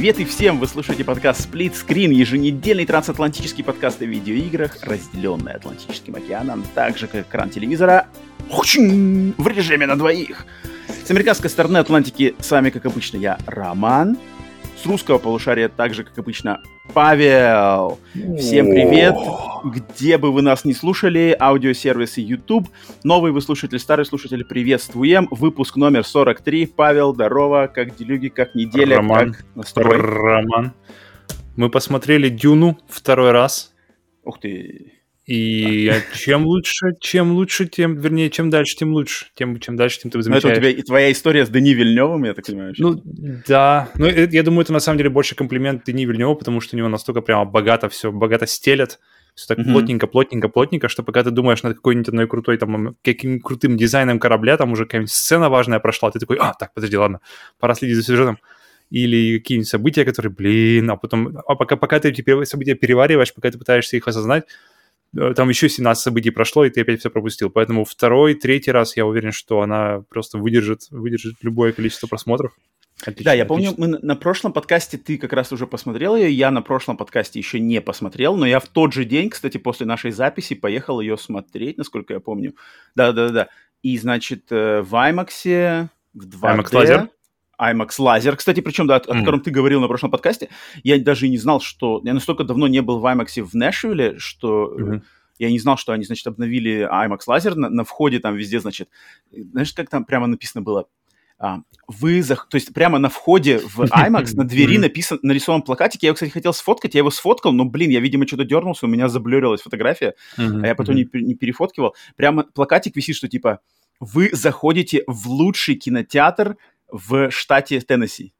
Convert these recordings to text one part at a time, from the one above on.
Привет и всем! Вы слушаете подкаст Split Screen, еженедельный трансатлантический подкаст о видеоиграх, разделенный Атлантическим океаном, так же как экран телевизора в режиме на двоих. С американской стороны Атлантики с вами, как обычно, я, Роман. С русского полушария также, как обычно, Павел. Всем привет. Где бы вы нас не слушали, аудиосервисы YouTube. Новый вы слушатель, старый слушатель, приветствуем. Выпуск номер 43. Павел, здорово. Как делюги, как неделя, Роман. как настрой? Роман. Мы посмотрели Дюну второй раз. Ух ты. И чем лучше, чем лучше, тем, вернее, чем дальше, тем лучше. Тем, чем дальше, тем ты Ну, это у замечаешь. тебя и твоя история с Дани Вильневым, я так понимаю. что- Ну, да. Ну, э, я думаю, это на самом деле больше комплимент Дени Вильнёву, потому что у него настолько прямо богато все, богато стелят. Все так Мгм. плотненько, плотненько, плотненько, что пока ты думаешь над какой-нибудь одной крутой, там, каким крутым дизайном корабля, там уже какая-нибудь сцена важная прошла, ты такой, а, так, подожди, ладно, пора следить за сюжетом. Или какие-нибудь события, которые, блин, а потом, а пока, пока ты эти события перевариваешь, пока ты пытаешься их осознать, там еще 17 событий прошло, и ты опять все пропустил. Поэтому второй, третий раз я уверен, что она просто выдержит, выдержит любое количество просмотров. Отлично, Да, я помню, отлично. мы на- на прошлом подкасте ты как раз уже посмотрел ее, я на прошлом подкасте еще не посмотрел, но я в тот же день, кстати, после нашей записи поехал ее смотреть, насколько я помню. Да-да-да. И, значит, э, в IMAX, в 2D... IMAX лазер? IMAX лазер, кстати, причем, да, о о котором ты говорил на прошлом подкасте, я даже и не знал, что... Я настолько давно не был в IMAX в Нэшвилле, что я не знал, что они, значит, обновили IMAX лазер на, на входе, там везде, значит, знаешь, как там прямо написано было? А, вы, зах... то есть прямо на входе в IMAX на двери написан, нарисован плакатик. Я его, кстати, хотел сфоткать, я его сфоткал, но, блин, я, видимо, что-то дернулся, у меня заблюрилась фотография, а я потом не, не перефоткивал. Прямо плакатик висит, что типа вы заходите в лучший кинотеатр в штате Теннесси.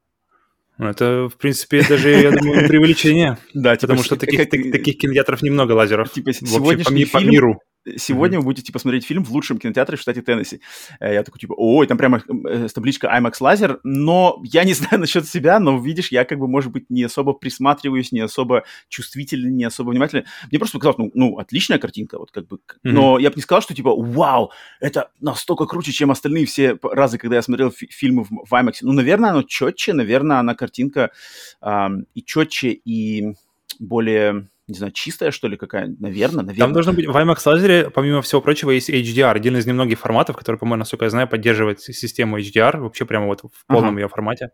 Ну, Это, в принципе, даже, я думаю, преувеличение. Да, Потому что таких, так- таких кинотеатров немного лазеров. Типа, Вообще, по, сегодняшний фильм Сегодня вы будете посмотреть фильм в лучшем кинотеатре в штате Теннесси. Э, Я такой, типа, ой, там прямо с табличка IMAX лазер, но я не знаю насчет себя, но видишь, я как бы, может быть, не особо присматриваюсь, не особо чувствительный, не особо внимательный. Мне просто показалось, ну, ну отличная картинка, вот как бы, Мгм. но я бы не сказал, что, типа, вау, это настолько круче, чем остальные все разы, когда я смотрел фи- фильмы в, в IMAX. Ну, наверное, оно четче, наверное, она картинка ам, и четче, и более, не знаю, чистая, что ли, какая, наверное, наверное. Там должно быть в IMAX лазере, помимо всего прочего, есть HDR, один из немногих форматов, который, по-моему, насколько я знаю, поддерживает систему HDR, вообще прямо вот в полном Ага. ее формате,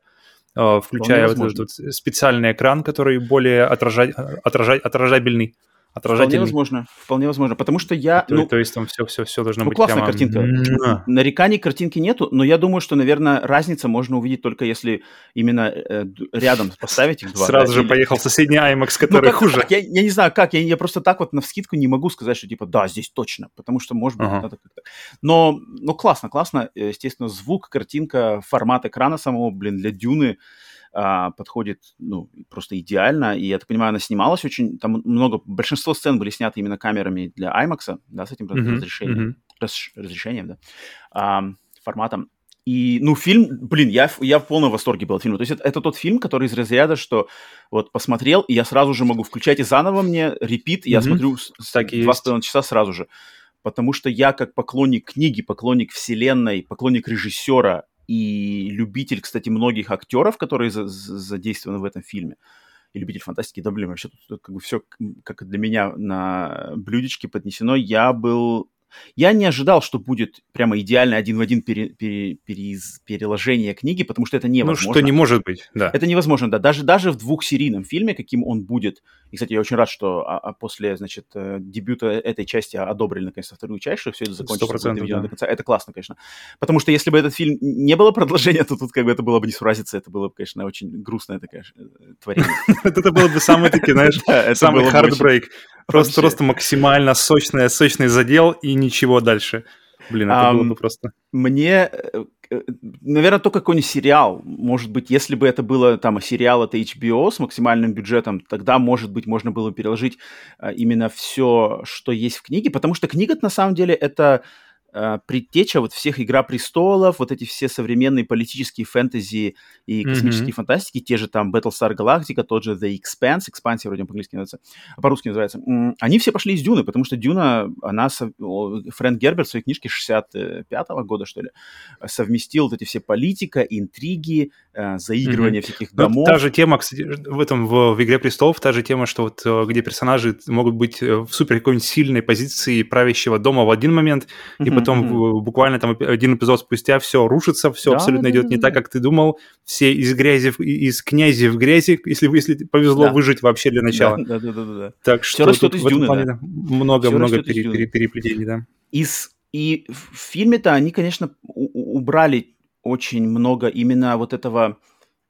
э, включая вот этот специальный экран, который более отражать, отражать, отражабельный. Вполне отражательный. возможно, вполне возможно, потому что я, То, ну, то есть там все, все, все должно ну, быть классная прямо... картинка. Нареканий к картинке нету, но я думаю, что, наверное, разница можно увидеть только если именно э, рядом поставить их два. Сразу да, же или- поехал соседний IMAX, Ну, который как хуже. Я, я не знаю, как, я, я просто так вот на вскидку не могу сказать, что типа, да, здесь точно, потому что, может быть, Ага. надо как-то... Но, ну, классно, классно, Э, естественно, звук, картинка, формат экрана самого, блин, для Дюны а, подходит, ну, просто идеально, и, я так понимаю, она снималась очень, там много, большинство сцен были сняты именно камерами для IMAX, да, с этим Мгм, разрешением мгм. разш- разрешением, да, ам, форматом. И, ну, фильм, блин, я, я в полном восторге был от фильма. То есть это, это тот фильм, который из разряда, что вот посмотрел, и я сразу же могу включать и заново мне, репит, и я Мгм. смотрю два с половиной часа сразу же. Потому что я как поклонник книги, поклонник вселенной, поклонник режиссера и любитель, кстати, многих актеров, которые за- за- задействованы в этом фильме, и любитель фантастики, да, блин, вообще тут как бы все как для меня на блюдечке поднесено. Я был... Я не ожидал, что будет прямо идеально один в один пере- пере- переиз- переложение книги, потому что это Ну, невозможно. что не может быть, да. Это невозможно, да. Даже, даже в двухсерийном фильме, каким он будет. И, кстати, я очень рад, что а, а после, значит, э, дебюта этой части одобрили, наконец-то, вторую часть, что все это закончится. будет 100%, доведено да. до конца. Это классно, конечно. Потому что если бы этот фильм не было продолжения, то тут как бы это было бы не суразиться. Это было бы, конечно, очень грустное такое э, творение. Это было бы самый таки, знаешь, самый хардбрейк. Просто, просто максимально сочный, сочный задел и ничего дальше. Блин, это было Ам, бы просто... Мне, наверное, только какой-нибудь сериал. Может быть, если бы это было там сериал это HBO с максимальным бюджетом, тогда, может быть, можно было переложить а, именно все, что есть в книге, потому что книга на самом деле это э, предтеча вот всех «Игра престолов», вот эти все современные политические фэнтези и космические mm-hmm. фантастики, те же там Battlestar Galactica, тот же The Expanse, экспансия вроде по-английски называется, по-русски называется, они все пошли из Дюны, потому что Дюна, она, Фрэнк Герберт в своей книжке 65-го года, что ли, совместил вот эти все политика, интриги, э, заигрывание mm-hmm. всяких домов. Ну, та же тема, кстати, в этом, в, в «Игре престолов», та же тема, что вот э, где персонажи могут быть в супер какой-нибудь сильной позиции правящего дома в один момент, mm-hmm. и потом mm-hmm. буквально там один эпизод спустя все рушится, все да, абсолютно да, идет да, не да. так, как ты думал, все из грязи, из князя в грязи, если, если повезло да. выжить вообще для начала. Да, да, да, да. да. Так все что растет из дюны, плане, да. много-много пере, пере, переплетений, да. Из, и в фильме-то они, конечно, убрали очень много именно вот этого...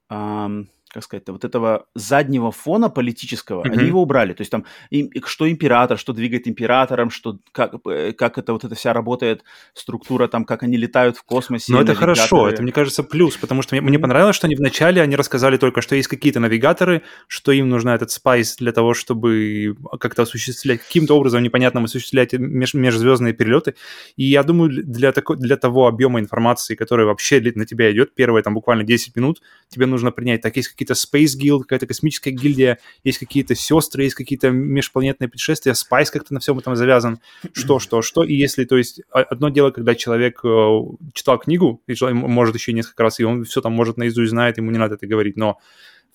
Эм, как сказать, вот этого заднего фона политического, mm-hmm. они его убрали. То есть там им, что император, что двигает императором, что как, э, как это вот эта вся работает структура, там, как они летают в космосе. Но это хорошо, это, мне кажется, плюс, потому что мне, мне понравилось, что они вначале, они рассказали только, что есть какие-то навигаторы, что им нужна этот спайс для того, чтобы как-то осуществлять, каким-то образом непонятным осуществлять меж, межзвездные перелеты. И я думаю, для, тако, для того объема информации, который вообще на тебя идет, первые там буквально 10 минут, тебе нужно принять, так есть какие-то Space Guild, какая-то космическая гильдия, есть какие-то сестры, есть какие-то межпланетные путешествия, Spice как-то на всем этом завязан, что, что, что. И если, то есть, одно дело, когда человек э, читал книгу, и может еще несколько раз, и он все там может наизусть знает, ему не надо это говорить, но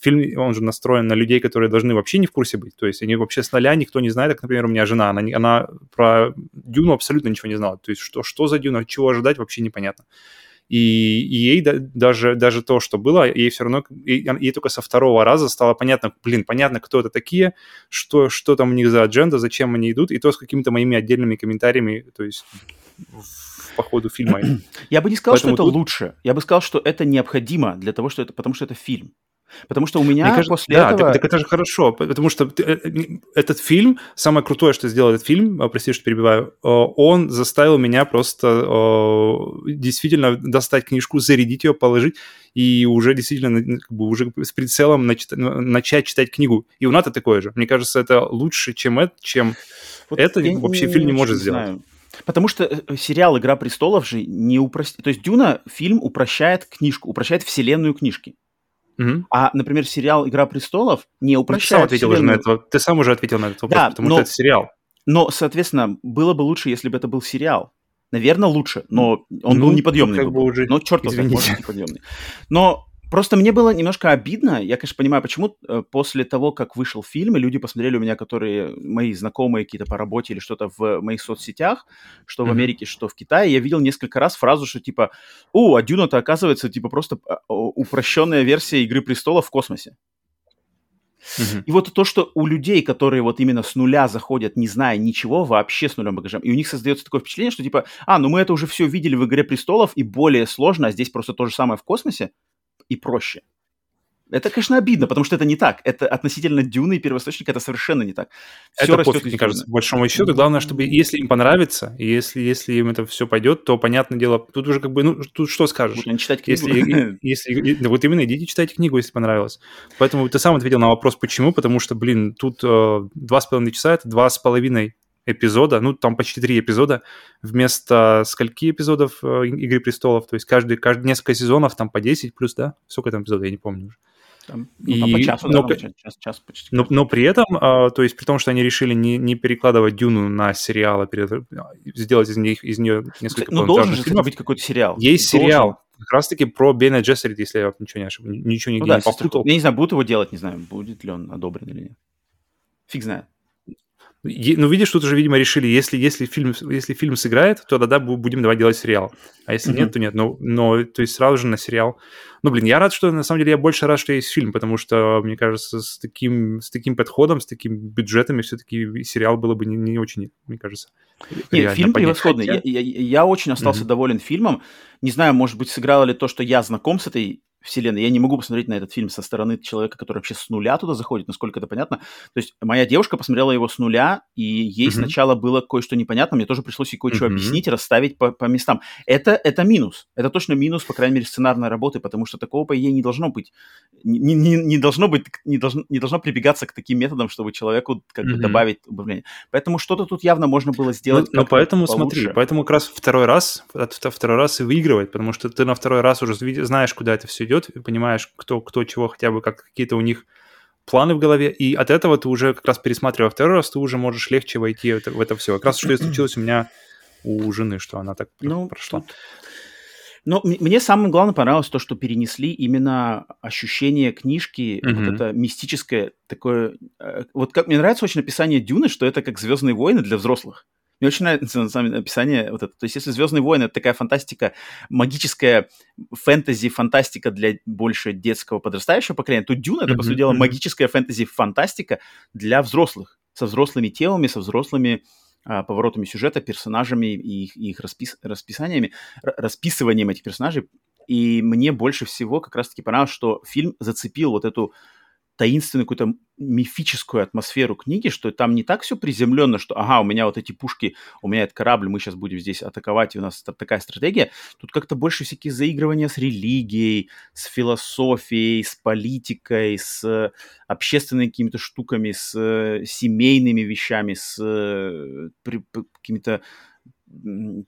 фильм, он же настроен на людей, которые должны вообще не в курсе быть. То есть они вообще с нуля, никто не знает, как, например, у меня жена, она, она про Дюну абсолютно ничего не знала. То есть что, что за Дюна, чего ожидать, вообще непонятно. И, ей да, даже, даже то, что было, ей все равно, ей, ей только со второго раза стало понятно, блин, понятно, кто это такие, что, что там у них за адженда, зачем они идут, и то с какими-то моими отдельными комментариями, то есть по ходу фильма. Я бы не сказал, Поэтому что это тут... лучше. Я бы сказал, что это необходимо для того, что это, потому что это фильм. Потому что у меня Мне кажется, после да, этого... Так, так это же хорошо, потому что э, этот фильм, самое крутое, что сделал этот фильм, а, прости, что перебиваю, э, он заставил меня просто э, действительно достать книжку, зарядить ее, положить и уже действительно как бы, уже с прицелом начать читать книгу. И у Ната такое же. Мне кажется, это лучше, чем это, чем вот это вообще фильм не может сделать. Знаю. Потому что сериал «Игра престолов» же не упростит... То есть «Дюна» фильм упрощает книжку, упрощает вселенную книжки. Угу. А, например, сериал «Игра престолов» не упрощает ну, ты сам ответил уже на это. Ты сам уже ответил на этот вопрос, да, потому но, что это сериал. Но, соответственно, было бы лучше, если бы это был сериал. Наверное, лучше, но он ну, был неподъемный. Как бы уже... Но черт возьми, неподъемный. Но Просто мне было немножко обидно. Я, конечно, понимаю, почему э, после того, как вышел фильм, и люди посмотрели у меня, которые мои знакомые какие-то по работе или что-то в моих соцсетях, что mm-hmm. в Америке, что в Китае, я видел несколько раз фразу, что типа, о, а Дюна-то оказывается типа просто а, упрощенная версия Игры престолов в космосе. Uh-huh. И вот то, что у людей, которые вот именно с нуля заходят, не зная ничего, вообще с нулем багажем, и у них создается такое впечатление, что типа, а, ну мы это уже все видели в «Игре престолов», и более сложно, а здесь просто то же самое в космосе, и проще. Это, конечно, обидно, потому что это не так. Это относительно Дюны и первоисточника это совершенно не так. Все это пофиг, мне кажется, по большому счету. Главное, чтобы если им понравится, и если, если им это все пойдет, то, понятное дело, тут уже как бы, ну, тут что скажешь? Будут читать книгу. Если, если, вот именно, идите читайте книгу, если понравилось. Поэтому ты сам ответил на вопрос, почему, потому что, блин, тут э, два с половиной часа, это два с половиной эпизода, ну, там почти три эпизода, вместо скольки эпизодов э, «Игры престолов», то есть каждый, каждый несколько сезонов, там по 10 плюс, да? Сколько там эпизодов, я не помню уже. Там, ну, там и, по часу, но, да, час, час почти. Но, но при этом, а, то есть при том, что они решили не, не перекладывать Дюну на сериал, а перед, сделать из них из нее несколько Ну, должен же фильмов. быть какой-то сериал. Есть должен. сериал, как раз-таки про Бена Джессерит, если я ничего не ошибаюсь, ничего нигде ну, да, не попутал. Я не знаю, будут его делать, не знаю, будет ли он одобрен или нет. Фиг знает. Ну, видишь, тут уже, видимо, решили, если, если, фильм, если фильм сыграет, то тогда будем давать делать сериал. А если mm-hmm. нет, то нет. Но, но, то есть сразу же на сериал. Ну, блин, я рад, что, на самом деле, я больше рад, что есть фильм, потому что, мне кажется, с таким, с таким подходом, с такими бюджетами все-таки сериал было бы не, не очень, мне кажется. Нет, фильм понять. превосходный. Хотя... Я, я, я очень остался mm-hmm. доволен фильмом. Не знаю, может быть, сыграло ли то, что я знаком с этой вселенной. Я не могу посмотреть на этот фильм со стороны человека, который вообще с нуля туда заходит, насколько это понятно. То есть моя девушка посмотрела его с нуля, и ей mm-hmm. сначала было кое-что непонятно, мне тоже пришлось ей кое-что mm-hmm. объяснить, расставить по, по местам. Это, это минус. Это точно минус, по крайней мере, сценарной работы, потому что такого, по идее, не должно быть. не, не, не должно быть, не должно, не должно прибегаться к таким методам, чтобы человеку как бы Мгм. добавить убавление. Поэтому что-то тут явно можно было сделать. Ну, ну, как-то поэтому получше. смотри, поэтому как раз второй раз, второй раз и выигрывает, потому что ты на второй раз уже знаешь, куда это все идет, и понимаешь, кто, кто чего хотя бы, как какие-то у них планы в голове, и от этого ты уже как раз пересматривая второй раз, ты уже можешь легче войти в это, в это все. Как раз что и случилось у меня у жены, что она так Ну, прошла. тут- Но м- мне самое главное понравилось то, что перенесли именно ощущение книжки, Мгм. вот это мистическое такое. э, Вот как мне нравится очень описание Дюны, что это как Звездные войны для взрослых. Мне очень нравится на самом деле описание вот это. То есть, если Звездные войны это такая фантастика, магическая фэнтези, фантастика для больше детского подрастающего поколения, то Дюна это, по сути дела, магическая фэнтези, фантастика для взрослых, со взрослыми темами, со взрослыми а, поворотами сюжета, персонажами и их, и их распис- расписаниями, расписыванием этих персонажей. И мне больше всего как раз-таки понравилось, что фильм зацепил вот эту таинственную какую-то мифическую атмосферу книги, что там не так все приземленно, что ага, у меня вот эти пушки, у меня этот корабль, мы сейчас будем здесь атаковать, и у нас та- такая стратегия. Тут как-то больше всякие заигрывания с религией, с философией, с политикой, с э, общественными какими-то штуками, с э, семейными вещами, с э, какими-то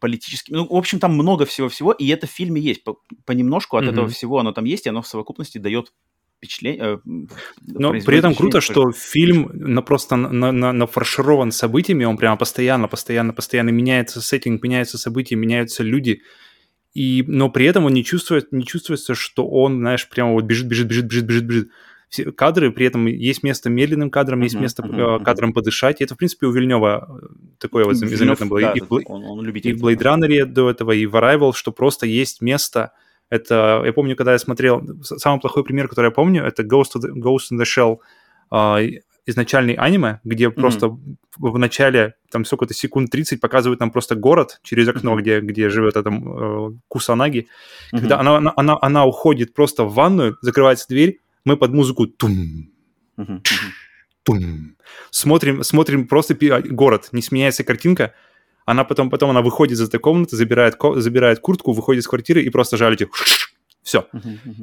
политическими. Ну, в общем, там много всего-всего, и это в фильме есть. По- понемножку от Мгм. этого всего оно там есть, и оно в совокупности дает впечатление. э, Но при этом круто, что фильм на просто на, на, нафарширован событиями, он прямо постоянно, постоянно, постоянно меняется сеттинг, меняются события, меняются люди. И, но при этом он не чувствует, не чувствуется, что он, знаешь, прямо вот бежит, бежит, бежит, бежит, бежит, бежит. Все кадры, при этом есть место медленным кадрам, есть место э, кадрам подышать. И это, в принципе, у Вильнева э, такое вот Вильнёв, заметно было. да, и, он, он и в. Blade Runner до этого, и в Arrival, что просто есть место. Это, я помню, когда я смотрел, самый плохой пример, который я помню, это Ghost, the, Ghost in the Shell, а, изначальный аниме, где просто в, начале, там сколько-то секунд 30 показывают нам просто город через окно, Мгм. где, где живет эта э, Кусанаги. Мгм. Когда она, она, она, она уходит просто в ванную, закрывается дверь, мы под музыку тум, мгм. Пум. Смотрим, смотрим просто город, не сменяется картинка. Она потом, потом она выходит из этой комнаты, забирает, забирает куртку, выходит из квартиры и просто жалит Все.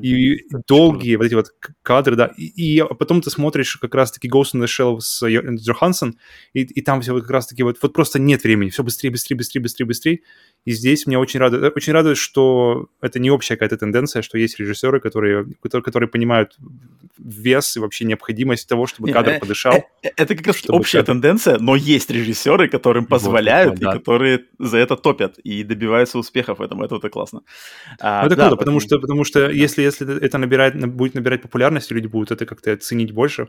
И долгие вот эти вот кадры, да. И, и потом ты смотришь как раз-таки Ghost in the Shell с Джоханссон, и, и там все вот как раз-таки вот, вот просто нет времени. Все быстрее, быстрее, быстрее, быстрее, быстрее. И здесь меня очень радует, очень радует, что это не общая какая-то тенденция, что есть режиссеры, которые, которые, которые понимают вес и вообще необходимость того, чтобы кадр э, подышал. Э, Это как раз общая кадр- тенденция, но есть режиссеры, которым Вот, позволяют да. и которые за это топят и добиваются успехов в этом. Это, это классно. А, Ну, это да, круто, потому поэтому- что, потому что если, если это набирает, будет набирать популярность, люди будут это как-то ценить больше,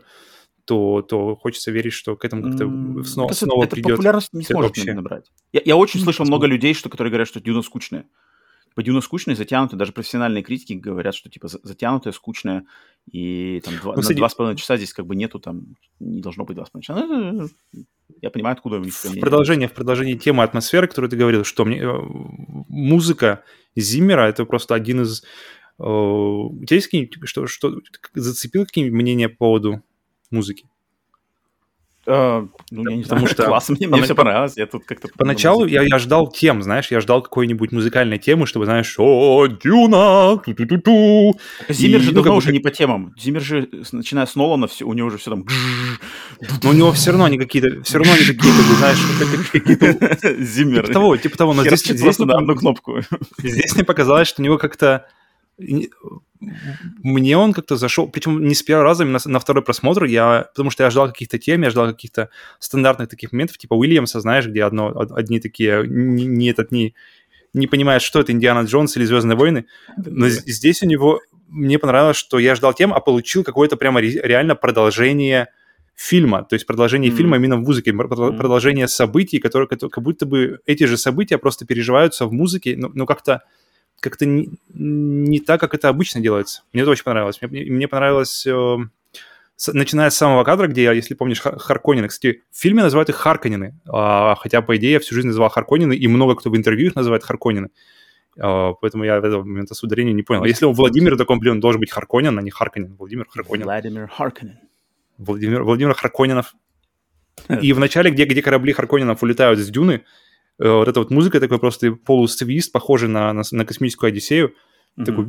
то, то хочется верить, что к этому как-то М, снова, кажется, снова эта придет. популярность не сможет общее. набрать. Я, я очень Ну, слышал много людей, что, которые говорят, что Дюна скучная. Типа Дюна скучная, затянутая. Даже профессиональные критики говорят, что типа за- затянутая, скучная. И там два, Ну, на кстати- два с половиной часа здесь как бы нету, там не должно быть два с половиной часа. Ну, это- Я понимаю, откуда у них В продолжение, в продолжение темы атмосферы, которую ты говорил, что мне э, музыка Зиммера это просто один из... э, У тебя есть какие-нибудь, что, что зацепил какие-нибудь мнения по поводу музыки? А, ну, я не Потому знаю, что классно, мне, мне все понравилось. Я тут как-то... Поначалу я, я ждал тем, знаешь, я ждал какой-нибудь музыкальной темы, чтобы, знаешь, о, Дюна, ту-ту-ту-ту. Зиммер И, же ну, давно уже не по темам. Зиммер же, начиная с Нолана, все, у него уже все там... Но у него все равно они какие-то, все равно они такие, как бы, знаешь, как- какие-то Зиммер. Типа того, типа того, но здесь, просто на одну кнопку. здесь мне показалось, что у него как-то... не- Мне он как-то зашел, причем не с первого раза, именно на второй просмотр, я, потому что я ждал каких-то тем, я ждал каких-то стандартных таких моментов, типа Уильямса, знаешь, где одно, од- одни такие, не, не этот, не, не понимают, что это Индиана Джонс или Звездные войны, но здесь у него, мне понравилось, что я ждал тем, а получил какое-то прямо ре- реально продолжение фильма, то есть продолжение Мгм. фильма именно в музыке, Мгм. продолжение событий, которые которые- как будто бы эти же события просто переживаются в музыке, но, но как-то как-то не, не так, как это обычно делается. Мне это очень понравилось. Мне, мне понравилось, э, с- начиная с самого кадра, где, если помнишь, Ха- Харконнены. Кстати, в фильме называют их Харконены, а, хотя, по идее, я всю жизнь называл Харконены, и много кто в интервью их называет Харконены. А, поэтому я в этого момента с ударением не понял. Если он Владимир в таком блин, он должен быть Харконен, а не Харконен. Владимир Харконен. Владимир Харконен. Владимир, Владимир Харконенов. И в начале, где, где корабли Харконенов улетают с дюны, э, вот эта вот музыка такой просто полусвист, похожий на, на, на космическую Одиссею, Mm-hmm. Такой,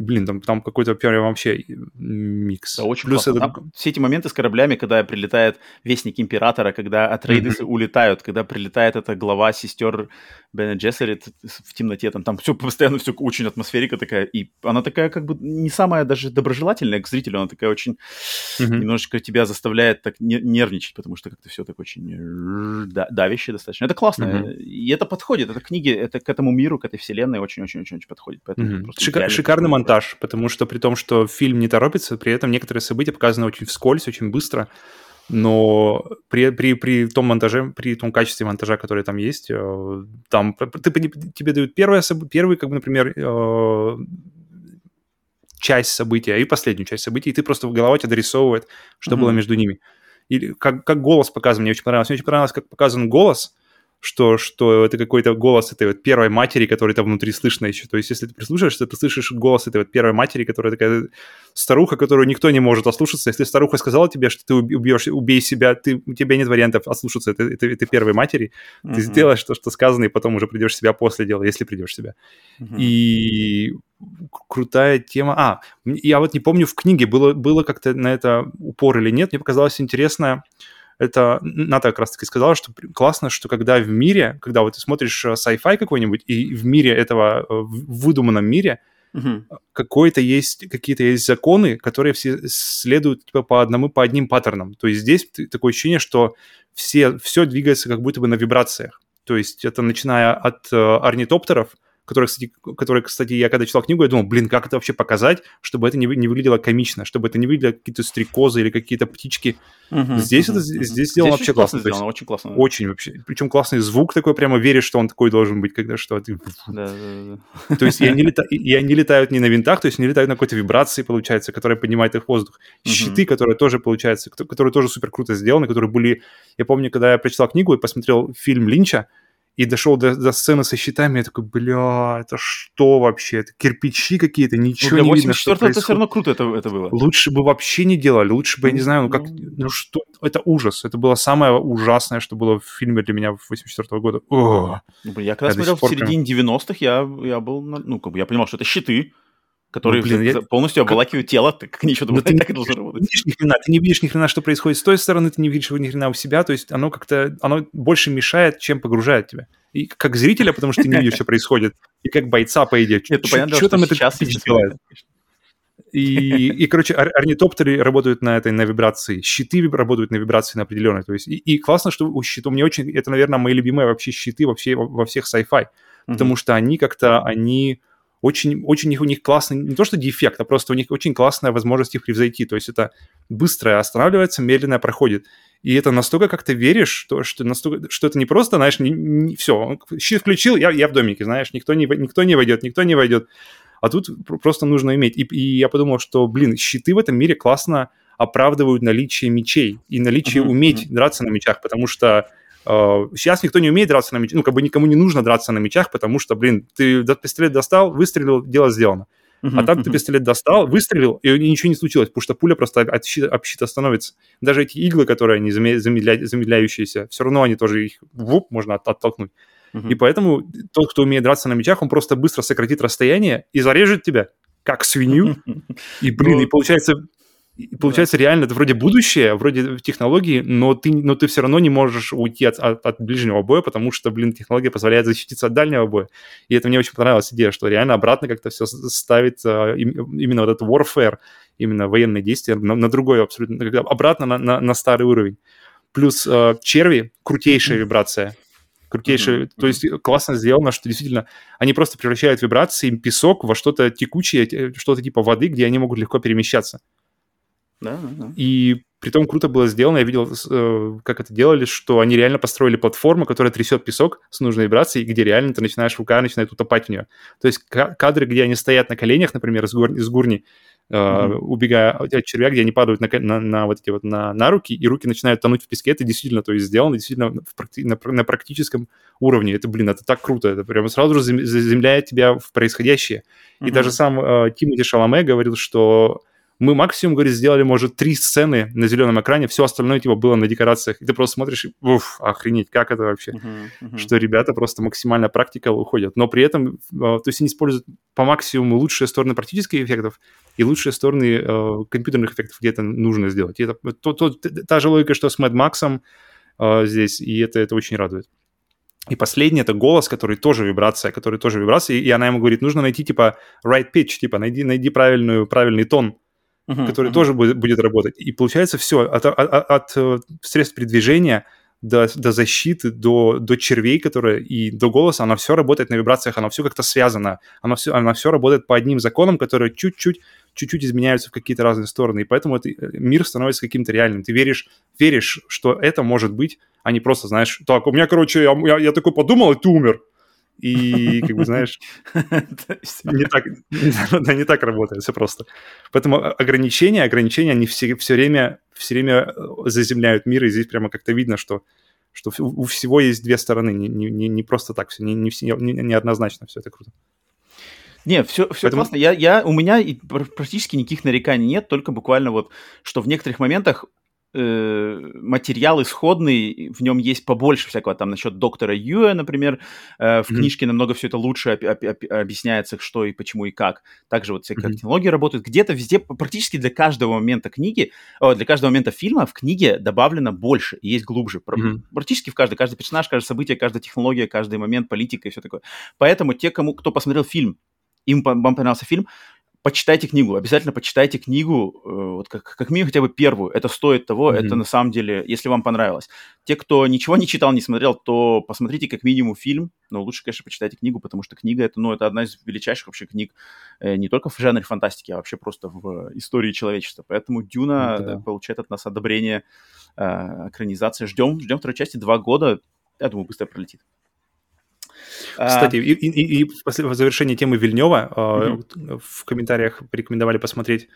блин, там, там какой-то прям вообще микс. Да, очень Плюс классно. Это... Там все эти моменты с кораблями, когда прилетает Вестник Императора, когда Атрейдесы mm-hmm. улетают, когда прилетает эта глава сестер Бена Джессерит в темноте, там, там все постоянно все очень атмосферика такая, и она такая как бы не самая даже доброжелательная к зрителю, она такая очень mm-hmm. немножечко тебя заставляет так нервничать, потому что как-то все так очень давяще достаточно. Это классно, mm-hmm. и это подходит, это книги, это к этому миру, к этой вселенной очень-очень-очень подходит. Поэтому mm-hmm. Шика- шикарный монтаж, потому что при том, что фильм не торопится, при этом некоторые события показаны очень вскользь, очень быстро, но при, при, при том монтаже, при том качестве монтажа, который там есть, э, там ты, тебе дают первое, первый, как бы, например, э, часть события и последнюю часть событий, и ты просто в голове тебя дорисовывает, что mm-hmm. было между ними. Или как, как голос показан, мне очень понравилось. Мне очень понравилось, как показан голос, что, что это какой-то голос этой вот первой матери, который там внутри слышно еще. То есть, если ты прислушаешься, ты слышишь голос этой вот первой матери, которая такая старуха, которую никто не может ослушаться. Если старуха сказала тебе, что ты убьешь, убей себя, ты, у тебя нет вариантов ослушаться этой, этой, этой первой матери, uh-huh. ты сделаешь то, что сказано, и потом уже придешь себя после дела, если придешь себя. Uh-huh. И крутая тема. А, я вот не помню, в книге было, было как-то на это упор или нет, мне показалось интересно, это Ната как раз-таки сказала, что классно, что когда в мире, когда вот ты смотришь э, sci-fi какой-нибудь, и в мире этого, э, в выдуманном мире, Uh-huh. какой-то есть, какие-то есть законы, которые все следуют типа, по одному, по одним паттернам. То есть здесь такое ощущение, что все, все двигается как будто бы на вибрациях. То есть это начиная от орнитоптеров, который, кстати, который, кстати, я когда читал книгу, я думал, блин, как это вообще показать, чтобы это не, не выглядело комично, чтобы это не выглядело какие-то стрекозы или какие-то птички. Угу, здесь угу, это угу. здесь сделано вообще классно. Сделано, очень классно. Очень вообще. Причем классный звук такой, прямо веришь, что он такой должен быть, когда что ты... Да, да, да. То есть и они, лета... и они летают не на винтах, то есть они летают на какой-то вибрации, получается, которая поднимает их в воздух. Щиты, которые тоже, получается, которые тоже супер круто сделаны, которые были... Я помню, когда я прочитал книгу и посмотрел фильм Линча, и дошел до, до сцены со щитами, я такой, бля, это что вообще? Это кирпичи какие-то, ничего ну, не видно, что происходит. это все равно круто это, это было. Лучше бы вообще не делали, лучше бы, я не знаю, ну как, ну, ну что, это ужас. Это было самое ужасное, что было в фильме для меня в 84 года. О, ну, я когда я смотрел в середине 90-х, я, я был, ну, как бы, я понимал, что это щиты, которые ну, блин, я... полностью обволакивают как... тело, ты как ничего думаешь, так и должно работать. Видишь, ни хрена, ты не видишь ни хрена, что происходит с той стороны, ты не видишь ни хрена у себя, то есть оно как-то, оно больше мешает, чем погружает тебя. И как зрителя, потому что ты не видишь, что происходит, и как бойца, по идее. Понятно, что там это делает? И, и, короче, ор- орнитоптеры работают на этой, на вибрации, щиты работают на вибрации на определенной. То есть, и, и классно, что у щитов, мне очень, это, наверное, мои любимые вообще щиты вообще во, всех sci-fi, потому что они как-то, они очень, очень у них классный, не то что дефект, а просто у них очень классная возможность их превзойти. То есть это быстрое останавливается, медленное проходит. И это настолько как ты веришь, что, что, настолько, что это не просто, знаешь, не, не, все, щит включил, я, я в домике, знаешь, никто не, никто не войдет, никто не войдет. А тут просто нужно иметь. И, и я подумал, что, блин, щиты в этом мире классно оправдывают наличие мечей и наличие uh-huh, уметь uh-huh. драться на мечах, потому что Сейчас никто не умеет драться на мечах, ну, как бы никому не нужно драться на мечах, потому что, блин, ты пистолет достал, выстрелил, дело сделано. Uh-huh, а там ты пистолет достал, выстрелил, и ничего не случилось, потому что пуля просто от щита, от щита становится. Даже эти иглы, которые они замедля, замедляющиеся, все равно они тоже их вуп, можно от, оттолкнуть. Uh-huh. И поэтому тот, кто умеет драться на мечах, он просто быстро сократит расстояние и зарежет тебя, как свинью. И, блин, и получается, и получается, да. реально, это вроде будущее, вроде технологии, но ты, но ты все равно не можешь уйти от, от, от ближнего боя, потому что, блин, технология позволяет защититься от дальнего боя. И это мне очень понравилась идея, что реально обратно как-то все ставит а, именно вот этот warfare, именно военные действия на, на другой абсолютно, обратно на, на, на старый уровень. Плюс э, черви, крутейшая вибрация, крутейшая. Mm-hmm. То есть классно сделано, что действительно они просто превращают вибрации, песок во что-то текучее, что-то типа воды, где они могут легко перемещаться. Да, да, да. И при том круто было сделано, я видел, э, как это делали, что они реально построили платформу, которая трясет песок с нужной вибрацией, где реально ты начинаешь, рука начинает утопать в нее. То есть кадры, где они стоят на коленях, например, с, гурни, с гурни, mm-hmm. убегая от червя, где они падают на, на, на вот эти вот на, на руки, и руки начинают тонуть в песке, это действительно, то есть сделано действительно в практи- на, на практическом уровне. Это, блин, это так круто, это прямо сразу же заземляет тебя в происходящее. Mm-hmm. И даже сам э, Тимоти Шаломе говорил, что Мы максимум, говорит, сделали, может, три сцены на зеленом экране, все остальное, типа, было на декорациях. И ты просто смотришь, и, уф, охренеть, как это вообще? Uh-huh, uh-huh. Что ребята просто максимально практика уходят. Но при этом, э, то есть они используют по максимуму лучшие стороны практических эффектов и лучшие стороны э, компьютерных эффектов, где это нужно сделать. И это то, то, та же логика, что с Mad Max э, здесь, и это, это очень радует. И последний это голос, который тоже вибрация, который тоже вибрация, и она ему говорит, нужно найти типа right pitch, типа найди, найди правильную, правильный тон, uh-huh, который uh-huh. тоже будет, будет работать. И получается все от, от, от, э, средств передвижения до, до защиты, до, до червей, которые и до голоса, оно все работает на вибрациях, оно все как-то связано, оно все, оно все работает по одним законам, которые чуть-чуть чуть-чуть изменяются в какие-то разные стороны, и поэтому это, э, мир становится каким-то реальным. Ты веришь, веришь, что это может быть, а не просто, знаешь, так, у меня, короче, я, я, я такой подумал, и ты умер. И, как бы, знаешь, не так, да, не так работает, все просто. Поэтому ограничения, ограничения, они все, все время, все время э, заземляют мир, и здесь прямо как-то видно, что, что у всего есть две стороны, не, не, не просто так все, не, не, не, не однозначно все это круто. Не, все, все Поэтому... классно. Я, я, у меня практически никаких нареканий нет, только буквально вот, что в некоторых моментах э, материал исходный, в нем есть побольше всякого, там насчет доктора Юэ, например, э, в mm-hmm. книжке намного все это лучше об, об, об, объясняется, что и почему и как. Также вот всякие mm-hmm. технологии работают. Где-то везде, практически для каждого момента книги, о, для каждого момента фильма в книге добавлено больше и есть глубже. Mm-hmm. Практически в каждый, каждый персонаж, каждое событие, каждая технология, каждый момент, политика и все такое. Поэтому те, кому, кто посмотрел фильм, им вам понравился фильм, почитайте книгу, обязательно почитайте книгу, э, вот как, как минимум хотя бы первую. Это стоит того, mm-hmm. это на самом деле, если вам понравилось. Те, кто ничего не читал, не смотрел, то посмотрите как минимум фильм, но лучше, конечно, почитайте книгу, потому что книга это, ну, это одна из величайших вообще книг э, не только в жанре фантастики, а вообще просто в истории человечества. Поэтому Дюна mm-hmm. получает от нас одобрение э, экранизации. Ждем, ждем второй части, два года. Я думаю, быстро пролетит. Кстати, и, и, и в завершении темы Вильнева mm-hmm. в комментариях порекомендовали посмотреть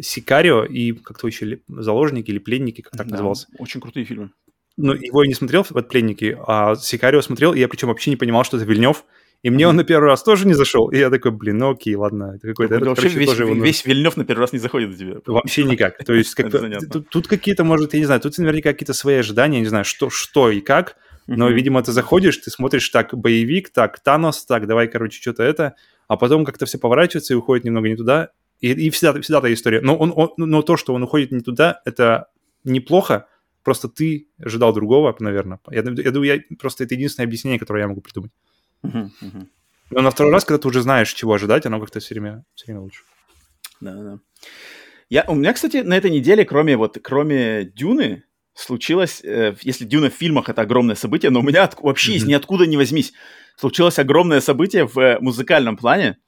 Сикарио и как-то еще заложники или пленники, как так да, назывался. Очень крутые фильмы. Ну, его я не смотрел, вот пленники, а Сикарио смотрел, и я причем вообще не понимал, что это Вильнев. И мне mm-hmm. он на первый раз тоже не зашел. И я такой, блин, ну окей, ладно, это какой-то... Это, вообще короче, весь, тоже весь Вильнев на первый раз не заходит до тебя. Вообще никак. То есть как тут, тут какие-то, может, я не знаю, тут наверняка какие-то свои ожидания, не знаю, что, что и как. Но, mm-hmm. видимо, ты заходишь, ты смотришь так, боевик, так, Танос, так, давай, короче, что-то это, а потом как-то все поворачивается и уходит немного не туда. И, и всегда, всегда та история. Но, он, он, но то, что он уходит не туда, это неплохо, просто ты ожидал другого, наверное. Я, я думаю, я, просто это единственное объяснение, которое я могу придумать. Mm-hmm. Но на второй раз, когда ты уже знаешь, чего ожидать, оно как-то все время, все время лучше. Да, да. Я, у меня, кстати, на этой неделе, кроме вот, кроме Дюны, случилось, э, если Дюна в фильмах это огромное событие, но у меня от, вообще mm-hmm. из ниоткуда не возьмись, случилось огромное событие в э, музыкальном плане.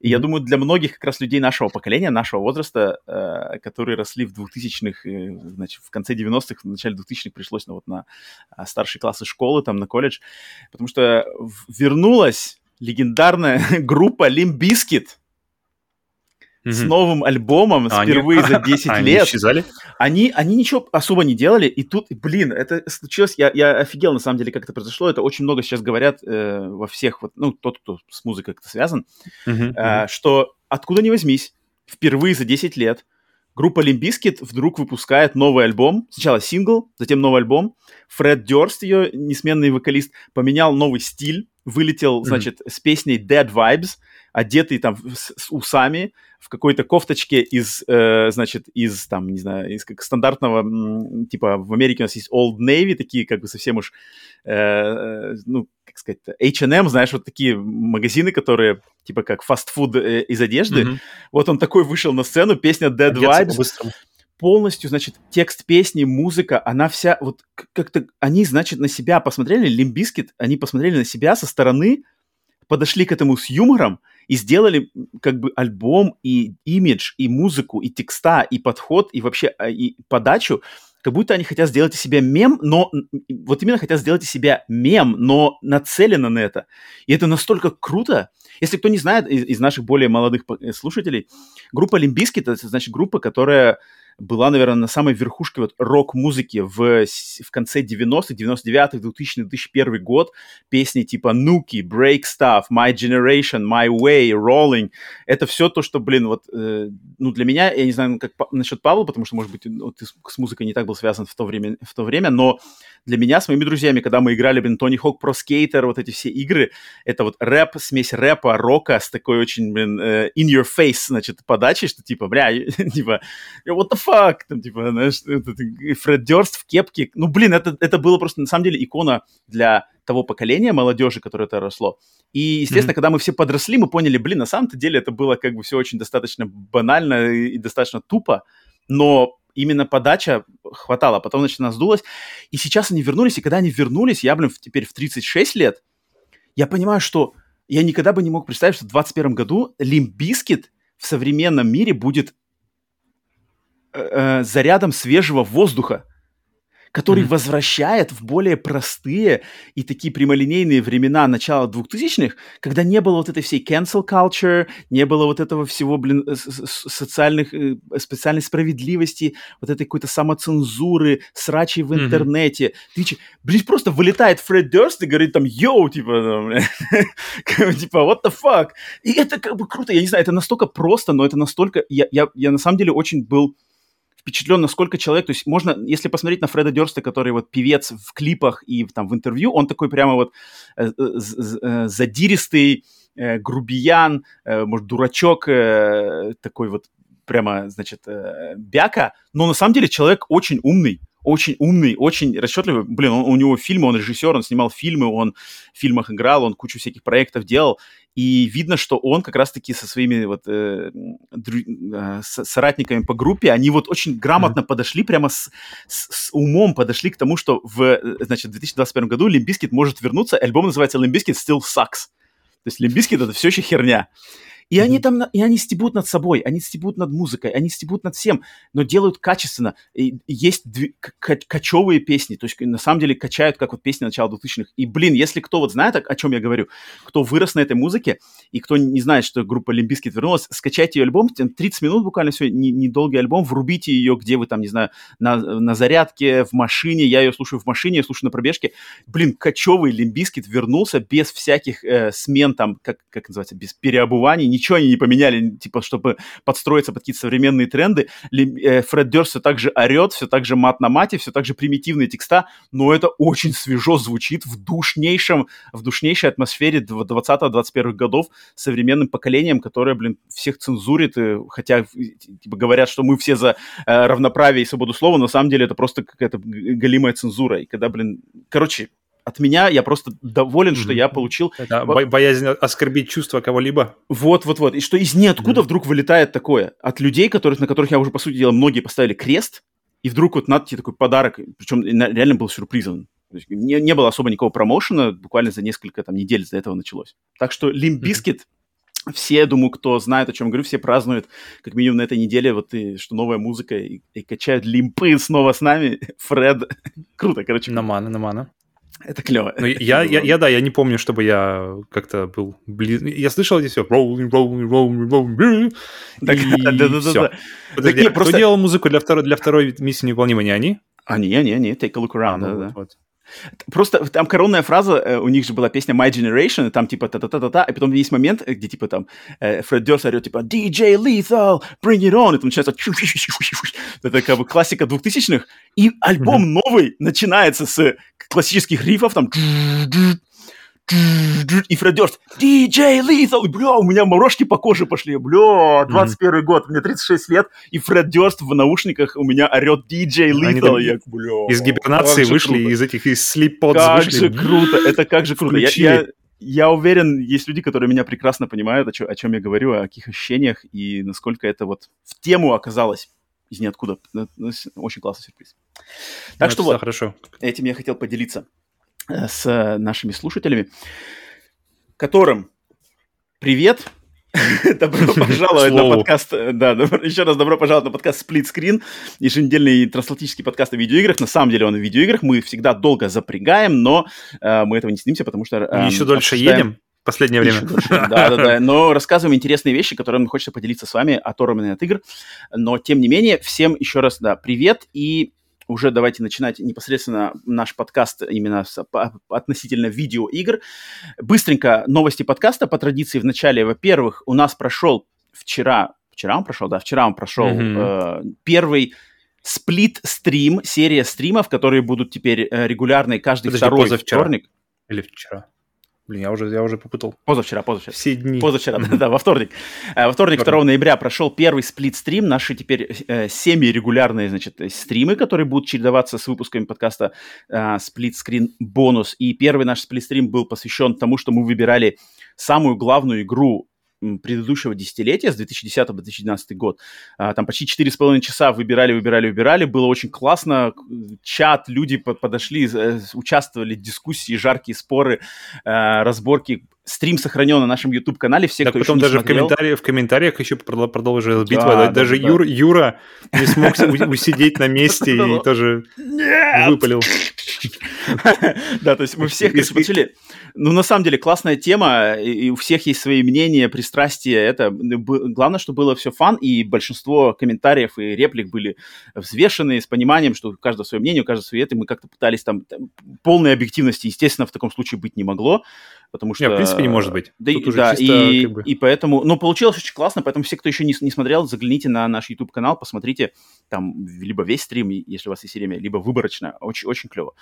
И я думаю, для многих как раз людей нашего поколения, нашего возраста, э, которые росли в 2000-х, э, значит, в конце 90-х, в начале 2000-х пришлось ну, вот на э, старшие классы школы, там, на колледж, потому что вернулась легендарная группа Limp Bizkit – mm-hmm. с новым альбомом а впервые они... за 10 лет. Они исчезали? Они, они ничего особо не делали, и тут, блин, это случилось, я, я офигел на самом деле, как это произошло, это очень много сейчас говорят э, во всех, вот, ну, тот, кто с музыкой как-то связан, mm-hmm. э, что откуда ни возьмись, впервые за 10 лет группа Limbiskit вдруг выпускает новый альбом. Сначала сингл, затем новый альбом. Фред Дёрст, ее несменный вокалист, поменял новый стиль, вылетел, mm-hmm. значит, с песней Dead Vibes, одетый там с, с усами, в какой-то кофточке из, э, значит, из, там, не знаю, из как стандартного, типа, в Америке у нас есть Old Navy, такие, как бы, совсем уж, э, э ну, как сказать, H&M, знаешь, вот такие магазины, которые, типа, как фастфуд э, из одежды. Mm-hmm. Вот он такой вышел на сцену, песня Dad Vibes. Полностью, значит, текст песни, музыка, она вся, вот как-то, они, значит, на себя посмотрели, Limp Bizkit, они посмотрели на себя со стороны, подошли к этому с юмором, и сделали как бы альбом и имидж, и музыку, и текста, и подход, и вообще а, и подачу, как будто они хотят сделать из себя мем, но вот именно хотят сделать из себя мем, но нацелено на это. И это настолько круто. Если кто не знает из, из наших более молодых э, слушателей, группа Limp Bizkit, это значит группа, которая была, наверное, на самой верхушке вот рок-музыки в, в конце 90-х, 99-х, 2000 2001 год. Песни типа Nuki, Break Stuff, My Generation, My Way, Rolling. Это все то, что, блин, вот, э, ну, для меня, я не знаю, как насчет Павла, потому что, может быть, вот, ты с музыкой не так был связан в то время, в то время но для меня с моими друзьями, когда мы играли, блин, Тони Хок Про Скейтер, вот эти все игры, это вот рэп, смесь рэпа, рока с такой очень, блин, uh, in your face, значит, подачей, что типа, бля, типа, what the там, типа, знаешь, Фред Дёрст в кепке, ну, блин, это, это было просто, на самом деле, икона для того поколения молодежи, которое это росло. И, естественно, mm-hmm. когда мы все подросли, мы поняли, блин, на самом-то деле это было как бы все очень достаточно банально и достаточно тупо, но именно подача хватало, потом, значит, она сдулась. И сейчас они вернулись, и когда они вернулись, я, блин, теперь в 36 лет, я понимаю, что я никогда бы не мог представить, что в 21 году Limp Bizkit в современном мире будет э, э, зарядом свежего воздуха который mm-hmm. возвращает в более простые и такие прямолинейные времена начала 2000-х, когда не было вот этой всей cancel culture, не было вот этого всего, блин, социальных, э, специальной справедливости, вот этой какой-то самоцензуры, срачей в интернете. Mm-hmm. Ты, блин, просто вылетает Фред Дёрст и говорит там, йоу, типа, типа, what the fuck? И это как бы круто, я не знаю, это настолько просто, но это настолько... Я, я, я на самом деле очень был впечатлен, насколько человек, то есть можно, если посмотреть на Фреда Дёрста, который вот певец в клипах и там в интервью, он такой прямо вот э, э, э задиристый, грубиян, может, дурачок, такой вот прямо, значит, бяка, но на самом деле человек очень умный, очень умный, очень расчетливый. Блин, он, у него фильмы, он режиссер, он снимал фильмы, он в фильмах играл, он кучу всяких проектов делал. И видно, что он как раз-таки со своими вот э, дру, э, соратниками по группе, они вот очень грамотно mm-hmm. подошли, прямо с, с, с умом подошли к тому, что в, э, значит, в 2021 году Limp Bizkit может вернуться. Альбом называется Limp Bizkit Still Sucks. То есть Limp Bizkit это все еще херня. И mm-hmm. они там, и они стебут над собой, они стебут над музыкой, они стебут над всем, но делают качественно. И есть дв... качевые песни, то есть на самом деле качают, как вот песни начала 2000-х. И, блин, если кто вот знает, о, чем я говорю, кто вырос на этой музыке, и кто не знает, что группа Limp Bizkit вернулась, скачайте ее альбом, 30 минут буквально все, недолгий не альбом, врубите ее, где вы там, не знаю, на, на зарядке, в машине, я ее слушаю в машине, я слушаю на пробежке. Блин, качевый Limp Bizkit вернулся без всяких э, смен там, как, как называется, без переобуваний, ничего они не поменяли, типа, чтобы подстроиться под какие-то современные тренды. Э, Фред Дёрст все так же орет, все так же мат на мате, все так же примитивные текста, но это очень свежо звучит в душнейшем, в душнейшей атмосфере 20-21 годов современным поколением, которое, блин, всех цензурит, хотя типа, говорят, что мы все за э, равноправие и свободу слова, на самом деле это просто какая-то галимая цензура. И когда, блин, короче, от меня я просто доволен, mm-hmm. что я получил... Это вот, боязнь оскорбить чувства кого-либо. Вот-вот-вот. И что из ниоткуда mm-hmm. вдруг вылетает такое. От людей, которых, на которых я уже, по сути дела, многие поставили крест, и вдруг вот надо тебе такой подарок, причем реально был сюрпризом. Не, не было особо никакого промоушена, буквально за несколько там недель до этого началось. Так что Limp Bizkit, mm-hmm. все, думаю, кто знает, о чем говорю, все празднуют, как минимум на этой неделе, вот и, что новая музыка, и, и качают лимпы снова с нами. Фред, круто, короче. Намана, намана. Это клево. Ну, я, я, я, да, я не помню, чтобы я как-то был близ... Я слышал эти все. Так, да, да, да, все. Да. Подожди, так, нет, просто... Кто делал музыку для второй, для второй миссии невыполнима? Не они? Они, они, они. Take a look around. А, ну, да, да. Вот. Просто там коронная фраза, э, у них же была песня My Generation, и там типа та-та-та-та-та, и потом есть момент, где типа там э, Фред Дёрс орет типа DJ Lethal, bring it on, и там начинается это как бы классика двухтысячных, и альбом новый начинается с классических рифов, там и Фред Дёрст, DJ Lethal, бля, у меня мурашки по коже пошли, бля, 21 mm-hmm. год, мне 36 лет, и Фред Дёрст в наушниках у меня орет DJ Lethal, я, бля. Из гибернации вышли, круто. из этих, из слип Как вышли. же круто, это как же круто. Я, я, я уверен, есть люди, которые меня прекрасно понимают, о, чё, о чем я говорю, о каких ощущениях, и насколько это вот в тему оказалось из ниоткуда. Очень классный сюрприз. Так ну, что вот, хорошо. этим я хотел поделиться. Э, с нашими слушателями, которым привет, Добро пожаловать на подкаст, э, да, еще раз добро пожаловать на подкаст Split Screen, еженедельный трансатлантический подкаст о видеоиграх. На самом деле он о видеоиграх. Мы всегда долго запрягаем, но э, мы этого не стыдимся, потому что... Э, еще дольше едем. последнее время. Да, да, да. Но рассказываем интересные вещи, которыми хочется поделиться с вами, оторванные от игр. Но, тем не менее, всем еще раз, да, привет. И уже давайте начинать непосредственно наш подкаст именно с, по, относительно видеоигр. Быстренько новости подкаста по традиции в начале. Во-первых, у нас прошел вчера, вчера он прошел, да, вчера он прошел mm-hmm. э, первый сплит-стрим, серия стримов, которые будут теперь э, регулярные каждый Подожди, второй позавчера. вторник. Или вчера? Блин, я уже, я уже попутал. Позавчера, позавчера. Все дни. Позавчера, да, да, во вторник. Э, во вторник, 2 ноября прошел первый сплит-стрим. Наши теперь э, семи-регулярные, значит, стримы, которые будут чередоваться с выпусками подкаста э, сплит-скрин бонус. И первый наш сплит-стрим был посвящен тому, что мы выбирали самую главную игру предыдущего десятилетия, с 2010 по 2012 год. А, там почти 4,5 часа выбирали, выбирали, выбирали. Было очень классно. Чат, люди подошли, э, участвовали в дискуссии, жаркие споры, э, разборки. Стрим сохранен на нашем YouTube-канале. Все, так кто потом даже смотрел... в, комментариях, в комментариях еще продолжилась битва. Да, даже да, Юр, Юра не смог усидеть на месте и тоже выпалил. Да, то есть мы всех смотрели. Ну, на самом деле, классная тема, и у всех есть свои мнения, пристрастия. Это главное, что было все фан, и большинство комментариев и реплик были взвешены с пониманием, что у каждого свое мнение, у каждого свое это. Мы как-то пытались там полной объективности, естественно, в таком случае быть не могло потому что... Нет, в принципе, не может быть. Да, Тут да чисто, и, как бы... и поэтому... Ну, получилось очень классно, поэтому все, кто еще не, не смотрел, загляните на наш YouTube-канал, посмотрите там либо весь стрим, если у вас есть время, либо выборочно. Очень, очень клево.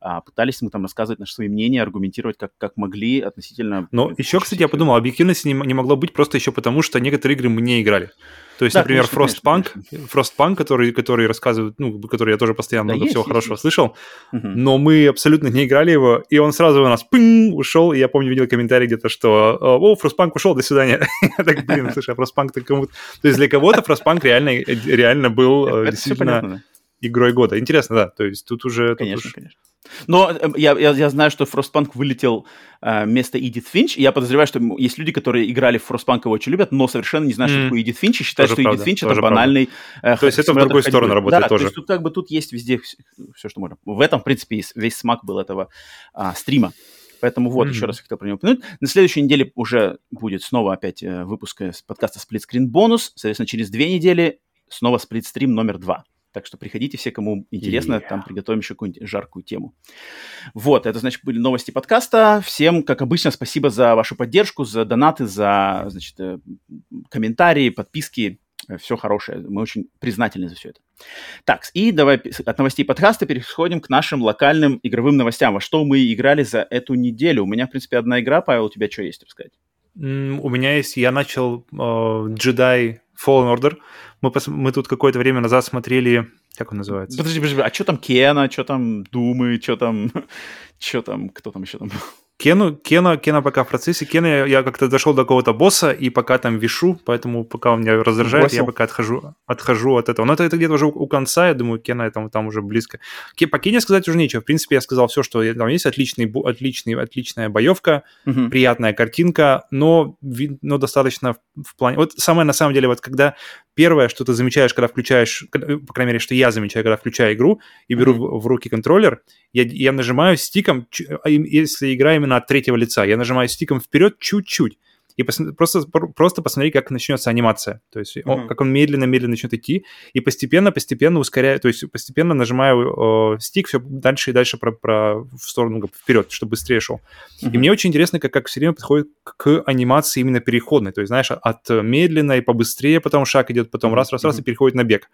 А, пытались мы там рассказывать наши свои мнения, аргументировать, как, как могли относительно... Но еще, кстати, я подумал, объективности не, не могло быть просто еще потому, что некоторые игры мы не играли. То есть, да, например, конечно, Frostpunk, конечно. Frostpunk, который, который рассказывает, ну, который я тоже постоянно да, много есть, всего есть, хорошего есть. слышал, угу. но мы абсолютно не играли его, и он сразу у нас пынь, ушел, и я помню, видел комментарий где-то, что «О, Frostpunk ушел, до свидания». я так, блин, слушай, а Frostpunk-то кому-то... То есть для кого-то Frostpunk реально, реально был действительно игрой года. Интересно, да, то есть тут уже... Конечно, конечно. Но э, я, я, я знаю, что Frostpunk вылетел э, вместо Эдит Финч. Я подозреваю, что есть люди, которые играли в Frostpunk, его очень любят, но совершенно не знают, mm. что такое Эдит Финч, и считают, тоже что Эдит Финч — это банальный... Э, то есть это в другую ходьбы. сторону работает да, тоже. то есть тут как бы тут есть везде все, все что можно. В этом, в принципе, весь смак был этого а, стрима. Поэтому вот, mm-hmm. еще раз хотел про него упомянуть. На следующей неделе уже будет снова опять э, выпуск подкаста Split Screen Bonus. Соответственно, через две недели снова сплитстрим номер два. Так что приходите все, кому интересно, yeah. там приготовим еще какую-нибудь жаркую тему. Вот, это, значит, были новости подкаста. Всем, как обычно, спасибо за вашу поддержку, за донаты, за, значит, э, комментарии, подписки. Все хорошее. Мы очень признательны за все это. Так, и давай от новостей подкаста переходим к нашим локальным игровым новостям. Во что мы играли за эту неделю? У меня, в принципе, одна игра. Павел, у тебя что есть рассказать? У меня есть... Я начал э, Jedi Fallen Order. Мы, пос... мы тут какое-то время назад смотрели, как он называется? Подожди, подожди, а что там Кена, что там Думы, что там, что там, кто там еще там Кену, Кена, Кена пока в процессе. Кена я, я как-то дошел до какого-то босса и пока там вишу, поэтому пока он меня раздражает, Бросил. я пока отхожу, отхожу от этого. Но это, это где-то уже у конца, я думаю, Кена там, там уже близко. По Кене сказать уже нечего. В принципе, я сказал все, что там есть. Отличный, отличный, отличная боевка, угу. приятная картинка, но, но достаточно в плане... Вот самое на самом деле, вот когда первое, что ты замечаешь, когда включаешь, по крайней мере, что я замечаю, когда включаю игру и беру mm-hmm. в, в руки контроллер, я, я нажимаю стиком, а если игра именно от третьего лица, я нажимаю стиком вперед чуть-чуть и пос, просто, просто посмотри, как начнется анимация. То есть, mm-hmm. он, как он медленно-медленно начнет идти, и постепенно-постепенно ускоряю, то есть постепенно нажимаю э, стик все дальше и дальше про, про, в сторону вперед, чтобы быстрее шел. Mm-hmm. И мне очень интересно, как, как все время подходит к, к анимации именно переходной. То есть, знаешь, от медленной побыстрее, потом шаг идет, потом раз-раз-раз mm-hmm. и переходит на бег.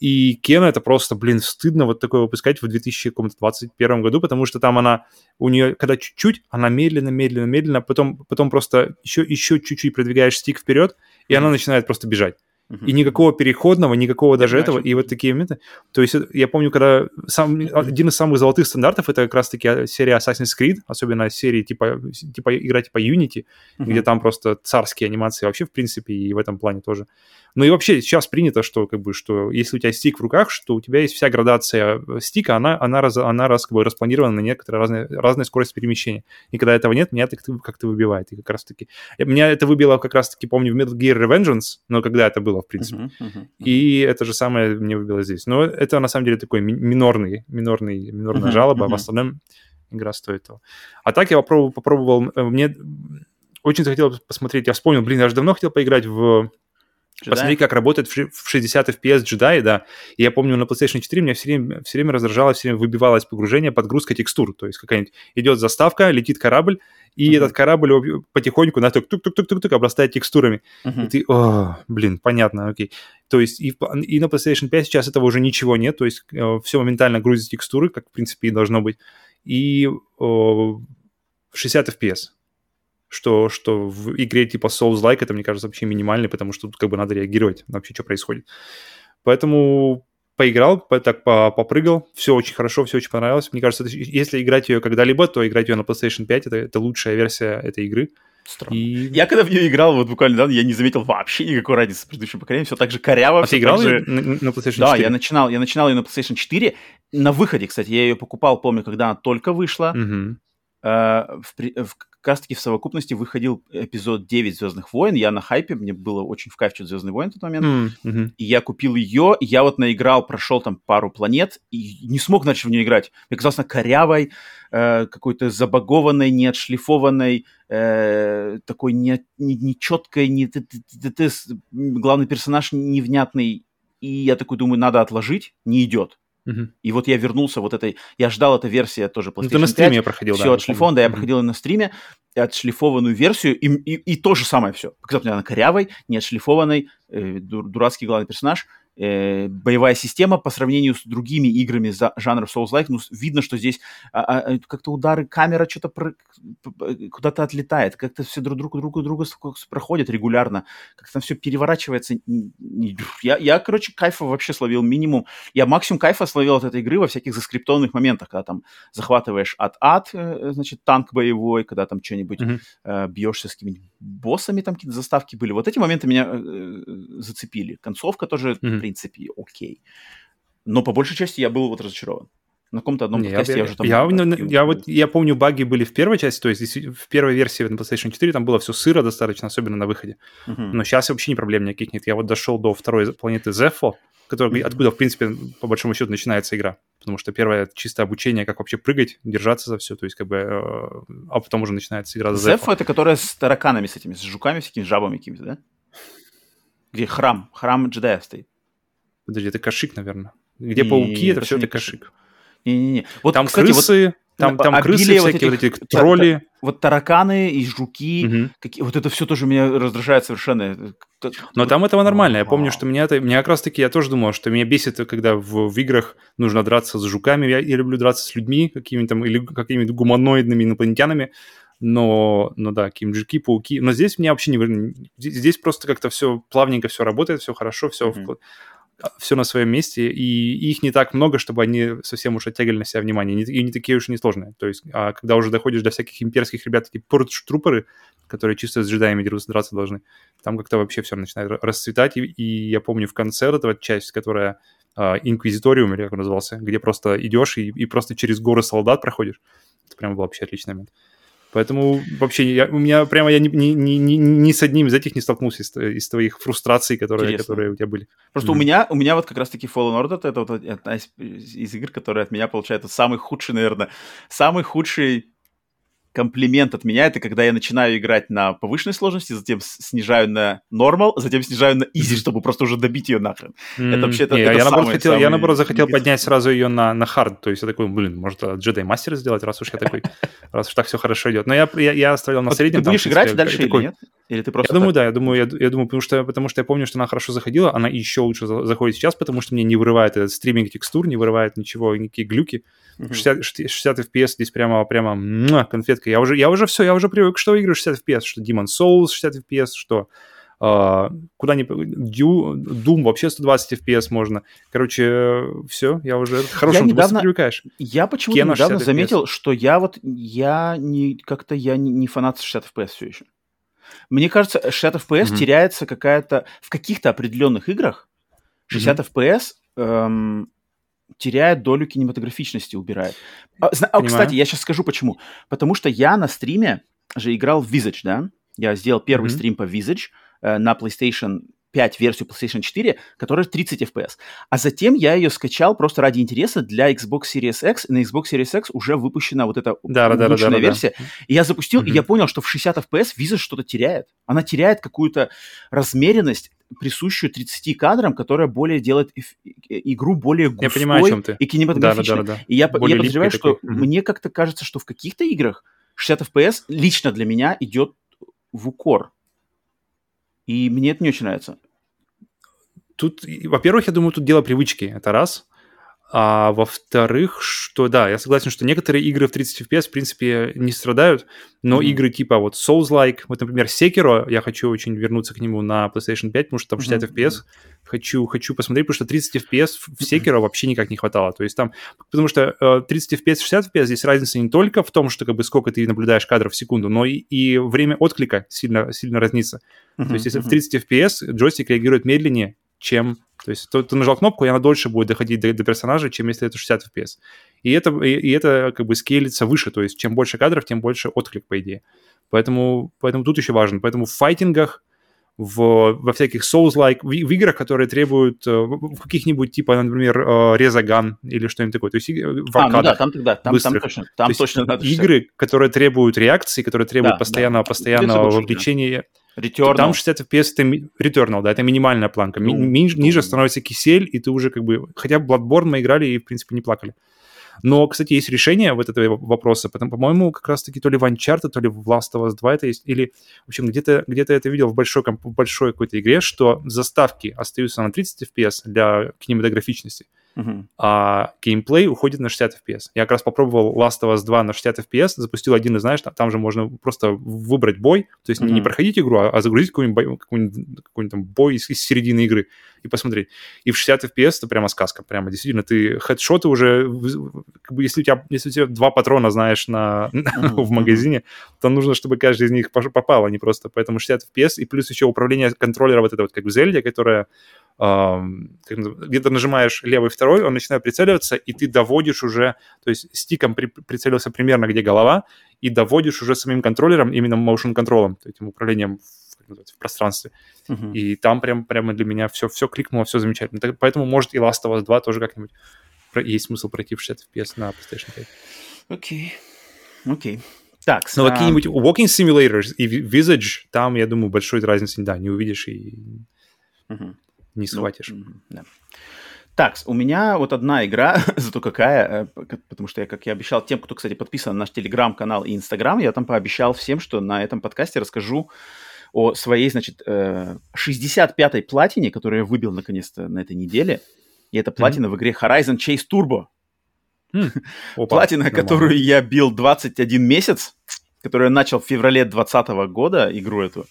И Кена это просто, блин, стыдно вот такое выпускать в 2021 году, потому что там она, у нее, когда чуть-чуть, она медленно, медленно, медленно, потом, потом просто еще, еще чуть-чуть продвигаешь стик вперед, и mm-hmm. она начинает просто бежать. Uh-huh. И никакого переходного, никакого даже я этого. И вот такие моменты. То есть я помню, когда сам, один из самых золотых стандартов это как раз-таки серия Assassin's Creed, особенно серии типа, типа игра типа Unity, uh-huh. где там просто царские анимации вообще, в принципе, и в этом плане тоже. Ну и вообще сейчас принято, что как бы, что если у тебя стик в руках, что у тебя есть вся градация стика, она, она, раз, она раз, как бы, распланирована на некоторые разные, разные скорости перемещения. И когда этого нет, меня это как-то выбивает. И как раз-таки... Меня это выбило как раз-таки, помню, в Metal Gear Revengeance, но когда это было, в принципе. Uh-huh, uh-huh, uh-huh. И это же самое мне выбило здесь. Но это на самом деле такой минорный, минорный, минорная жалоба. В остальном игра стоит того. А так я попробовал, попробовал э, мне очень захотелось посмотреть, я вспомнил, блин, я же давно хотел поиграть в Джедай? Посмотри, как работает в 60 FPS Jedi, да. И я помню, на PlayStation 4 меня все время, все время раздражало, все время выбивалось погружение, подгрузка текстур. То есть какая-нибудь идет заставка, летит корабль, и uh-huh. этот корабль потихоньку на тук-тук-тук-тук-тук обрастает текстурами. Uh-huh. И ты, о, блин, понятно, окей. То есть и, и на PlayStation 5 сейчас этого уже ничего нет, то есть э, все моментально грузит текстуры, как в принципе и должно быть. И о, 60 FPS что, что в игре типа Souls-like это, мне кажется, вообще минимальный, потому что тут как бы надо реагировать на вообще, что происходит. Поэтому поиграл, так попрыгал, все очень хорошо, все очень понравилось. Мне кажется, если играть ее когда-либо, то играть ее на PlayStation 5 это, это лучшая версия этой игры. Странно. И... Я когда в нее играл, вот буквально недавно, я не заметил вообще никакой разницы с предыдущим поколением, все так же коряво. А ты играл же... на, на PlayStation 4? Да, я начинал, я начинал ее на PlayStation 4. На выходе, кстати, я ее покупал, помню, когда она только вышла. Угу. Uh, в, в, как раз-таки в совокупности выходил эпизод 9 Звездных войн. Я на хайпе, мне было очень в кайф что Звездные войны в тот момент. Mm-hmm. И я купил ее, и я вот наиграл, прошел там пару планет, и не смог дальше в нее играть. Мне казалось она корявой, э, какой-то забагованной, неотшлифованной, э, такой не, не, нечеткой, не, ты, ты, ты, главный персонаж невнятный. И я такой думаю, надо отложить, не идет. Uh-huh. И вот я вернулся вот этой... Я ждал эту версию тоже PlayStation ну, ты на стриме 5, проходил, все да. отшлифован, да, я uh-huh. проходил на стриме, отшлифованную версию, и, и, и то же самое все. Показалось мне она корявой, не отшлифованной, э, дурацкий главный персонаж, э, боевая система по сравнению с другими играми за, жанра Souls-like, ну, видно, что здесь а, а, как-то удары, камера что-то про, куда-то отлетает, как-то все друг друг друг друга проходят регулярно, как-то там все переворачивается. Я, я, короче, кайфа вообще словил минимум. Я максимум кайфа словил от этой игры во всяких заскриптованных моментах, когда там захватываешь от-ад, э, значит, танк боевой, когда там что-нибудь mm-hmm. э, бьешься с какими-нибудь боссами, там какие-то заставки были. Вот эти моменты меня э, э зацепили. Концовка тоже, mm-hmm принципе, окей. Но по большей части я был вот разочарован. На каком-то одном подкасте я, я уже там... Я, я, я, вот, я помню, баги были в первой части, то есть в первой версии на PlayStation 4 там было все сыро достаточно, особенно на выходе. Uh-huh. Но сейчас вообще не проблем никаких нет. Я вот дошел до второй планеты Zepho, который, uh-huh. откуда, в принципе, по большому счету начинается игра. Потому что первое чисто обучение, как вообще прыгать, держаться за все, то есть как бы... Э, а потом уже начинается игра за. Zepho — это которая с тараканами с этими, с жуками, всякими жабами какими-то, да? Где храм, храм джедаев стоит. Подожди, это кошик, наверное. Где не, пауки, это все это кошик. Не-не-не. Вот, там кстати, крысы, вот, там, там крысы вот всякие, вот эти тролли. Вот тараканы и жуки, угу. какие, вот это все тоже меня раздражает совершенно. Но там этого нормально. Я помню, что меня это, меня как раз таки, я тоже думал, что меня бесит, когда в, в играх нужно драться с жуками. Я, я люблю драться с людьми какими-то там, или какими-то гуманоидными инопланетянами. Но, ну да, какие жуки, пауки. Но здесь мне вообще не... Здесь просто как-то все плавненько, все работает, все хорошо, все... Mm-hmm все на своем месте, и их не так много, чтобы они совсем уж оттягивали на себя внимание, и не такие уж несложные. То есть, а когда уже доходишь до всяких имперских ребят, такие порт-трупперы, которые чисто с джедаями драться должны, там как-то вообще все начинает расцветать, и, и я помню в конце вот эта часть, которая а, Инквизиториум, или как он назывался, где просто идешь и, и просто через горы солдат проходишь, это прям был вообще отличный момент. Поэтому вообще я, у меня прямо я ни, ни, ни, ни с одним из этих не столкнулся из, из твоих фрустраций, которые, которые у тебя были. Просто mm-hmm. у меня у меня вот как раз-таки Fallen Order это вот одна из, из игр, которая от меня получает самый худший, наверное, самый худший комплимент от меня, это когда я начинаю играть на повышенной сложности, затем снижаю на нормал, затем снижаю на easy, чтобы просто уже добить ее нахрен. Mm-hmm. Это вообще это, Не, это я, наоборот, хотел, самый... я наоборот захотел поднять сразу ее на, на hard, то есть я такой, блин, может Jedi Master сделать, раз уж я такой, раз уж так все хорошо идет. Но я, я, я оставил на среднем. Ты будешь играть дальше или нет? Или ты просто я думаю, да, я думаю, я, думаю, потому что, потому что я помню, что она хорошо заходила, она еще лучше заходит сейчас, потому что мне не вырывает этот стриминг текстур, не вырывает ничего, никакие глюки. 60, 60 FPS здесь прямо, прямо муа, конфетка. Я уже, я уже все, я уже привык, что игры 60 FPS, что Demon Souls 60 FPS, что Uh, куда ни... Doom вообще 120 FPS можно. Короче, все, я уже хорошо, я недавно, привыкаешь. Я почему-то недавно заметил, что я вот, я не, как-то я не, не фанат 60 FPS все еще. Мне кажется, 60 FPS mm-hmm. теряется какая-то... В каких-то определенных играх 60 mm-hmm. FPS эм, теряет долю кинематографичности, убирает. А, а, кстати, я сейчас скажу почему. Потому что я на стриме же играл в Visage, да? Я сделал первый mm-hmm. стрим по Visage э, на PlayStation 5 версию PlayStation 4, которая 30 FPS. А затем я ее скачал просто ради интереса для Xbox Series X. На Xbox Series X уже выпущена вот эта Да, да, да, да, улучшенная да, да. версия. И я запустил, и Мгм. я понял, что в 60 FPS виза что-то теряет. Она теряет какую-то размеренность, присущую 30 кадрам, которая более делает э, игру более густой Я понимаю, о чем ты. и Да, да, кинематографичной. да, да. И я, Более я подозреваю, что такой. Мне как-то кажется, что в каких-то играх 60 FPS лично для меня идет в укор. И мне это не очень нравится. Тут, во-первых, я думаю, тут дело привычки, это раз. А во-вторых, что да, я согласен, что некоторые игры в 30 FPS, в принципе, не страдают, но Мгм. игры типа вот Souls-like, вот, например, Sekiro, я хочу очень вернуться к нему на PlayStation 5, потому что там 60 Мгм, FPS, хочу, хочу посмотреть, потому что 30 FPS в Sekiro вообще никак не хватало. То есть там, потому что э, 30 FPS, 60 FPS, здесь разница не только в том, что как бы сколько ты наблюдаешь кадров в секунду, но и, и время отклика сильно, сильно разнится. То есть, если в 30 FPS джойстик реагирует медленнее, чем... То есть, то, ты нажал кнопку, и она дольше будет доходить до, до персонажа, чем если это 60 FPS. И это, и, и это как бы скейлится выше, то есть, чем больше кадров, тем больше отклик, по идее. Поэтому, поэтому тут еще важно. Поэтому в файтингах, в, во всяких Souls-like, в, в играх, которые требуют э, в, каких-нибудь, типа, например, э, резаган или что-нибудь такое. То есть, и- в А, ну да, там тогда, там, там точно, То там есть точно надо 60. игры, которые требуют реакции, которые требуют Да, постоянного, да. постоянного вовлечения, Returnal. там 60 FPS это Returnal, да, это минимальная планка. Ну, ми- ниже становится кисель, и ты уже как бы... Хотя Bloodborne мы играли и, в принципе, не плакали. Но, кстати, есть решение вот этого вопроса. Потому, по-моему, как раз-таки то ли в Uncharted, то ли в Last of Us 2 это есть. Или, в общем, где-то где это видел в большой, в большой какой-то игре, что заставки остаются на 30 FPS для кинематографичности, Мгм. а геймплей уходит на 60 FPS. Я как раз попробовал Last of Us 2 на 60 FPS, запустил один, и знаешь, там, там же можно просто выбрать бой, то есть не- не проходить игру, а, а загрузить какой-нибудь, бой- какой-нибудь, какой-нибудь там бой из, из середины игры и посмотреть. И в 60 FPS это прямо сказка, прямо действительно. Ты хедшоты уже, как бы, если у тебя, если у тебя два патрона, знаешь, на, Мгм, в магазине, то нужно, чтобы каждый из них попал, а не просто. Поэтому 60 FPS и плюс еще управление контроллера вот это вот как в Зельде, которое ам, как называется, где ты нажимаешь левый второй, он начинает прицеливаться, и ты доводишь уже, то есть стиком при- прицелился примерно где голова, и доводишь уже самим контроллером, именно motion контролом, этим управлением в, в пространстве. Мгм. И там прям, прямо для меня все, все кликнуло, все замечательно. Так- поэтому, может, и Last of Us 2 тоже как-нибудь есть смысл пройти в 60 FPS на PlayStation 5. Окей. Окей. Так, Но а, какие-нибудь walking simulators и vi- Visage, там, я думаю, большой разницы, да, не увидишь и мгм. Не Ну, схватишь. мгм, да. Так, у меня вот одна игра, зато какая, э, потому что я, как я обещал тем, кто, кстати, подписан на наш телеграм-канал и инстаграм, я там пообещал всем, что на этом подкасте расскажу о своей, значит, э, 65-й платине, которую я выбил наконец-то на этой неделе. И это платина в игре Horizon Chase Turbo. М, опа, Платина, нормально. которую я бил 21 месяц, которую я начал в феврале 2020 года, игру эту,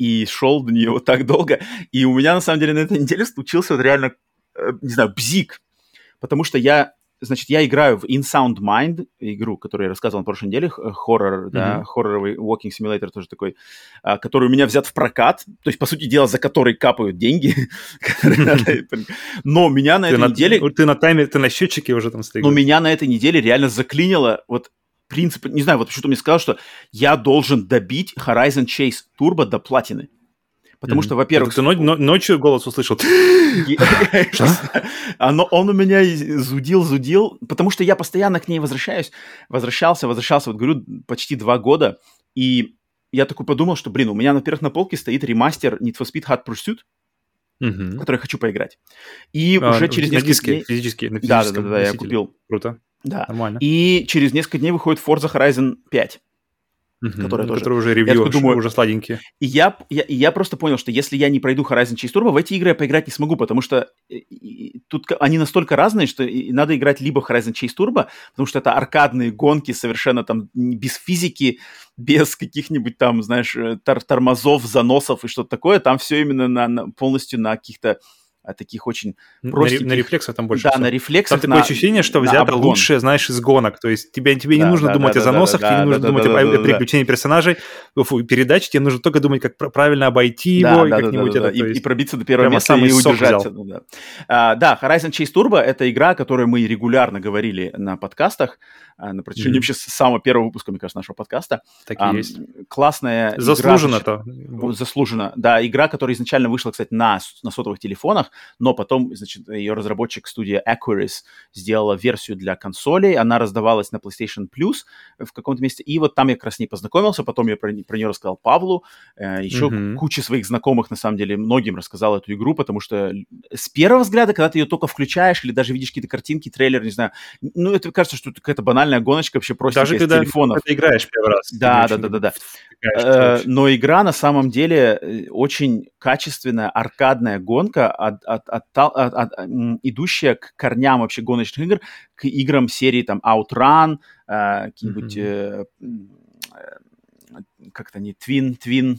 и шел до нее вот так долго. И у меня, на самом деле, на этой неделе случился вот реально, э, не знаю, бзик. Потому что я, значит, я играю в In Sound Mind, игру, которую я рассказывал на прошлой неделе, х- хоррор, да, Мгм. хорроровый walking simulator тоже такой, а, который у меня взят в прокат, то есть, по сути дела, за который капают деньги. Но меня на этой неделе... ты на таймере, ты на счетчике уже там стоишь. Но меня на этой неделе реально заклинило вот принцип, не знаю, вот что-то мне сказал, что я должен добить Horizon Chase Turbo до платины. Потому что, во-первых, Ты но- но- ночью голос услышал. Оно, он у меня зудил, зудил, потому что я постоянно к ней возвращаюсь, возвращался, возвращался, вот говорю, почти два года, и я такой подумал, что, блин, у меня, во-первых, на полке стоит ремастер Need for Speed Hot Pursuit, который я хочу поиграть. И А, уже через на несколько диске, дней... физически, на Да, да, да, я купил. Круто, Да. нормально. И через несколько дней выходит Forza Horizon 5. Мгм. которая тоже- Которые уже Я ревью, такой думаю- уже сладенькие. И я, я, и я просто понял, что если я не пройду Horizon Chase Turbo, в эти игры я поиграть не смогу, потому что и- тут они настолько разные, что надо играть либо Horizon Chase Turbo, потому что это аркадные гонки совершенно там без физики, без каких-нибудь там, знаешь, э, тор- тормозов, заносов и что-то такое. Там все именно на, на- полностью на каких-то таких очень На, простеньких. на рефлексах там больше да, всего. на Там рефлексах. такое на- ощущение, что на взято лучшее, знаешь, из гонок. То есть тебе, тебе не Да, нужно да, думать да, о заносах, тебе не нужно думать о переключении персонажей, фу, передач, тебе нужно только думать, как пр- правильно обойти его и как-нибудь это. и, и пробиться до первого места и ну да. А, да, Horizon Chase Turbo — это игра, о которой мы регулярно говорили на подкастах, а, на протяжении Мгм. вообще самого первого выпуска, мне кажется, нашего подкаста. Так и Ам, есть. Классная игра, Заслуженно-то. Вот, Заслуженно. Да, игра, которая изначально вышла, кстати, на, на сотовых телефонах, но потом, значит, ее разработчик студия Aquaris сделала версию для консолей, она раздавалась на PlayStation Plus в каком-то месте, и вот там я как раз с ней познакомился, потом я про, про нее рассказал Павлу, э, еще Мгм. куча своих знакомых, на самом деле, многим рассказал эту игру, потому что с первого взгляда, когда ты ее только включаешь или даже видишь какие-то картинки, трейлер, не знаю, ну, это кажется, что это какая-то банальная гоночка вообще простенькая Даже когда телефонов. ты играешь первый раз. Да, да, да, да, да. Э, но игра на самом деле э, очень качественная аркадная гонка, от, от- от- от- от- идущая к корням вообще гоночных игр, к играм серии там Outrun, э, какие-нибудь, э, э, как-то не Twin, Twin,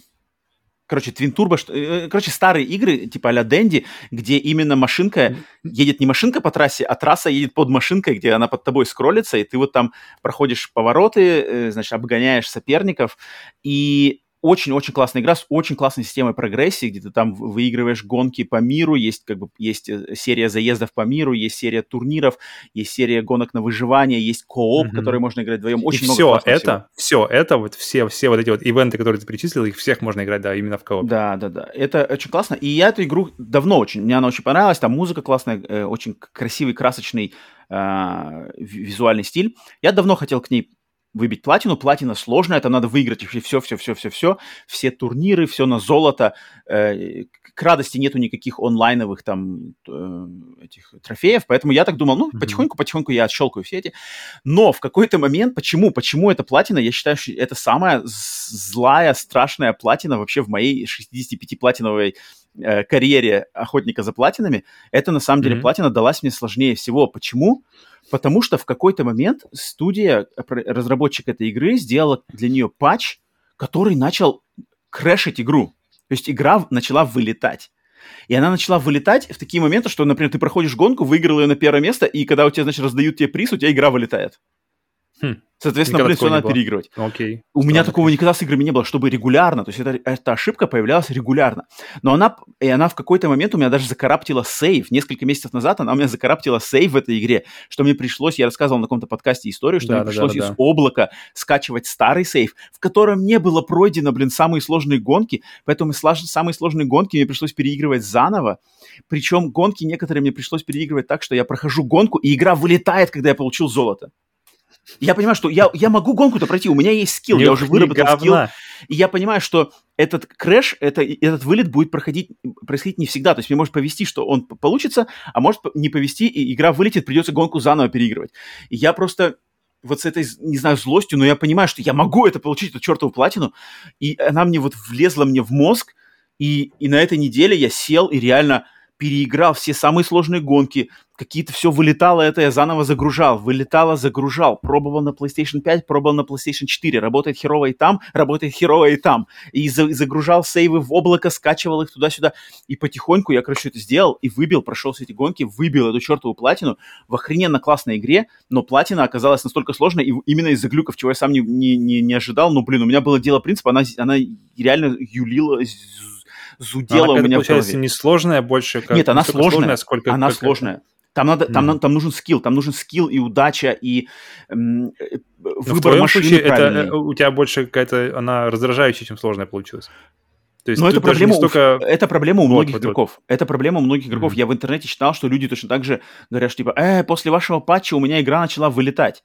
короче, Twin Turbo, что- э, короче, старые игры типа а-ля Дэнди, где именно машинка едет не машинка по трассе, а трасса едет под машинкой, где она под тобой скроллится, и ты вот там проходишь повороты, э, значит, обгоняешь соперников, и очень-очень классная игра с очень классной системой прогрессии, где ты там вы- выигрываешь гонки по миру, есть как бы есть э, серия заездов по миру, есть серия турниров, есть серия гонок на выживание, есть кооп, Мгм. который можно играть вдвоем. Очень и много все классного всего. это, все это, вот все, все вот эти вот ивенты, которые ты перечислил, их всех можно играть, да, именно в кооп. Да, да, да. Это очень классно. И я эту игру давно очень, мне она очень понравилась. Там музыка классная, э, очень красивый, красочный ви- визуальный стиль. Я давно хотел к ней выбить платину. Платина сложная, там надо выиграть вообще все, все, все, все, все, все турниры, все на золото. Э, к- радости нету никаких онлайновых там э, этих трофеев, поэтому я так думал, ну Мгм. потихоньку, потихоньку я отщелкаю все эти. Но в какой-то момент, почему, почему это платина? Я считаю, что это самая злая, страшная платина вообще в моей 65-платиновой э, карьере охотника за платинами. Это на самом деле Мгм. платина далась мне сложнее всего. Почему? Потому что в какой-то момент студия, разработчик этой игры, сделала для нее патч, который начал крэшить игру. То есть игра начала вылетать. И она начала вылетать в такие моменты, что, например, ты проходишь гонку, выиграл ее на первое место, и когда у тебя, значит, раздают тебе приз, у тебя игра вылетает. Хм. Соответственно, Никогда блин, все надо было. переигрывать. Окей. У меня Странно, такого никогда с играми не было, чтобы регулярно. То есть это, эта ошибка появлялась регулярно. Но она, и она в какой-то момент у меня даже закараптила сейв. Несколько месяцев назад она у меня закараптила сейв в этой игре, что мне пришлось, я рассказывал на каком-то подкасте историю, что Да, мне да, пришлось да, да, из да. облака скачивать старый сейв, в котором не было пройдено, блин, самые сложные гонки. Поэтому слаж- самые сложные гонки мне пришлось переигрывать заново. Причем гонки некоторые мне пришлось переигрывать так, что я прохожу гонку, и игра вылетает, когда я получил золото. Я понимаю, что я, я могу гонку-то пройти, у меня есть скилл, я уже выработал скилл, и я понимаю, что этот крэш, это, этот вылет будет проходить, происходить не всегда. То есть мне может повезти, что он получится, а может не повезти, и игра вылетит, придется гонку заново переигрывать. И я просто вот с этой, не знаю, злостью, но я понимаю, что я могу это получить, эту чертову платину, и она мне вот влезла мне в мозг, и, и на этой неделе я сел и реально переиграл все самые сложные гонки, какие-то все вылетало, это я заново загружал, вылетало, загружал, пробовал на PlayStation 5, пробовал на PlayStation 4, работает херово и там, работает херово и там, и за- загружал сейвы в облако, скачивал их туда-сюда, и потихоньку я, короче, это сделал и выбил, прошел все эти гонки, выбил эту чертову платину в охрененно классной игре, но платина оказалась настолько сложной, и именно из-за глюков, чего я сам не, не, не, не ожидал, но, блин, у меня было дело принципа, она, она реально юлила, з- зудела Она у меня в получается, голове. не сложная больше, как Нет, она столько сложная. сколько Она как это. сложная. Там надо, там, надо- там нужен скилл, там нужен скилл и удача и м, э, Но в выбор твоем машины случае это правильный. э, у тебя больше какая-то она раздражающая, чем сложная получилась. То есть Но это проблема, у, столько... это проблема у Вот, многих вот, вот. игроков. Это проблема у многих игроков. Мгм. Я в интернете читал, что люди точно так же говорят, что типа, э, после вашего патча у меня игра начала вылетать.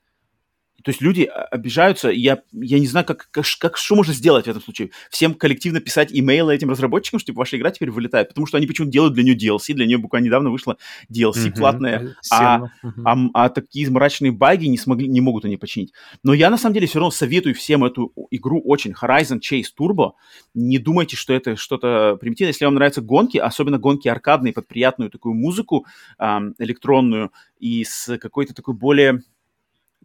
То есть люди а, обижаются, я, я не знаю, как, как, как, что можно сделать в этом случае. Всем коллективно писать имейлы этим разработчикам, что типа, ваша игра теперь вылетает, потому что они почему-то делают для нее DLC, для нее буквально недавно вышла DLC Мгм. платная, Э, а-. Мгм. а, м- а такие мрачные баги не смогли, не могут они починить. Но я на самом деле все равно советую всем эту игру очень. Horizon Chase Turbo. Не думайте, что это что-то примитивное. Если вам нравятся гонки, особенно гонки аркадные под приятную такую музыку ам, электронную и с какой-то такой более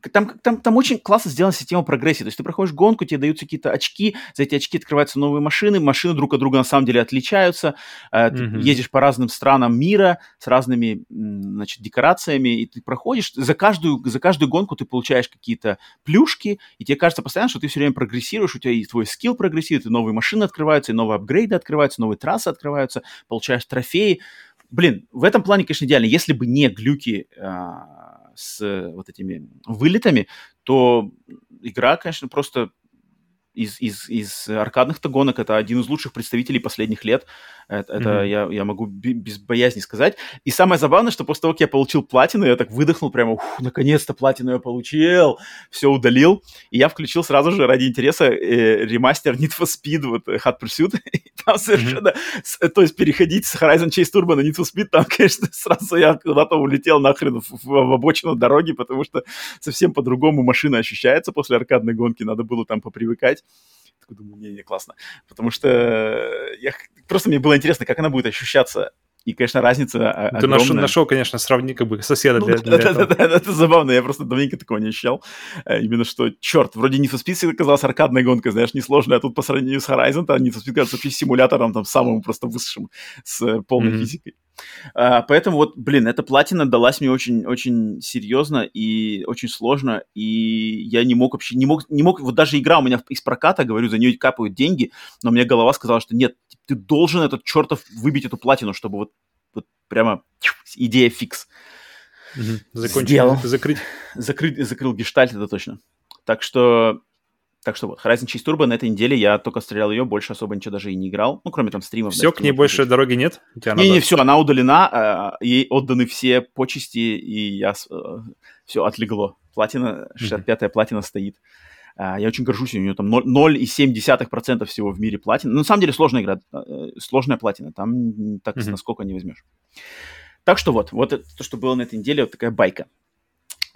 там, там, там очень классно сделана система прогрессии. То есть ты проходишь гонку, тебе даются какие-то очки, за эти очки открываются новые машины, машины друг от друга на самом деле отличаются. Э, ты Мгм. ездишь по разным странам мира с разными, значит, декорациями, и ты проходишь. За каждую, за каждую гонку ты получаешь какие-то плюшки, и тебе кажется постоянно, что ты все время прогрессируешь, у тебя и твой скилл прогрессирует, и новые машины открываются, и новые апгрейды открываются, новые трассы открываются, получаешь трофеи. Блин, в этом плане, конечно, идеально. Если бы не глюки а, с э, вот этими вылетами, то игра, конечно, просто из, из, из аркадных-то гонок это один из лучших представителей последних лет. Это, это Мгм. я, я могу без боязни сказать. И самое забавное, что после того, как я получил платину, я так выдохнул прямо, «Ух, наконец-то платину я получил, все удалил. И я включил сразу же ради интереса э, ремастер Need for Speed, вот э, Hot Pursuit. И там совершенно... с- э, то есть переходить с Horizon Chase Turbo на Need for Speed, там, конечно, сразу я куда-то улетел нахрен в, в- в обочину дороги, потому что совсем по-другому машина ощущается после аркадной гонки, надо было там попривыкать. Такой думаю, не-не, классно. Потому что э, я, просто мне было интересно, как она будет ощущаться. И, конечно, разница Ты нашел, огромная. нашел, конечно, сравни как бы соседа Ну для, для да, этого. да, да, это забавно, я просто давненько такого не ощущал. Э, Именно что, черт, вроде for Speed всегда казалась аркадной гонкой, знаешь, несложная, а тут по сравнению с Horizon, то Need for Speed кажется вообще симулятором там самым просто высшим, с э, полной Мгм. физикой. А, поэтому вот, блин, эта платина далась мне очень, очень серьезно и очень сложно, и я не мог вообще, не мог, не мог, вот даже игра у меня из проката, говорю, за нее капают деньги, но меня голова сказала, что нет, ты должен этот чертов выбить эту платину, чтобы вот, вот прямо идея фикс Мгм. Закончить, Сделал. закрыть. закрыть, закрыл гештальт, это точно. Так что, так что вот, Horizon Chase Turbo на этой неделе я только стрелял ее, больше особо ничего даже и не играл. Ну, кроме там стримов. Все, к ней больше дороги нет? Не-не, все, она удалена, а, ей отданы все почести, и я все отлегло. Платина, 65-я платина стоит. А, Я очень горжусь, у нее там 0 0,7% всего в мире платина. На самом деле сложная игра, э, сложная платина, там так Мгм. насколько не возьмешь. Так что вот, вот это то, что было на этой неделе, вот такая байка.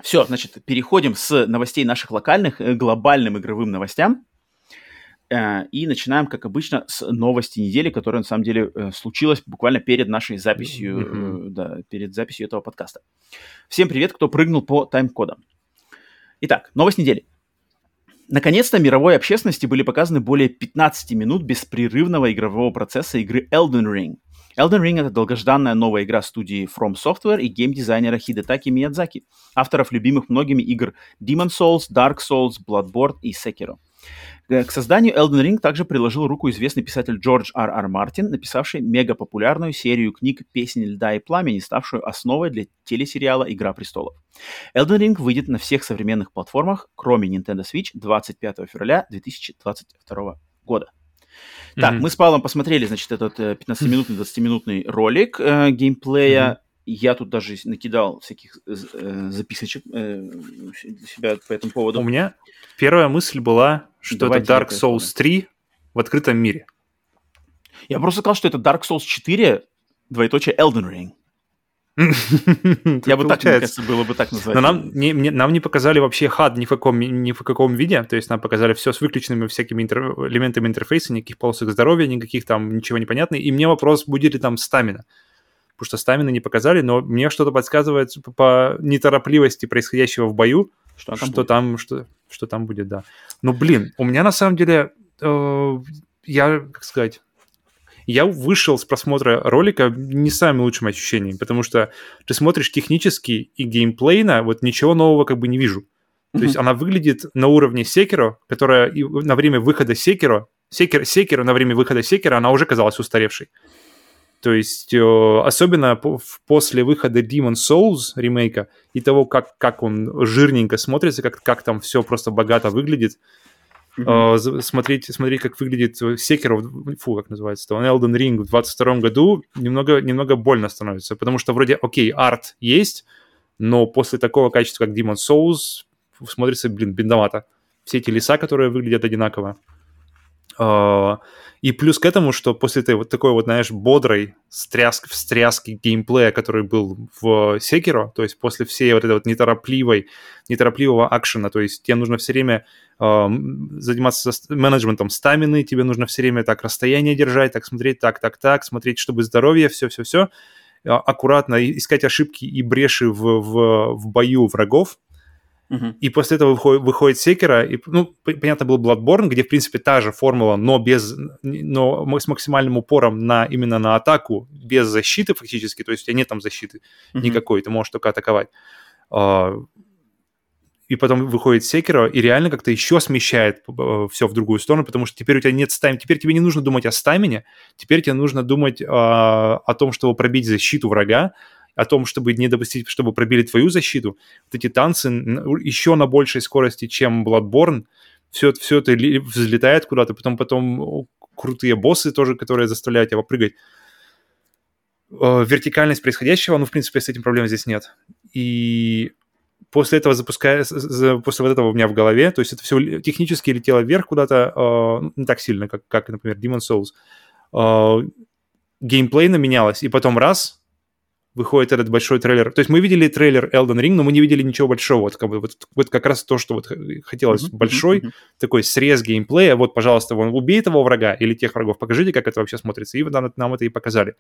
Все, значит, переходим с новостей наших локальных к глобальным игровым новостям. Э, И начинаем, как обычно, с новости недели, которая на самом деле э, случилась буквально перед нашей записью, э, да, перед записью этого подкаста. Всем привет, кто прыгнул по тайм-кодам. Итак, новость недели. Наконец-то мировой общественности были показаны более 15 минут беспрерывного игрового процесса игры Elden Ring. Elden Ring — это долгожданная новая игра студии From Software и геймдизайнера Хидетаки Миядзаки, авторов любимых многими игр Demon Souls, Dark Souls, Bloodborne и Sekiro. Э, К созданию Elden Ring также приложил руку известный писатель Джордж Р. Р. Мартин, написавший мегапопулярную серию книг «Песнь льда и пламени», ставшую основой для телесериала «Игра престолов». Elden Ring выйдет на всех современных платформах, кроме Nintendo Switch, 25 февраля 2022 года. Так, Мгм. мы с Павлом посмотрели, значит, этот э, 15-минутный, 20-минутный ролик э, геймплея. Мгм. Я тут даже накидал всяких э, э, записочек э, для себя по этому поводу. У меня первая мысль была, что Давайте это Dark Souls поясню. 3 в открытом мире. Я просто сказал, что это Dark Souls 4, двоеточие Elden Ring. Я бы так, мне кажется, было бы так назвать. Но нам не, нам не показали вообще HUD ни в каком, ни в каком виде, то есть нам показали все с выключенными всякими элементами интерфейса, никаких полосок здоровья, никаких там ничего не понятно. И мне вопрос, будет ли там стамина. Потому что стамина не показали, но мне что-то подсказывает по, по неторопливости происходящего в бою, Что там что будет? там, что, что там будет, да. Ну, блин, у меня на самом деле, э, я, как сказать, я вышел с просмотра ролика не с самыми лучшими ощущениями, потому что ты смотришь технически и геймплейно, вот ничего нового как бы не вижу. То есть она выглядит на уровне Секиро, которая на время выхода Секиро, Секиро, Секиро на время выхода Секиро, она уже казалась устаревшей. То есть, э, особенно после выхода Demon Souls ремейка и того, как, как он жирненько смотрится, как, как там все просто богато выглядит, Э, за- смотреть, смотреть, как выглядит Секиро, фу, как называется, он Elden Ring в 22 году, немного, немного больно становится, потому что вроде, окей, арт есть, но после такого качества, как Demon Souls, смотрится, блин, бедновато. Все эти леса, которые выглядят одинаково. А, И плюс к этому, что после этой вот такой вот, знаешь, бодрой стряск, встряски геймплея, который был в Секиро, то есть после всей вот этой вот неторопливой, неторопливого акшена, то есть тебе нужно все время э, заниматься менеджментом стамины, тебе нужно все время так расстояние держать, так смотреть, так, так, так, смотреть, чтобы здоровье, все-все-все, аккуратно и- искать ошибки и бреши в, в, в бою врагов, Мгм. и после этого выходит, выходит Секера, и, ну, понятно, был Bloodborne, где, в принципе, та же формула, но без, но с максимальным упором на, именно на атаку, без защиты фактически, то есть у тебя нет там защиты Мгм. никакой, ты можешь только атаковать. А, И потом выходит Секера, и реально как-то еще смещает все в другую сторону, потому что теперь у тебя нет стамина, теперь тебе не нужно думать о стамине, теперь тебе нужно думать а, о том, чтобы пробить защиту врага, о том, чтобы не допустить, чтобы пробили твою защиту. Вот эти танцы еще на большей скорости, чем Bloodborne, все, все это взлетает куда-то, потом, потом крутые боссы тоже, которые заставляют тебя прыгать. Э, Вертикальность происходящего, ну, в принципе, с этим проблем здесь нет. И после этого запуская, после вот этого у меня в голове, то есть это все технически летело вверх куда-то, э, не так сильно, как, как например, Demon Souls. Э, геймплейно менялось, и потом раз, выходит этот большой трейлер. То есть мы видели трейлер Elden Ring, но мы не видели ничего большого. Вот как, бы, вот, вот как раз то, что вот хотелось. Мгм, большой мгм, такой срез геймплея. Вот, пожалуйста, вон, убей того врага или тех врагов, покажите, как это вообще смотрится. И вот нам, нам это и показали.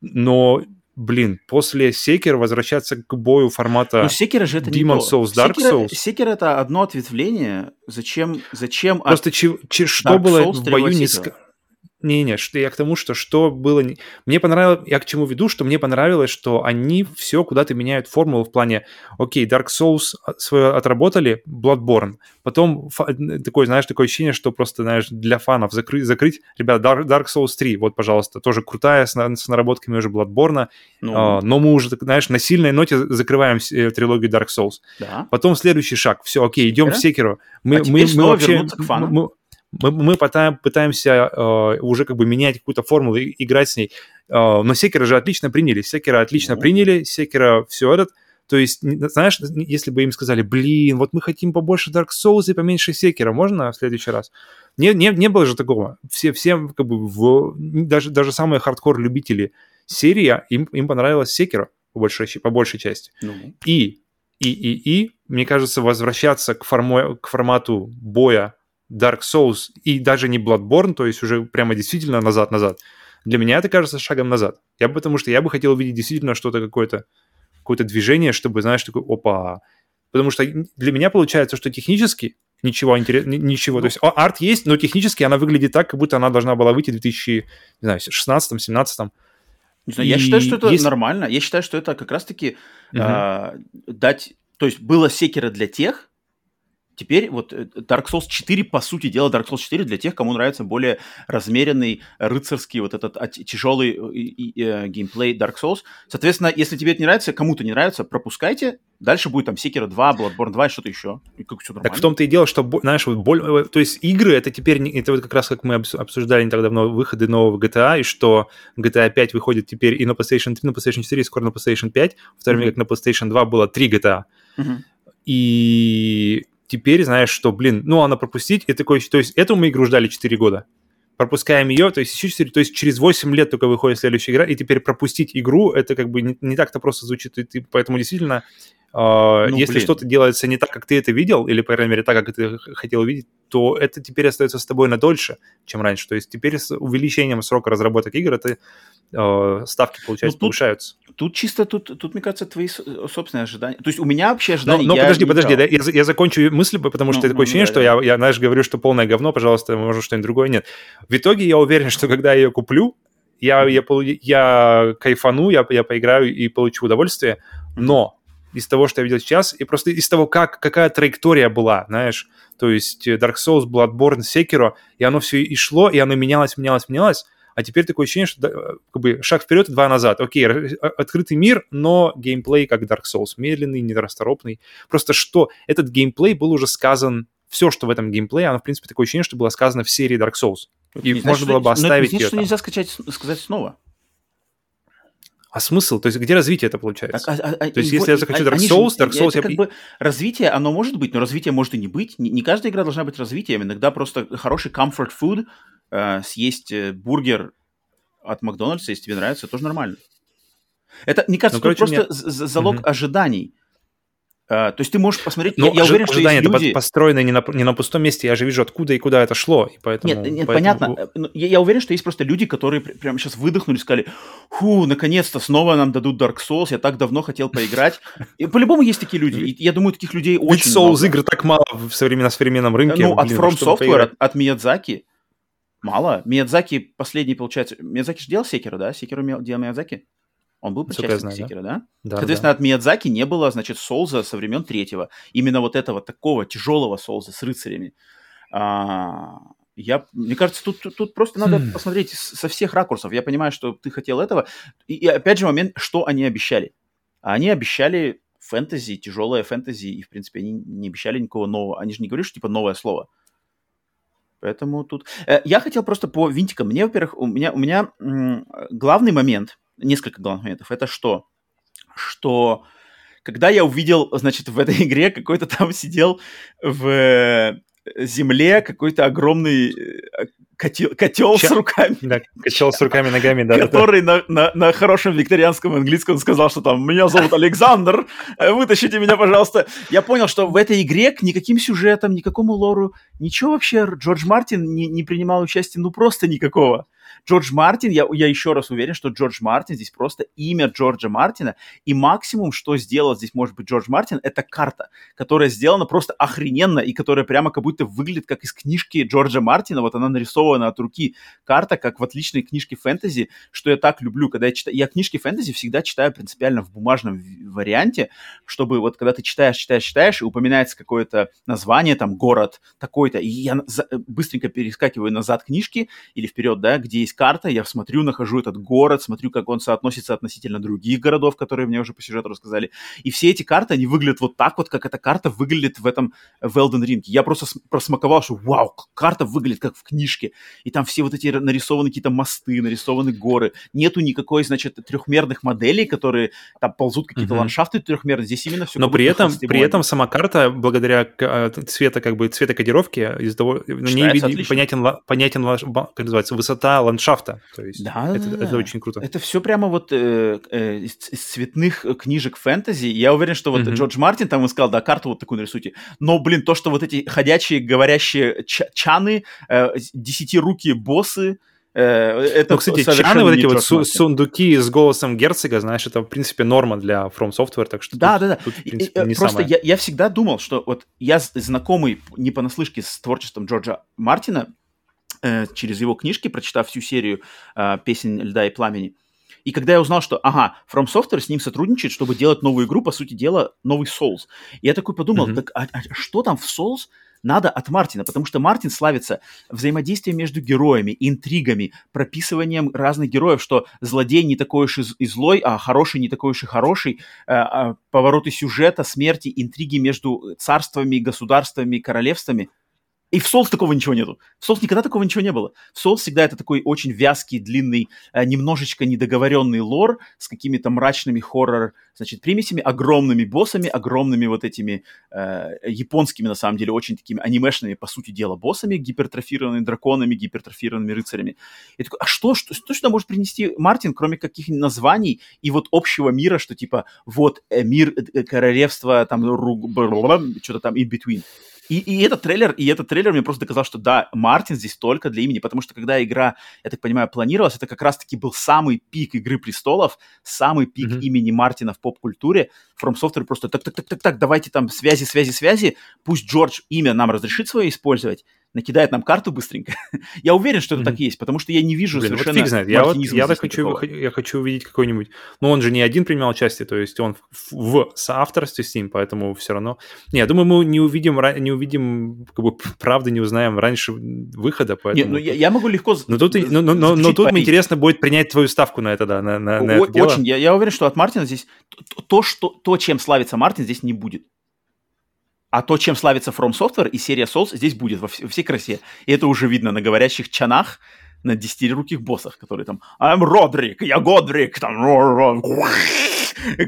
Но, блин, после Секер возвращаться к бою формата... Секера же это не Demon то. Souls, Dark Sekiro- Souls. Sekiro это одно ответвление. Зачем, зачем от- Просто чи- чи- что Dark было Souls в бою не... этого? Не-не, что я к тому, что что было... не- Мне понравилось... Я к чему веду, что мне понравилось, что они все куда-то меняют формулу в плане, окей, Dark Souls свое отработали, Bloodborne. Потом фа- такое, знаешь, такое ощущение, что просто, знаешь, для фанов закрыть, закрыть. Ребят, Dark, Dark Souls 3, вот, пожалуйста, тоже крутая, с, с наработками уже Bloodborne. Ну, А, но мы уже, знаешь, на сильной ноте закрываем э, трилогию Dark Souls. да. Потом следующий шаг. Все, окей, идем в Секеру. Мы, А теперь снова вернуться к мы- фанам. Мы, мы, мы пытаем- пытаемся э, уже как бы менять какую-то формулу и играть с ней. Э, но Секера же отлично приняли. Секера отлично Ну. приняли. Секера все этот. То есть, знаешь, если бы им сказали, блин, вот мы хотим побольше Dark Souls и поменьше Секера, можно в следующий раз? Не, не, не было же такого. Все, все как бы, в, даже, даже самые хардкор-любители серии, им, им понравилась Секера по большей, по большей части. Ну, И, и, и, и, мне кажется, возвращаться к, форму, к формату боя Dark Souls и даже не Bloodborne, то есть уже прямо действительно назад-назад, для меня это кажется шагом назад. Я потому что я бы хотел увидеть действительно что-то какое-то, какое-то движение, чтобы, знаешь, такой, опа. Потому что для меня получается, что технически ничего интересного, ничего. То есть а- арт есть, но технически она выглядит так, как будто она должна была выйти в 2016-17. не знаю, я считаю, что это есть- нормально. Я считаю, что это как раз-таки а, дать... То есть было Секера для тех, теперь вот э, Dark Souls 4, по сути дела, Dark Souls 4 для тех, кому нравится более размеренный, рыцарский, вот этот тяжелый э, э, геймплей Dark Souls. Соответственно, если тебе это не нравится, кому-то не нравится, пропускайте. Дальше будет там Секера 2, Bloodborne 2 и что-то еще. И как все нормально. Так в том-то и дело, что, знаешь, вот боль, э, то есть игры, это теперь, не- это вот как раз как мы обс- обсуждали не так давно выходы нового GTA, и что GTA 5 выходит теперь и на PlayStation 3, на PlayStation 4, и скоро на PlayStation 5, в то время Мгм. как на PlayStation 2 было 3 GTA. Мгм. И теперь знаешь, что, блин, ну, она пропустить, и такой, то есть эту мы игру ждали 4 года, пропускаем ее, то есть еще 4, то есть через 8 лет только выходит следующая игра, и теперь пропустить игру, это как бы не, не так-то просто звучит, и ты, поэтому действительно, Ну, если блин. что-то делается не так, как ты это видел, или, по крайней мере, так, как ты хотел видеть, то это теперь остается с тобой на дольше, чем раньше. То есть теперь с увеличением срока разработок игр это э, ставки, получается, тут- повышаются. Тут чисто, тут, тут, мне кажется, твои с- собственные ожидания. То есть у меня вообще Но, ожидания... но я подожди, подожди, да, я, я закончу мысль, потому что Ну, такое ну, ощущение, да, что да. я, я, знаешь, говорю, что полное говно, пожалуйста, может что-нибудь другое, нет. В итоге я уверен, что когда я ее куплю, я, я, полу- я кайфану, я, я поиграю и получу удовольствие, но из того, что я видел сейчас, и просто из того, как, какая траектория была, знаешь, то есть э, Dark Souls, Bloodborne, Sekiro, и оно все и шло, и оно менялось, менялось, менялось, а теперь такое ощущение, что э, как бы шаг вперед и два назад. Окей, э, открытый мир, но геймплей как Dark Souls, медленный, нерасторопный. Просто что этот геймплей был уже сказан, все, что в этом геймплее, оно, в принципе, такое ощущение, что было сказано в серии Dark Souls. И Не значит, можно было бы что- но оставить значит, ее что там. нельзя скачать, сказать снова. А смысл? То есть где развитие это получается? Так, а- а- То есть и если я захочу а- Dark они же- Souls, Dark это Souls я как бы- развитие, оно может быть, но развитие может и не быть. Не, не каждая игра должна быть развитием. Иногда просто хороший comfort food, э, съесть э, бургер от Макдональдса, если тебе нравится, тоже нормально. Это, мне кажется, Ну, короче, просто з- залог Мгм. ожиданий. Uh, то есть ты можешь посмотреть, Но я, я ожи- уверен, что есть это люди... построено не на, не на пустом месте, я же вижу, откуда и куда это шло, и поэтому... Нет, нет, поэтому- понятно. Э, ну, Я, я уверен, что есть просто люди, которые пр- прямо сейчас выдохнули сказали, фу, наконец-то снова нам дадут Dark Souls, я так давно хотел поиграть. И по-любому есть такие люди, и я думаю, таких людей Ведь очень Souls много. игр так мало в современ- на современном рынке. Ну, от блин, From Software, от, от Миядзаки мало. Миядзаки последний, получается... Миядзаки же делал Секера, да? Секеру делал Миядзаки? Он был причастен к знаю, Секеру, да? Да, Соответственно, от Миядзаки не было, значит, Соуза со времен третьего. Именно вот этого такого тяжелого Соуза с рыцарями. А, я, мне кажется, тут, тут, просто надо Хм. посмотреть со всех ракурсов. Я понимаю, что ты хотел этого. И, и опять же момент, что они обещали. Они обещали фэнтези, тяжелое фэнтези, и, в принципе, они не обещали никакого нового. Они же не говорили, что, типа, новое слово. Поэтому тут... Э, Я хотел просто по винтикам. Мне, во-первых, у меня, у меня главный момент, несколько главных моментов, это что? Что когда я увидел, значит, в этой игре какой-то там сидел в э, земле какой-то огромный э, котел, котел с Ча- руками, Да, качал с руками, ногами, да. да, да. который на, на, на хорошем викторианском английском сказал, что там «Меня зовут Александр, э, вытащите меня, пожалуйста». Я понял, что в этой игре к никаким сюжетам, никакому лору, ничего вообще Джордж Мартин не, не принимал участия, ну просто никакого. Джордж Мартин, я, я еще раз уверен, что Джордж Мартин здесь просто имя Джорджа Мартина, и максимум, что сделал здесь, может быть, Джордж Мартин, это карта, которая сделана просто охрененно, и которая прямо как будто выглядит как из книжки Джорджа Мартина, вот она нарисована от руки, карта, как в отличной книжке фэнтези, что я так люблю, когда я читаю, я книжки фэнтези всегда читаю принципиально в бумажном варианте, чтобы вот когда ты читаешь, читаешь, читаешь, и упоминается какое-то название, там, город такой-то, и я за- быстренько перескакиваю назад книжки или вперед, да, где есть карта, я смотрю, нахожу этот город, смотрю, как он соотносится относительно других городов, которые мне уже по сюжету рассказали. И все эти карты, они выглядят вот так вот, как эта карта выглядит в этом в Elden Ring. Я просто просмаковал, что вау, карта выглядит как в книжке. И там все вот эти нарисованы какие-то мосты, нарисованы горы. Нету никакой, значит, трехмерных моделей, которые там ползут какие-то Мгм. ландшафты трехмерные. Здесь именно все Но при этом, при этом сама карта, благодаря э, цвета, как бы, цветокодировке, из того, на ней понятен, понятен, как называется, высота ландшафта. То есть Да, это, да, это да. очень круто. Это все прямо вот э, э, из, из цветных э, книжек фэнтези. Я уверен, что вот Мгм. Джордж Мартин там и сказал, да, карту вот такую нарисуйте. Но, блин, то, что вот эти ходячие, говорящие ча- чаны, э, десятирукие боссы, э, это Ну, кстати, чаны, вот эти вот су- сундуки с голосом герцога, знаешь, это, в принципе, норма для From Software, так что Да, тут, да, да. тут, в принципе, и, не Просто самое. я, я всегда думал, что вот я знакомый не понаслышке с творчеством Джорджа Мартина, э, через его книжки, прочитав всю серию э, песен льда и пламени. И когда я узнал, что, ага, From Software с ним сотрудничает, чтобы делать новую игру, по сути дела, новый Souls. И я такой подумал, Мгм. так а- а что там в Souls надо от Мартина? Потому что Мартин славится взаимодействием между героями, интригами, прописыванием разных героев, что злодей не такой уж и, и злой, а хороший не такой уж и хороший, э, а, повороты сюжета, смерти, интриги между царствами, государствами, королевствами. И в Souls такого ничего нету. В Souls никогда такого ничего не было. В Souls всегда это такой очень вязкий, длинный, э, немножечко недоговоренный лор с какими-то мрачными хоррор, значит, примесями, огромными боссами, огромными вот этими э, японскими, на самом деле, очень такими анимешными, по сути дела, боссами, гипертрофированными драконами, гипертрофированными рыцарями. Я такой, а что, что, что сюда может принести Мартин, кроме каких-нибудь названий и вот общего мира, что типа вот э, мир э, королевства, там, что-то там in between. И, и этот трейлер, и этот трейлер мне просто доказал, что да, Мартин здесь только для имени, потому что когда игра, я так понимаю, планировалась, это как раз-таки был самый пик Игры Престолов, самый пик Мгм. имени Мартина в поп-культуре. From Software просто так-так-так-так-так, давайте там связи, связи, связи, пусть Джордж имя нам разрешит свое использовать, накидает нам карту быстренько. я уверен, что это Мгм. так есть, потому что я не вижу Блин, вот совершенно фиг знает. Я, вот, я так хочу, я хочу увидеть какой-нибудь... Ну, он же не один принимал участие, то есть он в, в соавторстве с ним, поэтому все равно... Не, я думаю, мы не увидим, не увидим, как бы, правды не узнаем раньше выхода, поэтому... ну я, я могу легко... Но тут, но, но, но, но тут интересно будет принять твою ставку на это, да, на, на, на О- это дело. Очень. Я, я уверен, что от Мартина здесь то, что, то, чем славится Мартин, здесь не будет. А то, чем славится From Software и серия Souls, здесь будет во, вс- во всей красе. И это уже видно на говорящих чанах, на десятируких боссах, которые там «I'm Родрик, я Годрик», там «Ро- ро-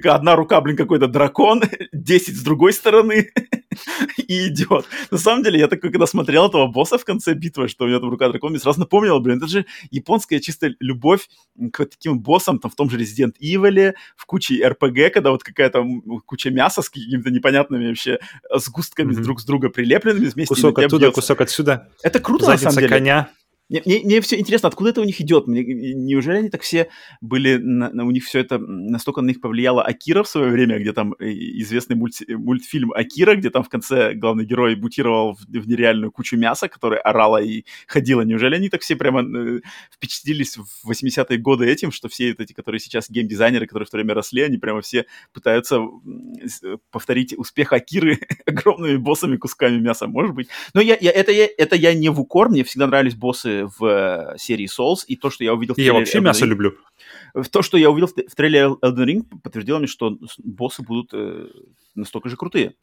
одна рука, блин, какой-то дракон, 10 с другой стороны, и идет. На самом деле, я такой, когда смотрел этого босса в конце битвы, что у меня там рука дракона, мне сразу напомнил, блин, это же японская чистая любовь к вот таким боссам, там, в том же Resident Evil, в куче RPG, когда вот какая-то куча мяса с какими-то непонятными вообще сгустками mm-hmm. друг с друга прилепленными вместе. Кусок оттуда, бьется. кусок отсюда. Это круто, Задница на самом деле. коня. Мне, мне, мне все интересно, откуда это у них идет? Мне, неужели они так все были, на, на, у них все это настолько на них повлияло Акира в свое время, где там э, известный мульти, мультфильм Акира, где там в конце главный герой бутировал в, в нереальную кучу мяса, которая орала и ходила. Неужели они так все прямо э, впечатлились в 80-е годы этим, что все эти, которые сейчас геймдизайнеры, которые в то время росли, они прямо все пытаются э, повторить успех Акиры огромными боссами, кусками мяса, может быть. Но я, я, это, я, это я не в укор, мне всегда нравились боссы в э, серии Souls, и то, что я увидел в Я вообще мясо Ring, люблю. То, что я увидел в, в трейлере Elden Ring, подтвердило мне, что боссы будут э, настолько же крутые.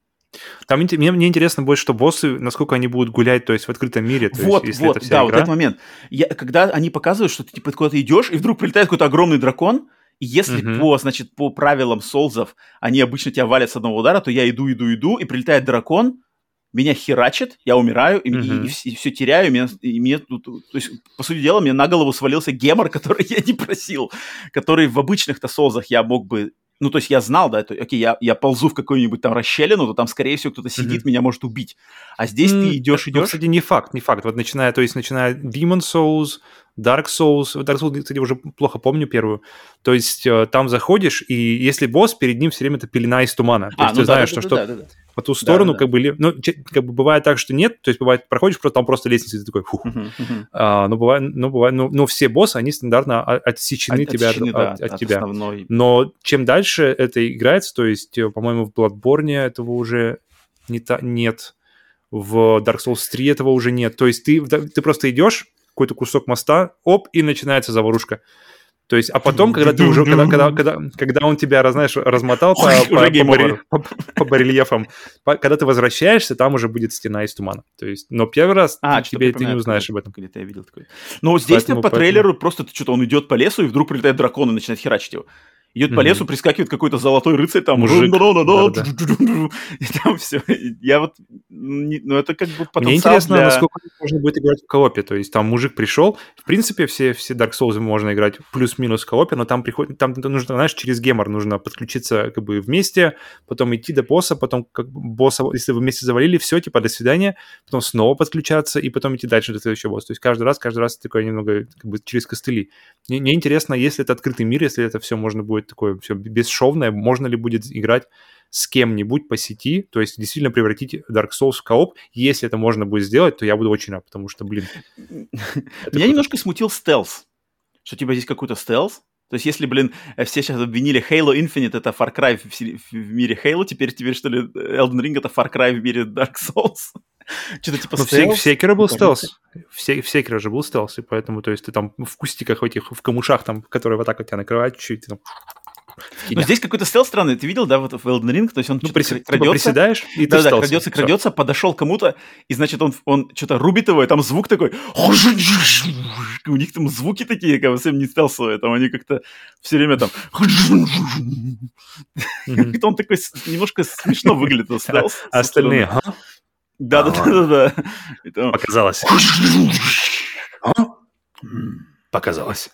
Там мне, мне интересно больше, что боссы, насколько они будут гулять, то есть в открытом мире. То вот, есть, вот, да, игра... вот этот момент. Я, когда они показывают, что ты типа куда-то идешь, и вдруг прилетает какой-то огромный дракон, и если uh-huh. по, значит, по правилам солзов они обычно тебя валят с одного удара, то я иду, иду, иду, и прилетает дракон, меня херачит, я умираю, и, mm-hmm. и, и, и все теряю, и меня, и мне, то есть, по сути дела, мне на голову свалился гемор, который я не просил, который в обычных-то солзах я мог бы ну, то есть я знал, да, это, окей, я, я ползу в какую-нибудь там расщелину, то там, скорее всего, кто-то сидит, mm-hmm. меня может убить. А здесь mm-hmm. ты идешь, идешь. Ну, кстати, не факт, не факт. Вот начиная, то есть начиная Demon Souls, Dark Souls, Dark Souls, кстати, уже плохо помню первую. То есть э, там заходишь, и если босс, перед ним все время это пелена из тумана. То а, есть ну, ты да, знаешь, да, что, да, что да, да, по ту сторону, да, да. как бы, ну, как бы бывает так, что нет, то есть бывает, проходишь, просто там просто лестница, и ты такой, фух. Uh-huh, uh-huh. А, ну, бывает, ну, бывает, ну, но все боссы, они стандартно отсечены от, тебя, отсечены, от, да, от, от тебя. Основной. Но чем дальше это играется, то есть, э, по-моему, в Bloodborne этого уже не та, нет, в Dark Souls 3 этого уже нет. То есть ты, ты просто идешь, какой-то кусок моста, оп, и начинается заварушка. То есть, а потом, когда ты уже, когда, когда, когда, когда он тебя, знаешь, размотал по, по, по, барель, по, по барельефам, по, когда ты возвращаешься, там уже будет стена из тумана. То есть, но первый раз а, ты, тебе, ты не узнаешь об этом. Где-то я видел такой. Но здесь поэтому, по поэтому... трейлеру просто что-то он идет по лесу, и вдруг прилетает дракон и начинает херачить его идет mm-hmm. по лесу, прискакивает какой-то золотой рыцарь, там, Мужик. и там все. Я вот, ну это как бы потенциал Мне интересно, для... насколько можно будет играть в коопе, то есть там мужик пришел, в принципе, все, все Dark Souls можно играть плюс-минус в коопе, но там приходит, там нужно, знаешь, через гемор нужно подключиться как бы вместе, потом идти до босса, потом как бы босса, если вы вместе завалили, все, типа, до свидания, потом снова подключаться и потом идти дальше до следующего босса. То есть каждый раз, каждый раз такое немного как бы через костыли. Мне, мне интересно, если это открытый мир, если это все можно будет такое все бесшовное, можно ли будет играть с кем-нибудь по сети, то есть действительно превратить Dark Souls в кооп. Если это можно будет сделать, то я буду очень рад, потому что, блин... Меня немножко смутил стелс, что типа здесь какой-то стелс, то есть, если, блин, все сейчас обвинили Halo Infinite это Far Cry в, в мире Halo, теперь, теперь что ли, Elden Ring это Far Cry в мире Dark Souls? Что-то типа Но стелс? В Секеро был стелс. В Секеро же был стелс, и поэтому, то есть, ты там в кустиках этих, в камушах, там, которые вот так вот тебя накрывают чуть-чуть, там но здесь какой-то стелс странный. Ты видел, да, вот в Elden Ring? То есть он ну, прис... крадется. Типа приседаешь, и да, ты да, крадется, крадется, подошел к кому-то, и, значит, он, он что-то рубит его, и там звук такой... У них там звуки такие, как совсем не стелсовые, там они как-то все время там... Он такой немножко смешно выглядит, стелс. А остальные... Да, да, да, да. Показалось показалось.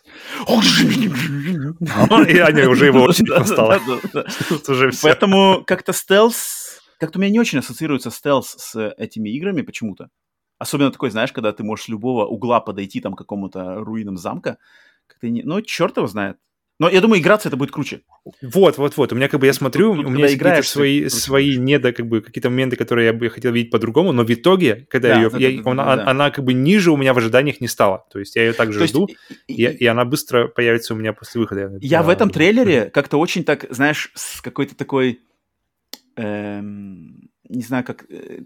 И они уже его очень достало. Поэтому как-то стелс, как-то у меня не очень ассоциируется стелс с этими играми почему-то. Особенно такой, знаешь, когда ты можешь с любого угла подойти там к какому-то руинам замка. Как-то не... Ну, черт его знает. Но я думаю, играться это будет круче. Вот, вот, вот. У меня как бы я смотрю, тут, у меня есть какие-то свои, свои недо, как бы какие-то моменты, которые я бы хотел видеть по-другому, но в итоге, когда да, ее, это, я, это, она, да. она как бы ниже у меня в ожиданиях не стала. То есть я ее также То жду, и, и, и она быстро появится у меня после выхода. Я да, в этом трейлере как-то очень так, знаешь, с какой-то такой... Эм не знаю, как, э,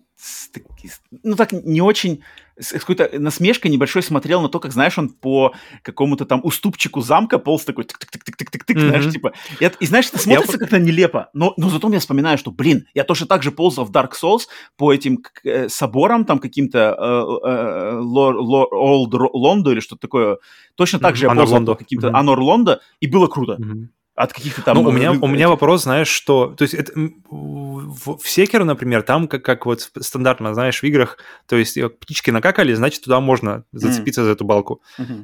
ну так не очень, с какой-то насмешкой небольшой смотрел на то, как, знаешь, он по какому-то там уступчику замка полз такой тык-тык-тык-тык-тык-тык, mm-hmm. знаешь, типа. И, и знаешь, это смотрится я... как-то нелепо, но, но зато я вспоминаю, что, блин, я тоже так же ползал в Dark Souls по этим э, соборам, там каким-то э, э, Old Лондо или что-то такое. Точно так же mm-hmm. я ползал по каким-то mm-hmm. Анор Лондо, и было круто. Mm-hmm. От каких-то там... Ну, у меня, у меня вопрос, знаешь, что... То есть это, в, в Секеро, например, там как, как вот стандартно, знаешь, в играх, то есть э, птички накакали, значит, туда можно зацепиться за эту балку.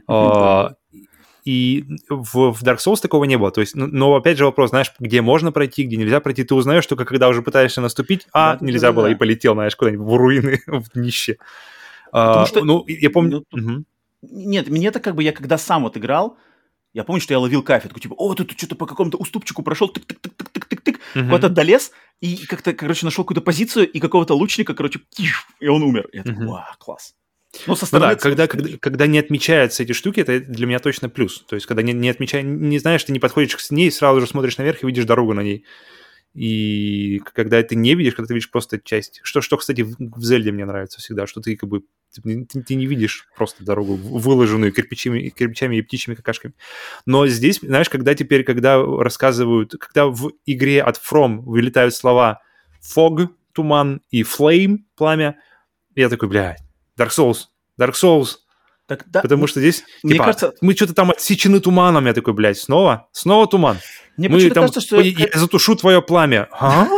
А, И в, в Dark Souls такого не было. То есть, ну, но опять же вопрос, знаешь, где можно пройти, где нельзя пройти. Ты узнаешь только когда уже пытаешься наступить, а Да, нельзя да, было да. и полетел, знаешь, куда-нибудь в руины, в днище. А, Потому что- ну, я помню... ну, Мгм. Нет, мне-то как бы я когда сам вот играл, я помню, что я ловил такой, типа, о, тут что-то по какому-то уступчику прошел, тык-тык-тык-тык-тык-тык, Мгм. куда-то долез, и как-то, короче, нашел какую-то позицию, и какого-то лучника, короче, тиш, и он умер. Я такой, Мгм. вау, класс. Ну, со Ну стороны да, это когда, когда, когда не отмечаются эти штуки, это для меня точно плюс. То есть, когда не, не отмечаешь, не знаешь, ты не подходишь к ней, сразу же смотришь наверх и видишь дорогу на ней. И когда ты не видишь, когда ты видишь просто часть. Что, что кстати, в, Зельде мне нравится всегда, что ты как бы ты, ты- ты не видишь просто дорогу, выложенную кирпичами, кирпичами и птичьими какашками. Но здесь, знаешь, когда теперь, когда рассказывают, когда в игре от From вылетают слова fog, туман и flame, пламя, я такой, блядь, Dark Souls, Dark Souls, Так, да, Потому что здесь, мне типа, кажется- мы что-то там отсечены туманом. Я такой, блядь, снова? Снова туман? мне мы там, кажется, что... «Ой, я затушу твое пламя. А?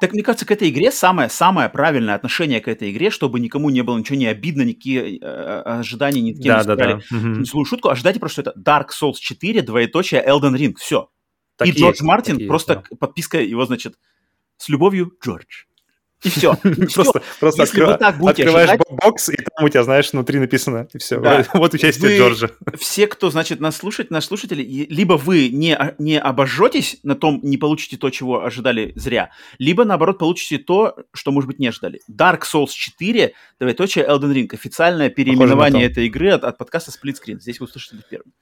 Так мне кажется, к этой игре самое, самое правильное отношение к этой игре, чтобы никому не было ничего не обидно, никакие э, ожидания ни Да, да, да. Мгм. не злую шутку, ожидайте просто, что это Dark Souls 4, двоеточие, Elden Ring, все. Так и и Джордж Мартин, так и есть, просто да. подписка его, значит, с любовью, Джордж. И все. Просто, просто Если вы открыва- так будете открываешь ожидать- бокс, и там у тебя, знаешь, внутри написано, и все. Да. Вот участие Вы- Джорджа. Все, кто, значит, нас слушает, наши слушатели, либо вы не, о- не обожжетесь на том, не получите то, чего ожидали зря, либо, наоборот, получите то, что, может быть, не ожидали. Dark Souls 4, двоеточие, Elden Ring. Официальное переименование то. этой игры от, от подкаста Split Screen. Здесь вы услышите первым.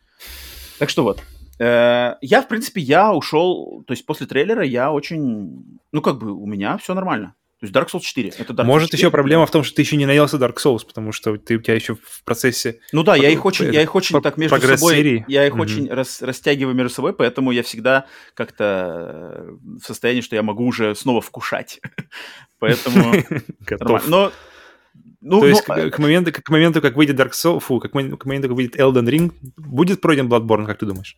Так что вот. Э, Я, в принципе, я ушел, то есть после трейлера я очень, ну, как бы у меня все нормально. То есть Dark Souls 4. Это Dark Souls Может, 4. еще проблема в том, что ты еще не наелся Dark Souls, потому что ты у тебя еще в процессе... Ну да, я их очень, я их очень так между собой, серии. я их Мгм. очень рас- растягиваю между собой, поэтому я всегда как-то э, в состоянии, что я могу уже снова вкушать. Поэтому готов. Но, ну, То есть ну, к, к моменту, к моменту, как выйдет Dark Souls, фу, как к моменту, как выйдет Elden Ring, будет пройден Bloodborne, как ты думаешь?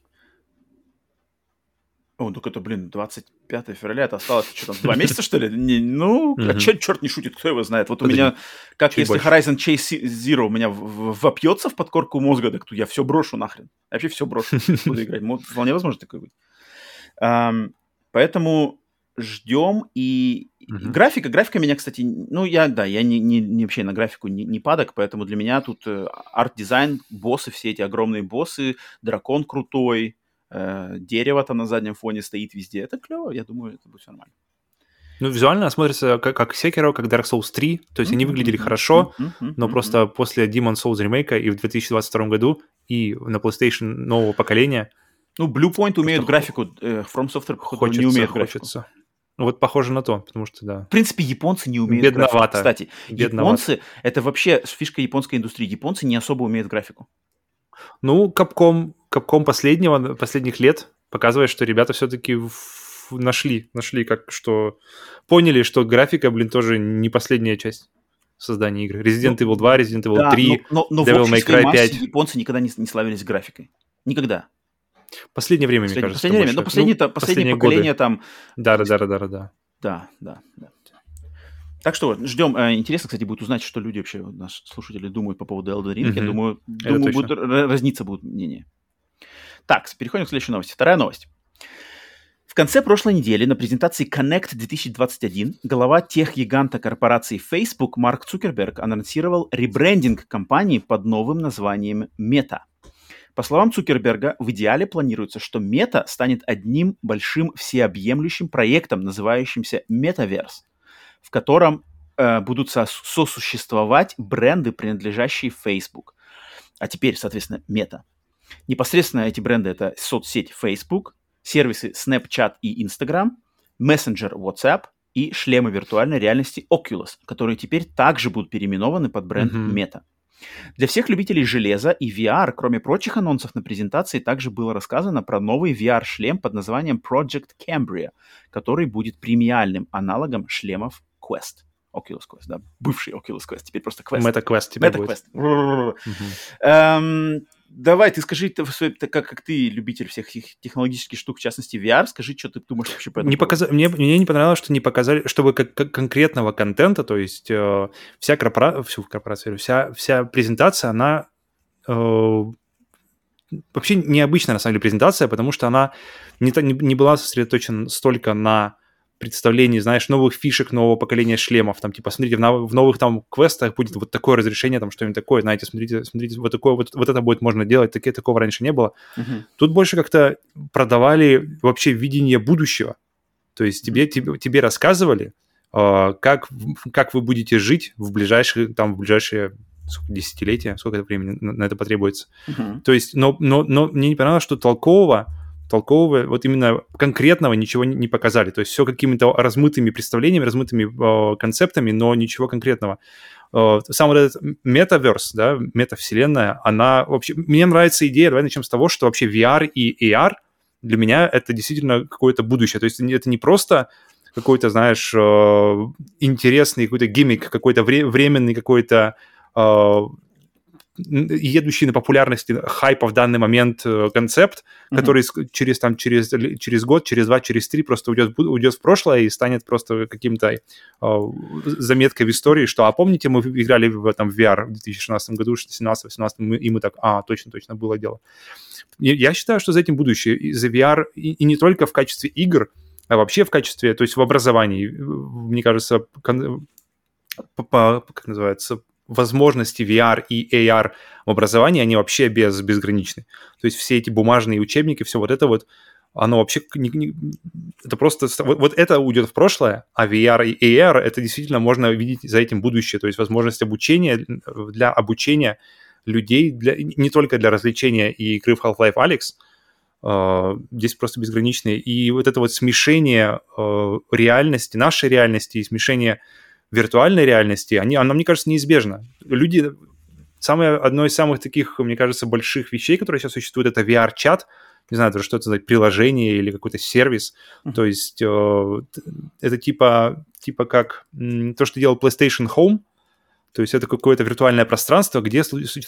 О, так это, блин, 25 февраля, это осталось что там, два месяца, что ли? Не, ну, Мгм. черт, не шутит, кто его знает. Вот у меня, как если больше. Horizon Chase Zero у меня вопьется в подкорку мозга, так то я все брошу нахрен. Я вообще все брошу, буду играть. Вполне возможно такое быть. Ам, Поэтому ждем и Мгм. графика, графика меня, кстати, ну я, да, я не, не, не вообще на графику не, не падок, поэтому для меня тут э, арт-дизайн, боссы, все эти огромные боссы, дракон крутой, э, дерево там на заднем фоне стоит везде. Это клево, я думаю, это будет всё нормально. Ну, визуально смотрится как, как Sekiro, как Dark Souls 3, то есть они выглядели хорошо, но просто после Demon Souls ремейка и в 2022 году, и на PlayStation нового поколения Ну, Blue Point умеют графику, э, From Software, походу, хочется, не умеет графику. хочется. Ну, вот похоже на то, потому что, да, В принципе, японцы не умеют Бедновато. графику. Кстати, бедновато. японцы, это вообще фишка японской индустрии, японцы не особо умеют графику. Ну, Capcom, Capcom последнего, последних лет показывает, что ребята все-таки нашли, нашли как что... Поняли, что графика, блин, тоже не последняя часть создания игры. Resident Ну, Evil 2, Resident Evil Да, 3. но, но, но Devil May Cry массе 5. японцы никогда не, не славились графикой. Никогда. Последнее время, мне Последнее, кажется. последнее время. больше. Ну, последнее, Ну, последнее последние поколение годы. там... Да, да, да, да, да. Да, да, да. Так что ждем. Э, Интересно, кстати, будет узнать, что люди вообще, наши слушатели, думают по поводу Elden Ring. Я Мгм. думаю, Это думаю точно. будут, р- разниться будут мнения. Так, переходим к следующей новости. Вторая новость. В конце прошлой недели на презентации Connect 2021 глава тех-гиганта корпорации Facebook Марк Цукерберг анонсировал ребрендинг компании под новым названием Meta. По словам Цукерберга, в идеале планируется, что Meta станет одним большим всеобъемлющим проектом, называющимся Metaverse, в котором э, будут со- сосуществовать бренды, принадлежащие Facebook. А теперь, соответственно, Meta. Непосредственно эти бренды это соцсеть Facebook, сервисы Snapchat и Instagram, мессенджер WhatsApp и шлемы виртуальной реальности Oculus, которые теперь также будут переименованы под бренд Мгм. Meta. Для всех любителей железа и VR, кроме прочих анонсов на презентации, также было рассказано про новый VR-шлем под названием Project Cambria, который будет премиальным аналогом шлемов Quest. Oculus Quest, да, бывший Oculus Quest, теперь просто Quest. MetaQuest тебе Meta будет. Quest. Эм, давай, ты скажи, ты, как, как ты любитель всех технологических штук, в частности VR, скажи, что ты думаешь вообще по этому не показ... мне, мне не понравилось, что не показали, чтобы как, как конкретного контента, то есть э, вся, корпора... Всю корпорация, вся, вся презентация, она э, вообще необычная, на самом деле, презентация, потому что она не, не, не была сосредоточена столько на представлении, знаешь, новых фишек, нового поколения шлемов. Там, типа, смотрите, в, в новых там квестах будет вот такое разрешение, там что-нибудь такое, знаете, смотрите, смотрите, вот такое, вот, вот это будет можно делать, такие, такого раньше не было. Uh-huh. Тут больше как-то продавали вообще видение будущего. То есть тебе, тебе, тебе рассказывали, э, как, как вы будете жить в ближайшие, там, в ближайшие сколько, десятилетия, сколько это времени на, на это потребуется. Uh-huh. То есть, но, но, но мне не понравилось, что толкового толкового, вот именно конкретного ничего не показали. То есть все какими-то размытыми представлениями, размытыми э, концептами, но ничего конкретного. Э, сам вот этот метаверс, да, метавселенная, она вообще... Мне нравится идея, давай начнем с того, что вообще VR и AR для меня это действительно какое-то будущее. То есть это не просто какой-то, знаешь, э, интересный какой-то гиммик, какой-то вре- временный какой-то э, едущий на популярности хайпа в данный момент э, концепт, mm-hmm. который через, там, через, через год, через два, через три просто уйдет, уйдет в прошлое и станет просто каким-то э, заметкой в истории, что, а помните, мы играли в этом VR в 2016 году, 2017-2018, и мы так, а, точно-точно было дело. Я считаю, что за этим будущее, за VR, и, и не только в качестве игр, а вообще в качестве, то есть в образовании, мне кажется, по, по, как называется, возможности VR и AR в образовании, они вообще без, безграничны. То есть все эти бумажные учебники, все вот это вот, оно вообще... Не, не, это просто... Вот, вот это уйдет в прошлое, а VR и AR, это действительно можно видеть за этим будущее. То есть возможность обучения для обучения людей, для, не только для развлечения и игры в Half-Life Alyx, Uh, здесь просто безграничные. И вот это вот смешение uh, реальности, нашей реальности и смешение виртуальной реальности, они, оно, мне кажется, неизбежно. Люди... Самое, одно из самых таких, мне кажется, больших вещей, которые сейчас существуют, это VR-чат, не знаю, даже что это за приложение или какой-то сервис. Mm-hmm. То есть э, это типа, типа как то, что делал PlayStation Home, то есть это какое-то виртуальное пространство, где,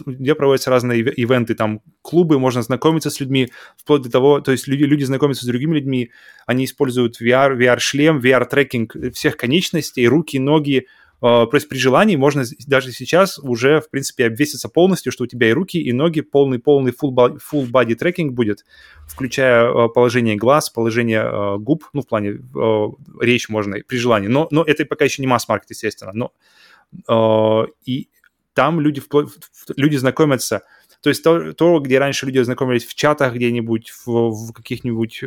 где проводятся разные ивенты, там клубы, можно знакомиться с людьми, вплоть до того, то есть люди, люди знакомятся с другими людьми, они используют VR, VR-шлем, VR-трекинг всех конечностей, руки, ноги, то есть при желании можно даже сейчас уже, в принципе, обвеситься полностью, что у тебя и руки, и ноги, полный-полный full body, трекинг будет, включая э, положение глаз, положение э, губ, ну, в плане э, речь можно при желании. Но, но это пока еще не масс-маркет, естественно. Но Э, и там люди, люди знакомятся. То есть то, то, где раньше люди знакомились в чатах где-нибудь, в, в каких-нибудь э,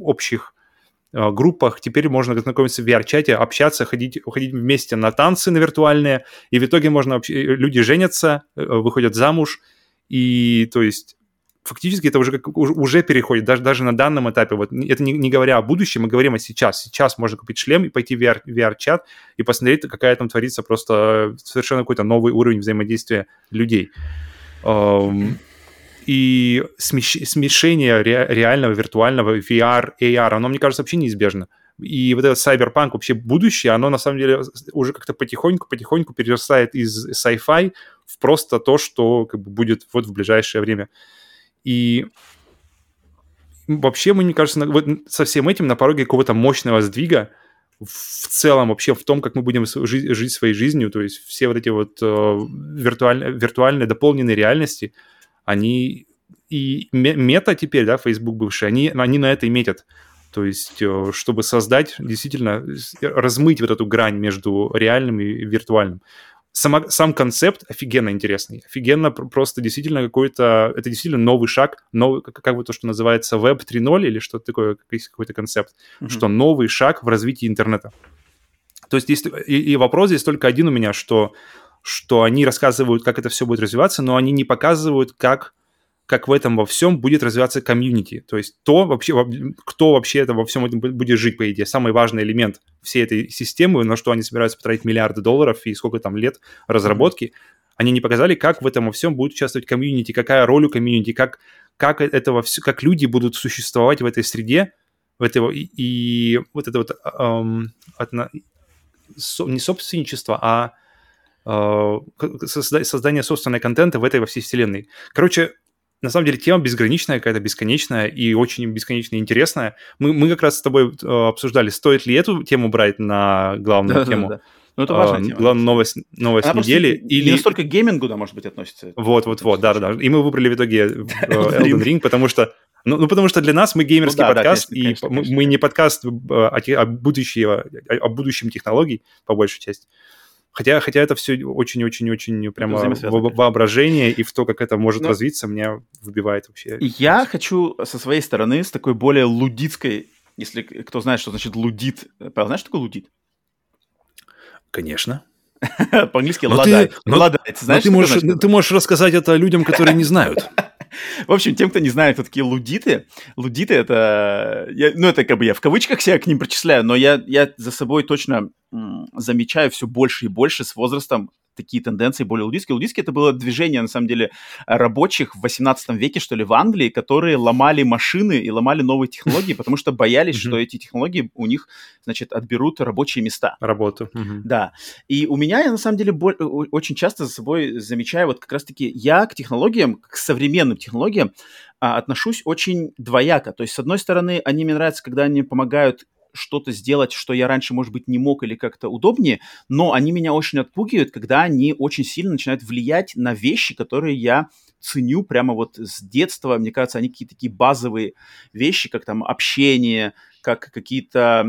общих э, группах, теперь можно знакомиться в VR-чате, общаться, ходить, ходить вместе на танцы на виртуальные, и в итоге можно люди женятся, э, выходят замуж, и то есть фактически это уже, как, уже переходит, даже, даже на данном этапе. Вот это не, не говоря о будущем, мы говорим о сейчас. Сейчас можно купить шлем и пойти в VR, VR-чат и посмотреть, какая там творится просто совершенно какой-то новый уровень взаимодействия людей. И смеш, смешение ре, реального, виртуального, VR, AR, оно, мне кажется, вообще неизбежно. И вот этот cyberpunk, вообще будущее, оно на самом деле уже как-то потихоньку-потихоньку перерастает из sci-fi в просто то, что как бы будет вот в ближайшее время. И вообще, мне кажется, вот со всем этим на пороге какого-то мощного сдвига в целом вообще в том, как мы будем жить, своей жизнью, то есть все вот эти вот э, виртуальные, виртуальные дополненные реальности, они и мета теперь, да, Facebook бывший, они, они на это и метят. То есть, э, чтобы создать, действительно, размыть вот эту грань между реальным и виртуальным сама, сам концепт офигенно интересный, офигенно просто действительно какой-то, это действительно новый шаг, новый, как, как бы то, что называется Web 3.0 или что-то такое, какой-то концепт, mm-hmm. что новый шаг в развитии интернета. То есть здесь, и, и вопрос здесь только один у меня, что, что они рассказывают, как это все будет развиваться, но они не показывают, как как в этом во всем будет развиваться комьюнити. То есть то вообще, кто вообще это во всем этом будет жить, по идее. Самый важный элемент всей этой системы, на что они собираются потратить миллиарды долларов и сколько там лет разработки, они не показали, как в этом во всем будет участвовать комьюнити, какая роль у комьюнити, как, как, это во все, как люди будут существовать в этой среде, в этой, и, и вот это вот эм, от, со, не собственничество, а э, создание собственного контента в этой во всей вселенной. Короче, на самом деле тема безграничная, какая-то бесконечная и очень бесконечно интересная. Мы, мы как раз с тобой э, обсуждали, стоит ли эту тему брать на главную Да, тему. да, да. Ну, это важная А, тема. Главную новость, новость Она недели. не Или... настолько к геймингу, да, может быть, относится. Вот, вот, вот, да, да, да. И мы выбрали в итоге э, Elden Ring. Потому что, ну, ну, потому что для нас мы геймерский Ну да, да, подкаст, конечно, и конечно, мы, конечно. мы не подкаст э, о, о, будущего, о, о будущем технологий, по большей части. Хотя, хотя это все очень-очень-очень прямо воображение и в то, как это может Ну, развиться, меня выбивает вообще. Я хочу со своей стороны, с такой более лудитской, если кто знает, что значит лудит. Павел, знаешь, что такое лудит? Конечно. По-английски Но ладать. ты- но-. Но ты можешь, ты можешь рассказать это людям, которые не знают. В общем, тем, кто не знает, кто такие лудиты, лудиты это, я- ну это как бы я в кавычках себя к ним причисляю, но я, я за собой точно м, замечаю все больше и больше с возрастом такие тенденции более лудистские. Лудистские это было движение, на самом деле, рабочих в 18 веке, что ли, в Англии, которые ломали машины и ломали новые технологии, потому что боялись, что эти технологии у них, значит, отберут рабочие места. Работу. Да. И у меня, я на самом деле, очень часто за собой замечаю, вот как раз-таки я к технологиям, к современным технологиям а, отношусь очень двояко. То есть, с одной стороны, они мне нравятся, когда они помогают что-то сделать, что я раньше, может быть, не мог или как-то удобнее, но они меня очень отпугивают, когда они очень сильно начинают влиять на вещи, которые я ценю прямо вот с детства. Мне кажется, они какие-то такие базовые вещи, как там общение, как какие-то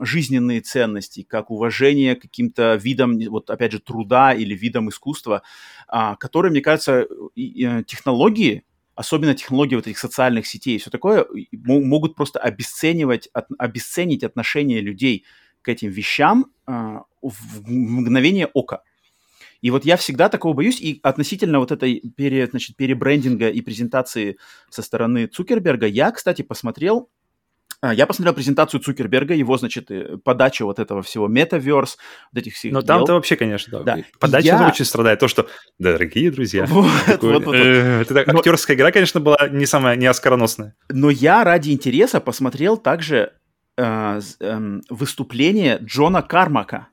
жизненные ценности, как уважение к каким-то видам, вот опять же, труда или видам искусства, а, которые, мне кажется, и- и, э, технологии, особенно технологии вот этих социальных сетей и все такое, могут просто обесценивать, от- обесценить отношение людей к этим вещам а, в мгновение ока. И вот я всегда такого боюсь, и относительно вот этой пере, значит, перебрендинга и презентации со стороны Цукерберга, я, кстати, посмотрел Я посмотрел презентацию Цукерберга, его, значит, э, подачу вот этого всего Metaverse, вот этих всех Но дел. там-то вообще, конечно, да. Да. Подача Я- очень страдает. То, что, дорогие друзья, Вот, такой, вот, вот, вот. э, это так, Но- актерская игра, конечно, была не самая, не оскароносная. Но я ради интереса посмотрел также э, эм, выступление Джона Кармака,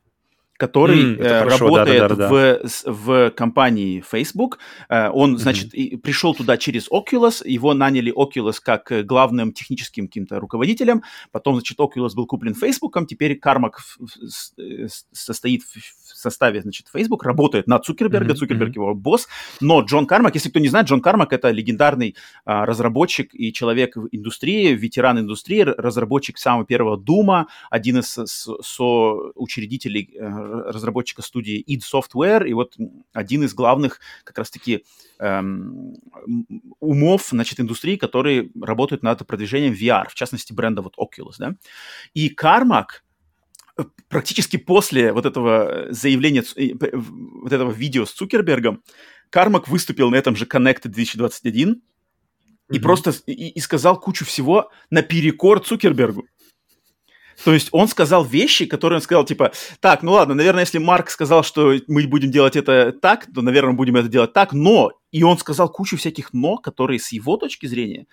который это э, хорошо, работает да-да-да-да. в, с- в компании Facebook. Э, он, значит, и пришел туда через Oculus, его наняли Oculus как э, главным техническим каким-то руководителем, потом, значит, Oculus был куплен Facebook, теперь Кармак в- в- э, состоит в в составе, значит, Facebook, работает на Цукерберга, Мгм, Цукерберг его босс, но Джон Кармак, если кто не знает, Джон Кармак это легендарный а, разработчик и человек в индустрии, ветеран индустрии, разработчик самого первого Дума, один из со- со- соучредителей разработчика студии id Software, и вот один из главных как раз-таки эм, умов, значит, индустрии, которые работают над продвижением VR, в частности, бренда вот Oculus, да. И Кармак э, практически после вот этого заявления, вот этого видео с Цукербергом, Кармак выступил на этом же Connect 2021 и Мгм. просто и, и сказал кучу всего наперекор Цукербергу. То есть он сказал вещи, которые он сказал, типа, так, ну ладно, наверное, если Марк сказал, что мы будем делать это так, то, наверное, мы будем это делать так, но... И он сказал кучу всяких «но», которые с его точки зрения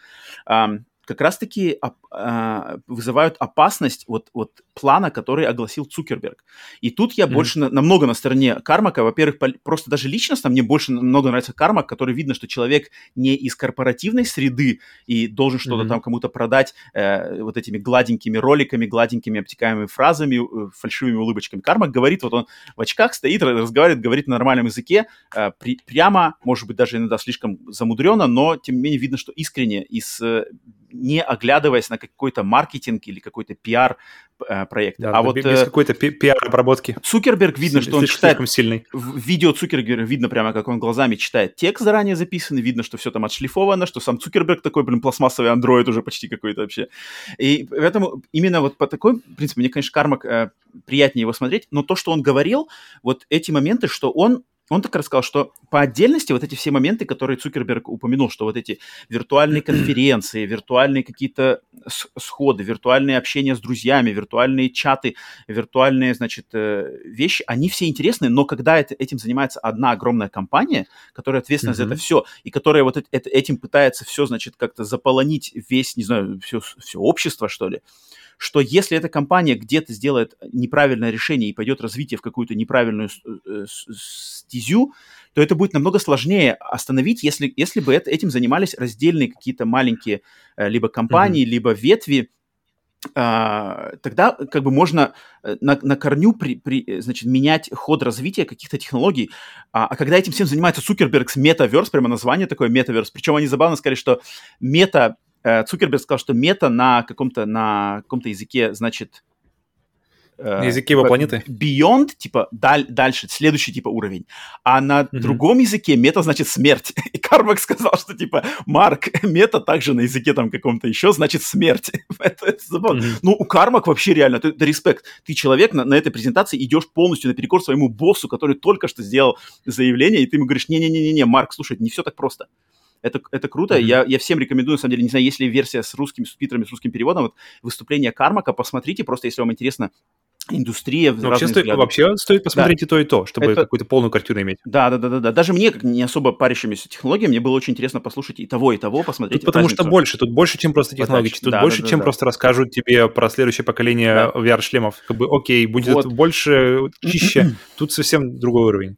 ам, как раз-таки а, вызывают опасность вот, вот плана, который огласил Цукерберг. И тут я Мгм. больше на- намного на стороне Кармака. Во-первых, пол- просто даже личностно мне больше намного нравится Кармак, который видно, что человек не из корпоративной среды и должен что-то Мгм. там кому-то продать э, вот этими гладенькими роликами, гладенькими обтекаемыми фразами, э, фальшивыми улыбочками. Кармак говорит, вот он в очках стоит, ра- разговаривает, говорит на нормальном языке, э, при- прямо, может быть, даже иногда слишком замудренно, но тем не менее видно, что искренне и с, э, не оглядываясь на какой-то маркетинг или какой-то пиар э, проект. Да, а вот без э, какой-то пи- пиар-обработки. Цукерберг видно, Слишком- что он читает сильный. в видео Цукерберга видно прямо, как он глазами читает текст заранее записанный, видно, что все там отшлифовано, что сам Цукерберг такой, блин, пластмассовый андроид уже почти какой-то вообще. И поэтому именно вот по такой, в принципе, мне, конечно, Кармак э, приятнее его смотреть, но то, что он говорил, вот эти моменты, что он он так рассказал, что по отдельности вот эти все моменты, которые Цукерберг упомянул, что вот эти виртуальные конференции, виртуальные какие-то сходы, виртуальные общения с друзьями, виртуальные чаты, виртуальные, значит, э, вещи, они все интересны, но когда это, этим занимается одна огромная компания, которая ответственна за Мгм. это все, и которая вот эт- эт- этим пытается все, значит, как-то заполонить весь, не знаю, все, все общество, что ли, что если эта компания где-то сделает неправильное решение и пойдет развитие в какую-то неправильную э, стезю, то это будет намного сложнее остановить, если, если бы это, этим занимались раздельные какие-то маленькие э, либо компании, mm-hmm. либо ветви, а, тогда как бы можно э, на, на корню при, при, значит, менять ход развития каких-то технологий. А, а когда этим всем занимается Цукерберг с Metaverse, прямо название такое Metaverse, причем они забавно сказали, что мета, Цукерберг сказал, что мета на каком-то, на каком-то языке значит Э, на языке его планеты? Beyond, типа, даль, дальше, следующий, типа, уровень. А на mm-hmm. другом языке мета значит смерть. И Кармак сказал, что, типа, Марк, мета также на языке там каком-то еще значит смерть. это, это забавно. Mm-hmm. Ну, у Кармак вообще реально, это, это респект. Ты человек на, на этой презентации идешь полностью наперекор своему боссу, который только что сделал заявление, и ты ему говоришь, не-не-не-не, Марк, слушай, не все так просто. Это, это круто. Mm-hmm. Я, я всем рекомендую, на самом деле, не знаю, есть ли версия с русскими субтитрами, с русским переводом, вот выступление Кармака, посмотрите, просто если вам интересно индустрия в вообще, стоит, вообще стоит посмотреть да. и то, и то, чтобы это... какую-то полную картину иметь. Да, да, да, да, да. Даже мне, как не особо парящимися технологиями, мне было очень интересно послушать и того, и того, посмотреть. Тут потому что больше, тут больше, чем просто технологии, тут да, больше, да, да, чем да. просто расскажут тебе про следующее поколение да. VR-шлемов. Как бы, окей, будет вот. больше, чище, тут совсем другой уровень.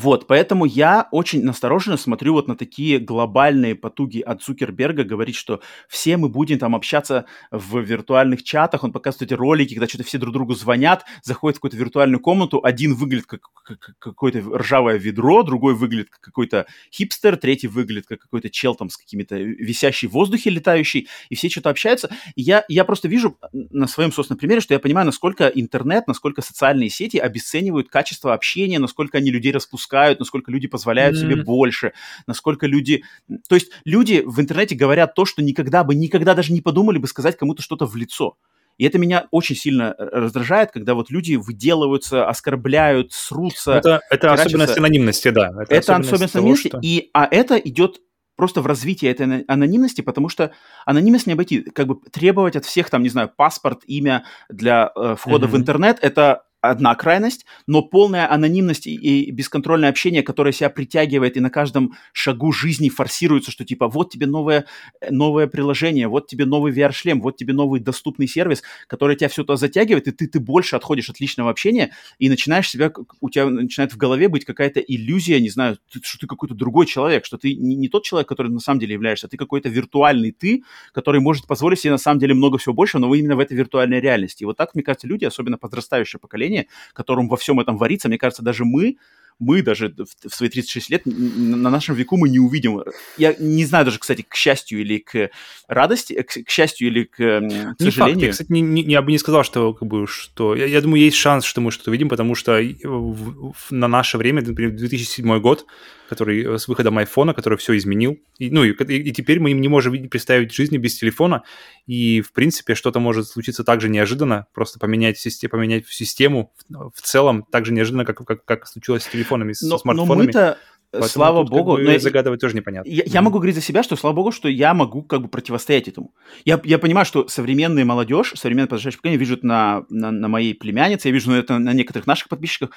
Вот, поэтому я очень настороженно смотрю вот на такие глобальные потуги от Цукерберга, говорить, что все мы будем там общаться в виртуальных чатах, он показывает эти ролики, когда что-то все друг другу звонят, заходят в какую-то виртуальную комнату, один выглядит как, как какое-то ржавое ведро, другой выглядит как какой-то хипстер, третий выглядит как какой-то чел там с какими-то висящий в воздухе летающий, и все что-то общаются. И я, я просто вижу на своем собственном примере, что я понимаю, насколько интернет, насколько социальные сети обесценивают качество общения, насколько они людей распускают допускают, насколько люди позволяют mm-hmm. себе больше, насколько люди... То есть люди в интернете говорят то, что никогда бы, никогда даже не подумали бы сказать кому-то что-то в лицо. И это меня очень сильно раздражает, когда вот люди выделываются, оскорбляют, срутся. Это, это особенность анонимности, да. Это, это особенность, особенность того, анонимности, что... и, а это идет просто в развитии этой анонимности, потому что анонимность не обойти. Как бы требовать от всех, там, не знаю, паспорт, имя для э, входа mm-hmm. в интернет, это одна крайность, но полная анонимность и бесконтрольное общение, которое себя притягивает и на каждом шагу жизни форсируется, что типа вот тебе новое, новое приложение, вот тебе новый VR-шлем, вот тебе новый доступный сервис, который тебя все это затягивает, и ты, ты больше отходишь от личного общения и начинаешь себя, у тебя начинает в голове быть какая-то иллюзия, не знаю, ты, что ты какой-то другой человек, что ты не, не тот человек, который на самом деле являешься, а ты какой-то виртуальный ты, который может позволить себе на самом деле много всего больше, но именно в этой виртуальной реальности. И вот так, мне кажется, люди, особенно подрастающее поколение, поколение, которым во всем этом варится. Мне кажется, даже мы, мы даже в свои 36 лет, на нашем веку мы не увидим. Я не знаю даже, кстати, к счастью или к радости, к, к счастью или к, к не сожалению. Факт. Я, кстати, не, не, я бы не сказал, что как бы что. Я, я думаю, есть шанс, что мы что-то увидим, потому что в, в, на наше время, например, 2007 год, который э, с выходом айфона, который все изменил. И, ну и, и, теперь мы им не можем представить жизни без телефона. И, в принципе, что-то может случиться так же неожиданно, просто поменять, систему, поменять систему в, в целом так же неожиданно, как, как, как случилось с телефонами, но, со смартфонами. Но мы-то Поэтому слава тут, богу, как бы, но загадывать тоже непонятно. Я, я могу говорить за себя, что слава богу, что я могу как бы противостоять этому. Я, я понимаю, что современная молодежь, современное подрастающее поколение вижу на, на, на моей племяннице, я вижу это на некоторых наших подписчиках,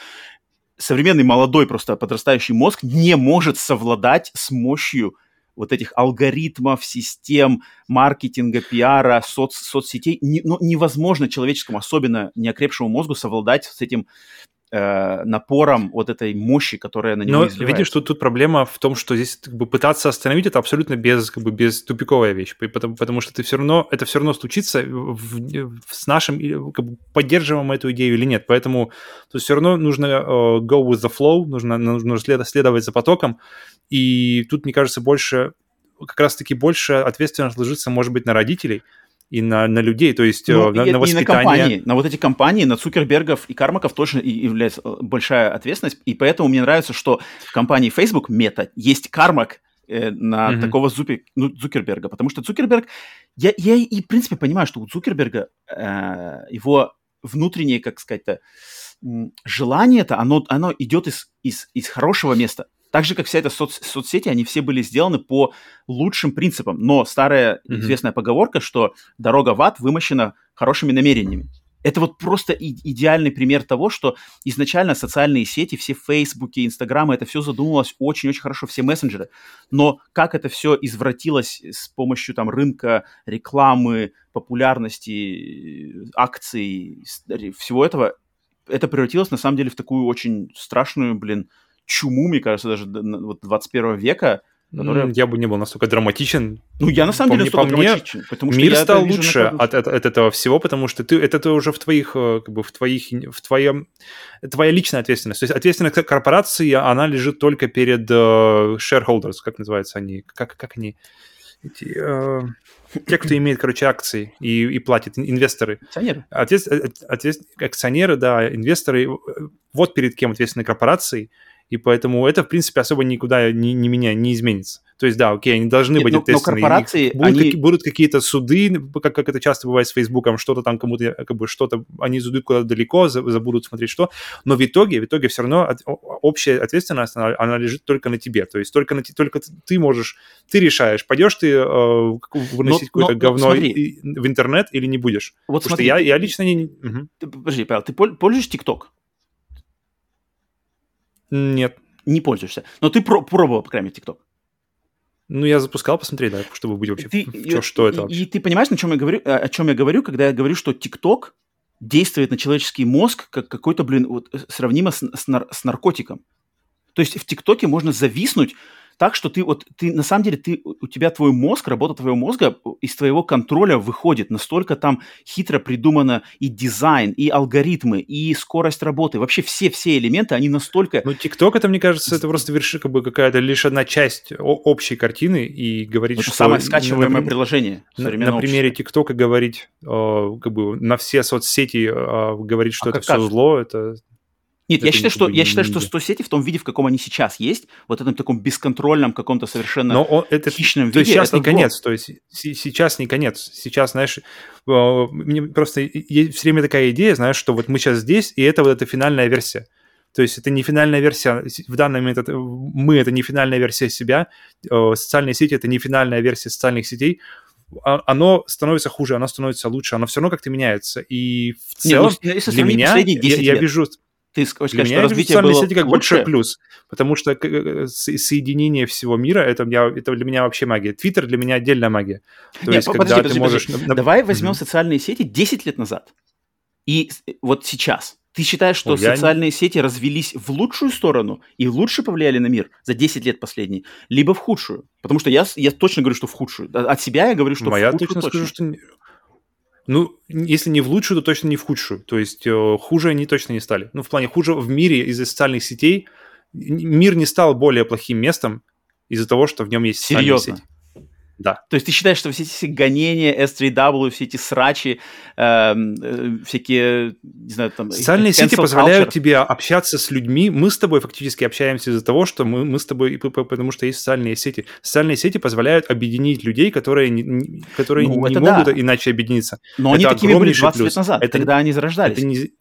современный молодой просто подрастающий мозг не может совладать с мощью вот этих алгоритмов, систем, маркетинга, пиара, соц, соцсетей. Не, ну, невозможно человеческому, особенно неокрепшему мозгу, совладать с этим э, напором вот этой мощи, которая на него Но изливается. видишь, что тут проблема в том, что здесь как бы, пытаться остановить это абсолютно без, как бы, без тупиковая вещь, потому, потому что ты все равно, это все равно случится в, в, с нашим, как бы, поддерживаем мы эту идею или нет. Поэтому то все равно нужно uh, go with the flow, нужно, нужно следовать за потоком, и тут, мне кажется, больше как раз-таки больше ответственность ложится, может быть, на родителей, и на, на людей, то есть ну, на, на воспитание. на компании, на вот эти компании, на Цукербергов и Кармаков тоже является э, большая ответственность, и поэтому мне нравится, что в компании Facebook Meta есть Кармак, э, на mm-hmm. такого Зупи, ну, Цукерберга, потому что Цукерберг, я, я и в принципе понимаю, что у Цукерберга э, его внутреннее, как сказать-то, желание-то, оно, оно идет из, из, из хорошего места. Так же, как вся эта соц соцсети, они все были сделаны по лучшим принципам. Но старая mm-hmm. известная поговорка, что дорога в ад вымощена хорошими намерениями. Это вот просто и- идеальный пример того, что изначально социальные сети, все Фейсбуки, Инстаграмы, это все задумывалось очень-очень хорошо, все мессенджеры. Но как это все извратилось с помощью там рынка рекламы, популярности, акций, всего этого, это превратилось на самом деле в такую очень страшную, блин, чуму, мне кажется, даже вот 21 века, которая... Я бы не был настолько драматичен. Ну, я на самом по деле настолько по драматичен. Потому что мир стал лучше от, от, от этого всего, потому что ты, это, это уже в твоих, э, как бы, в твоих, в твоем, твоя личная ответственность. То есть ответственность корпорации, она лежит только перед uh, shareholders, как называются они, как, как они, эти, uh, те, кто имеет, короче, акции и, и платит, инвесторы. Акционеры. Ответ, ответ, акционеры, да, инвесторы, вот перед кем ответственны корпорации, и поэтому это, в принципе, особо никуда не, не меня не изменится. То есть, да, окей, они должны Нет, быть но, ответственны. Но корпорации, будут, они... как, будут какие-то суды, как, как это часто бывает с Фейсбуком, что-то там кому-то, как бы что-то, они зайдут куда-то далеко, забудут смотреть что, но в итоге, в итоге все равно от, общая ответственность, она, она лежит только на тебе, то есть только, на, только ты можешь, ты решаешь, пойдешь ты э, выносить какое-то говно и, в интернет или не будешь. Вот Потому смотри, что я, я лично не... Угу. Подожди, Павел, ты пользуешь ТикТок? Нет. Не пользуешься. Но ты про- пробовал, по крайней мере, ТикТок. Ну, я запускал, посмотреть, да, чтобы быть вообще, ты, что и, это вообще. И ты понимаешь, на чем я говорю, о чем я говорю, когда я говорю, что ТикТок действует на человеческий мозг как какой-то, блин, вот сравнимо с, с, нар, с наркотиком. То есть в ТикТоке можно зависнуть так, что ты вот, ты на самом деле, ты, у тебя твой мозг, работа твоего мозга из твоего контроля выходит. Настолько там хитро придумано и дизайн, и алгоритмы, и скорость работы. Вообще все-все элементы, они настолько... Ну, ТикТок, это, мне кажется, это просто вершина, как бы какая-то лишь одна часть общей картины и говорить, это что... самое скачиваемое на, приложение на, на примере ТикТока говорить, э, как бы на все соцсети э, говорить, что а это все зло, это нет, я считаю, что, я считаю, что соцсети в том виде, в каком они сейчас есть, вот этом таком бесконтрольном каком-то совершенно Но он, это, хищном виде. То есть сейчас не зло. конец, то есть сейчас не конец. Сейчас, знаешь, э, мне просто все время такая идея, знаешь, что вот мы сейчас здесь, и это вот эта финальная версия. То есть это не финальная версия, в данный момент это, мы это не финальная версия себя, э, социальные сети это не финальная версия социальных сетей, а, оно становится хуже, оно становится лучше, оно все равно как-то меняется. И в целом не, ну, для меня я, я вижу ты хочешь сказать, что развитие было сети как лучше? большой плюс, потому что э, соединение всего мира это, я, это для меня вообще магия. Твиттер для меня отдельная магия. То Нет, есть, подожди, когда подожди, ты можешь... Подожди. Давай возьмем mm-hmm. социальные сети 10 лет назад и вот сейчас. Ты считаешь, что Ой, социальные не... сети развелись в лучшую сторону и лучше повлияли на мир за 10 лет последние, либо в худшую? Потому что я, я точно говорю, что в худшую. От себя я говорю, что Моя в худшую точно, точно. скажу, что ну, если не в лучшую, то точно не в худшую. То есть э, хуже они точно не стали. Ну, в плане хуже в мире из-за социальных сетей мир не стал более плохим местом из-за того, что в нем есть Серьезно? социальные сети. Да. То есть ты считаешь, что все эти гонения, S3W, все эти срачи, эм, э, всякие, не знаю, там... Социальные сети позволяют culture. тебе общаться с людьми. Мы с тобой фактически общаемся из-за того, что мы, мы с тобой, потому что есть социальные сети. Социальные сети позволяют объединить людей, которые не, которые ну, не могут да. иначе объединиться. Но это они такими были 20 плюс. лет назад, это, когда они зарождались. Это не,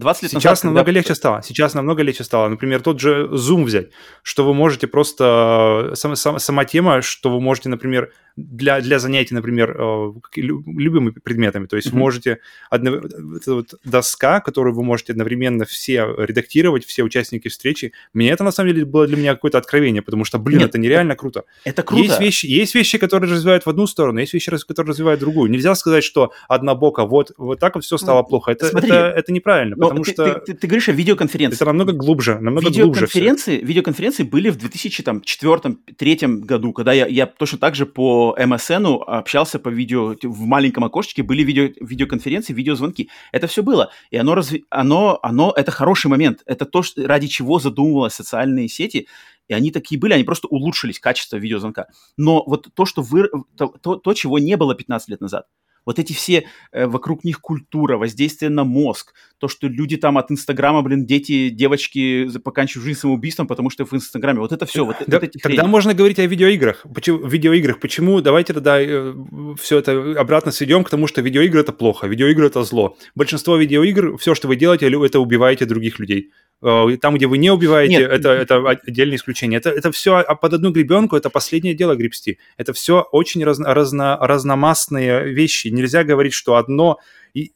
20 лет Сейчас назад, намного когда... легче стало. Сейчас намного легче стало. Например, тот же Zoom взять, что вы можете просто... Сама, сама, сама тема, что вы можете, например, для, для занятий, например, э, любыми предметами. То есть mm-hmm. можете... Одно, это вот доска, которую вы можете одновременно все редактировать, все участники встречи. Мне это, на самом деле, было для меня какое-то откровение, потому что, блин, Нет, это нереально круто. Это круто. Есть вещи, есть вещи, которые развивают в одну сторону, есть вещи, которые развивают в другую. Нельзя сказать, что одна бока, вот, вот так вот все стало ну, плохо. Это, это, это неправильно, Но потому ты, что... Ты, ты, ты говоришь о видеоконференции. Это намного глубже, намного видеоконференции, глубже Видеоконференции были в 2004-2003 году, когда я, я точно так же по MSN общался по видео, в маленьком окошечке были видео, видеоконференции, видеозвонки. Это все было. И оно, разви... оно, оно, это хороший момент. Это то, что, ради чего задумывалась социальные сети. И они такие были, они просто улучшились, качество видеозвонка. Но вот то, что вы, то, то, то, чего не было 15 лет назад – вот эти все э, вокруг них культура, воздействие на мозг, то, что люди там от Инстаграма, блин, дети, девочки поканчивают жизнь самоубийством, потому что в Инстаграме. Вот это все. Вот, да, вот эти тогда хрени. можно говорить о видеоиграх. Почему, видеоиграх. Почему? Давайте тогда э, все это обратно сведем к тому, что видеоигры это плохо, видеоигры это зло. Большинство видеоигр, все, что вы делаете, это убиваете других людей. Э, там, где вы не убиваете, Нет. это, это отдельное исключение. Это, это все под одну гребенку, это последнее дело гребсти. Это все очень разно, разно, разномастные вещи. Нельзя говорить, что одно... И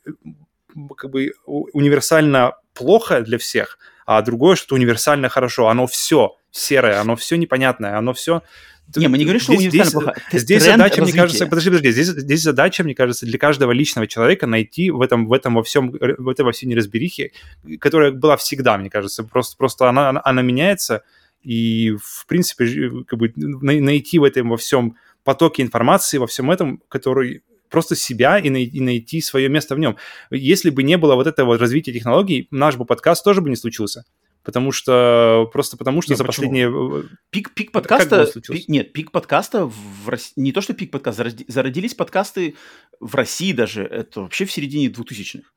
как бы универсально плохо для всех, а другое что-то универсально хорошо. Оно все серое, оно все непонятное, оно все не, мы не говорим, что здесь, универсально здесь, плохо. Здесь задача, развития. мне кажется, подожди, подожди, здесь, здесь задача, мне кажется, для каждого личного человека найти в этом, в этом во всем, в этой во всей неразберихе, которая была всегда, мне кажется, просто, просто она, она, она меняется, и, в принципе, как бы найти в этом во всем потоке информации, во всем этом, который просто себя и, най- и найти свое место в нем. Если бы не было вот этого развития технологий, наш бы подкаст тоже бы не случился потому что просто потому что нет, за почему? последние э, пик пик подкаста пик, нет пик подкаста в России не то что пик подкаста зародились подкасты в России даже это вообще в середине 2000-х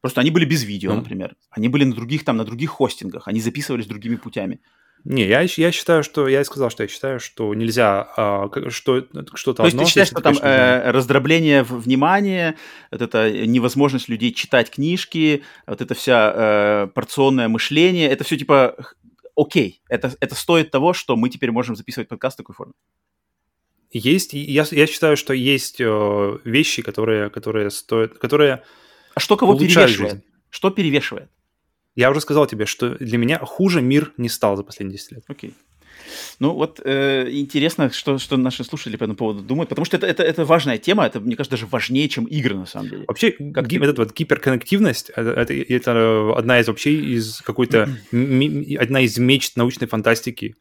просто они были без видео mm. например они были на других там на других хостингах они записывались другими путями не, я, я считаю, что... Я и сказал, что я считаю, что нельзя а, что, что-то То есть ты считаешь, что там э, раздробление внимания, вот это невозможность людей читать книжки, вот это вся э, порционное мышление, это все типа окей, это, это стоит того, что мы теперь можем записывать подкаст в такой форме? Есть, я, я считаю, что есть э, вещи, которые, которые стоят, которые А что кого перевешивает? Жизнь. Что перевешивает? Я уже сказал тебе, что для меня хуже мир не стал за последние 10 лет. Окей. Ну вот э, интересно, что, что наши слушатели по этому поводу думают, потому что это, это, это важная тема, это, мне кажется, даже важнее, чем игры на самом деле. Вообще, как ги- ты... этот вот гиперконнективность, это, это, это одна из вообще из какой-то, одна из мечт научной фантастики.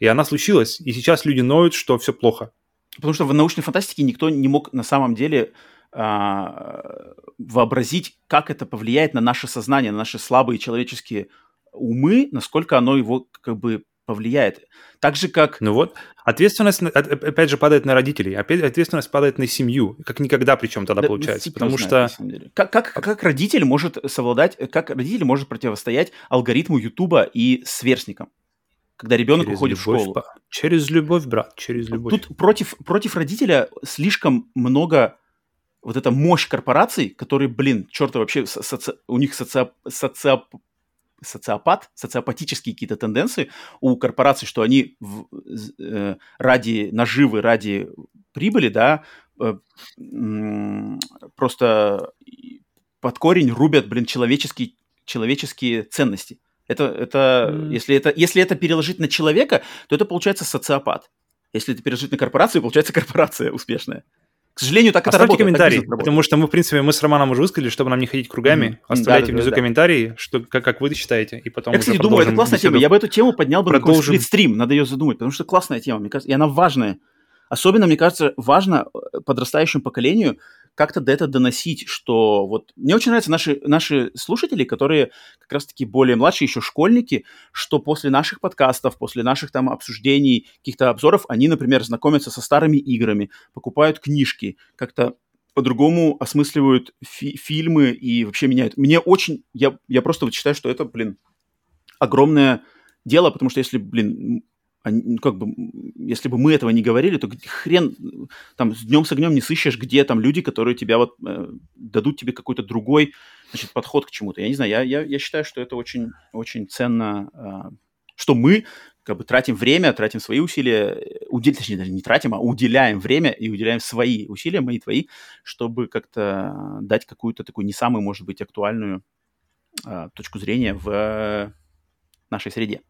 И она случилась, и сейчас люди ноют, что все плохо. Потому что в научной фантастике никто не мог на самом деле вообразить, как это повлияет на наше сознание, на наши слабые человеческие умы, насколько оно его как бы повлияет. Так же, как... Ну вот, ответственность, опять же, падает на родителей, опять ответственность падает на семью, как никогда причем тогда да, получается, потому знает, что... Как, как, как родитель может совладать, как родитель может противостоять алгоритму Ютуба и сверстникам? когда ребенок через уходит любовь, в школу. Через любовь, брат, через любовь. Тут против, против родителя слишком много вот эта мощь корпораций, которые, блин, черта вообще, соци... у них социоп... социоп... социопат, социопатические какие-то тенденции у корпораций, что они в... э, ради наживы, ради прибыли, да, э, просто под корень рубят, блин, человеческие, человеческие ценности. Это, это, mm. если это, если это переложить на человека, то это получается социопат. Если это переложить на корпорацию, получается корпорация успешная. К сожалению, так Оставьте это работает. комментарий, так потому что мы, в принципе, мы с Романом уже высказали, чтобы нам не ходить кругами. Mm-hmm. Оставляйте да, внизу да, комментарии, что, как, как вы считаете, и потом Я, кстати, думаю, это классная тема. Я бы эту тему поднял бы продолжим. на стрим, надо ее задумать, потому что классная тема, мне кажется, и она важная. Особенно, мне кажется, важно э, подрастающему поколению как-то до этого доносить, что вот... Мне очень нравятся наши, наши слушатели, которые как раз-таки более младшие, еще школьники, что после наших подкастов, после наших там обсуждений, каких-то обзоров, они, например, знакомятся со старыми играми, покупают книжки, как-то по-другому осмысливают фи- фильмы и вообще меняют. Мне очень... Я, я просто вот считаю, что это, блин, огромное дело, потому что если, блин, ну, как бы, если бы мы этого не говорили, то хрен там с днем с огнем не сыщешь, где там люди, которые тебя вот э, дадут тебе какой-то другой значит, подход к чему-то. Я не знаю, я, я, я считаю, что это очень, очень ценно, э, что мы как бы тратим время, тратим свои усилия, удел... точнее, даже не тратим, а уделяем время и уделяем свои усилия, мои, твои, чтобы как-то дать какую-то такую не самую, может быть, актуальную э, точку зрения в нашей среде.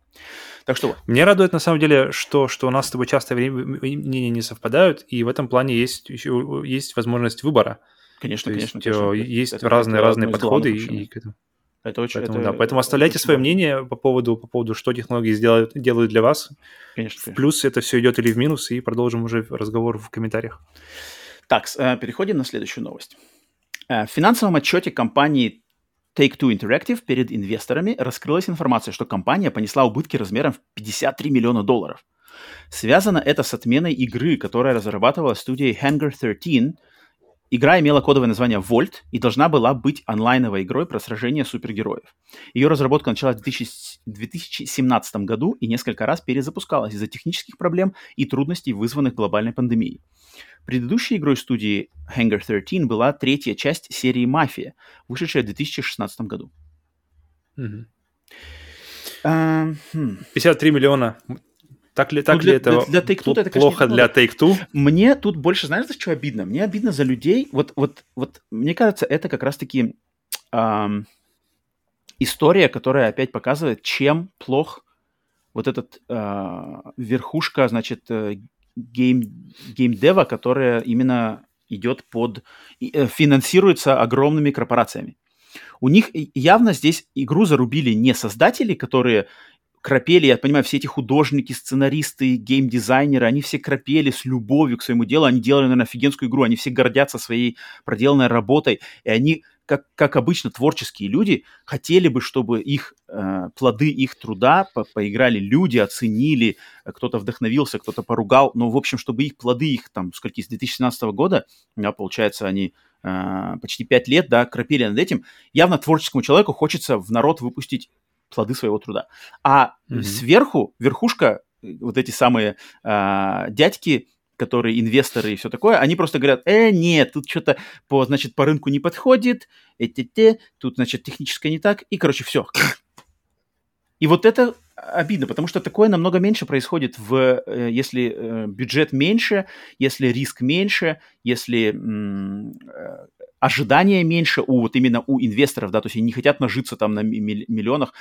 Так что вот. Мне радует на самом деле, что, что у нас с тобой часто мнения не совпадают, и в этом плане есть, еще, есть возможность выбора. Конечно, То конечно. Есть, конечно. Есть это, разные, это разные подходы. И, и к этому. Это очень, поэтому, это, да, поэтому оставляйте свое важно. мнение по поводу, по поводу, что технологии сделают, делают для вас. Конечно, в плюс это все идет или в минус, и продолжим уже разговор в комментариях. Так, э, переходим на следующую новость. Э, в финансовом отчете компании Take-Two Interactive перед инвесторами раскрылась информация, что компания понесла убытки размером в 53 миллиона долларов. Связано это с отменой игры, которая разрабатывала студией Hangar 13. Игра имела кодовое название Volt и должна была быть онлайновой игрой про сражение супергероев. Ее разработка началась в 2017 году и несколько раз перезапускалась из-за технических проблем и трудностей, вызванных глобальной пандемией. Предыдущей игрой студии Hangar 13 была третья часть серии «Мафия», вышедшая в 2016 году. Угу. А, хм. 53 миллиона. Так ли, так ну, для, ли это, для, для Take-Two это плохо для Take-Two? Мне тут больше, знаешь, за что обидно? Мне обидно за людей. Вот, вот, вот мне кажется, это как раз-таки эм, история, которая опять показывает, чем плох вот этот э, верхушка, значит, э, гейм, геймдева, которая именно идет под... Э, финансируется огромными корпорациями. У них явно здесь игру зарубили не создатели, которые крапели, я понимаю, все эти художники, сценаристы, геймдизайнеры, они все крапели с любовью к своему делу, они делали, наверное, офигенскую игру, они все гордятся своей проделанной работой, и они, как, как обычно, творческие люди, хотели бы, чтобы их э, плоды их труда по поиграли люди, оценили, кто-то вдохновился, кто-то поругал, но, в общем, чтобы их плоды, их там, скольки, с 2017 года, да, получается, они э, почти пять лет, да, крапели над этим, явно творческому человеку хочется в народ выпустить плоды своего труда. А mm-hmm. сверху, верхушка, вот эти самые э, дядьки, которые инвесторы и все такое, они просто говорят, э, нет, тут что-то по, значит, по рынку не подходит, эти-те, тут, значит, техническое не так, и, короче, все. И вот это обидно, потому что такое намного меньше происходит, в, э, если э, бюджет меньше, если риск меньше, если э, ожидания меньше у вот именно у инвесторов, да, то есть они не хотят нажиться там на миллионах,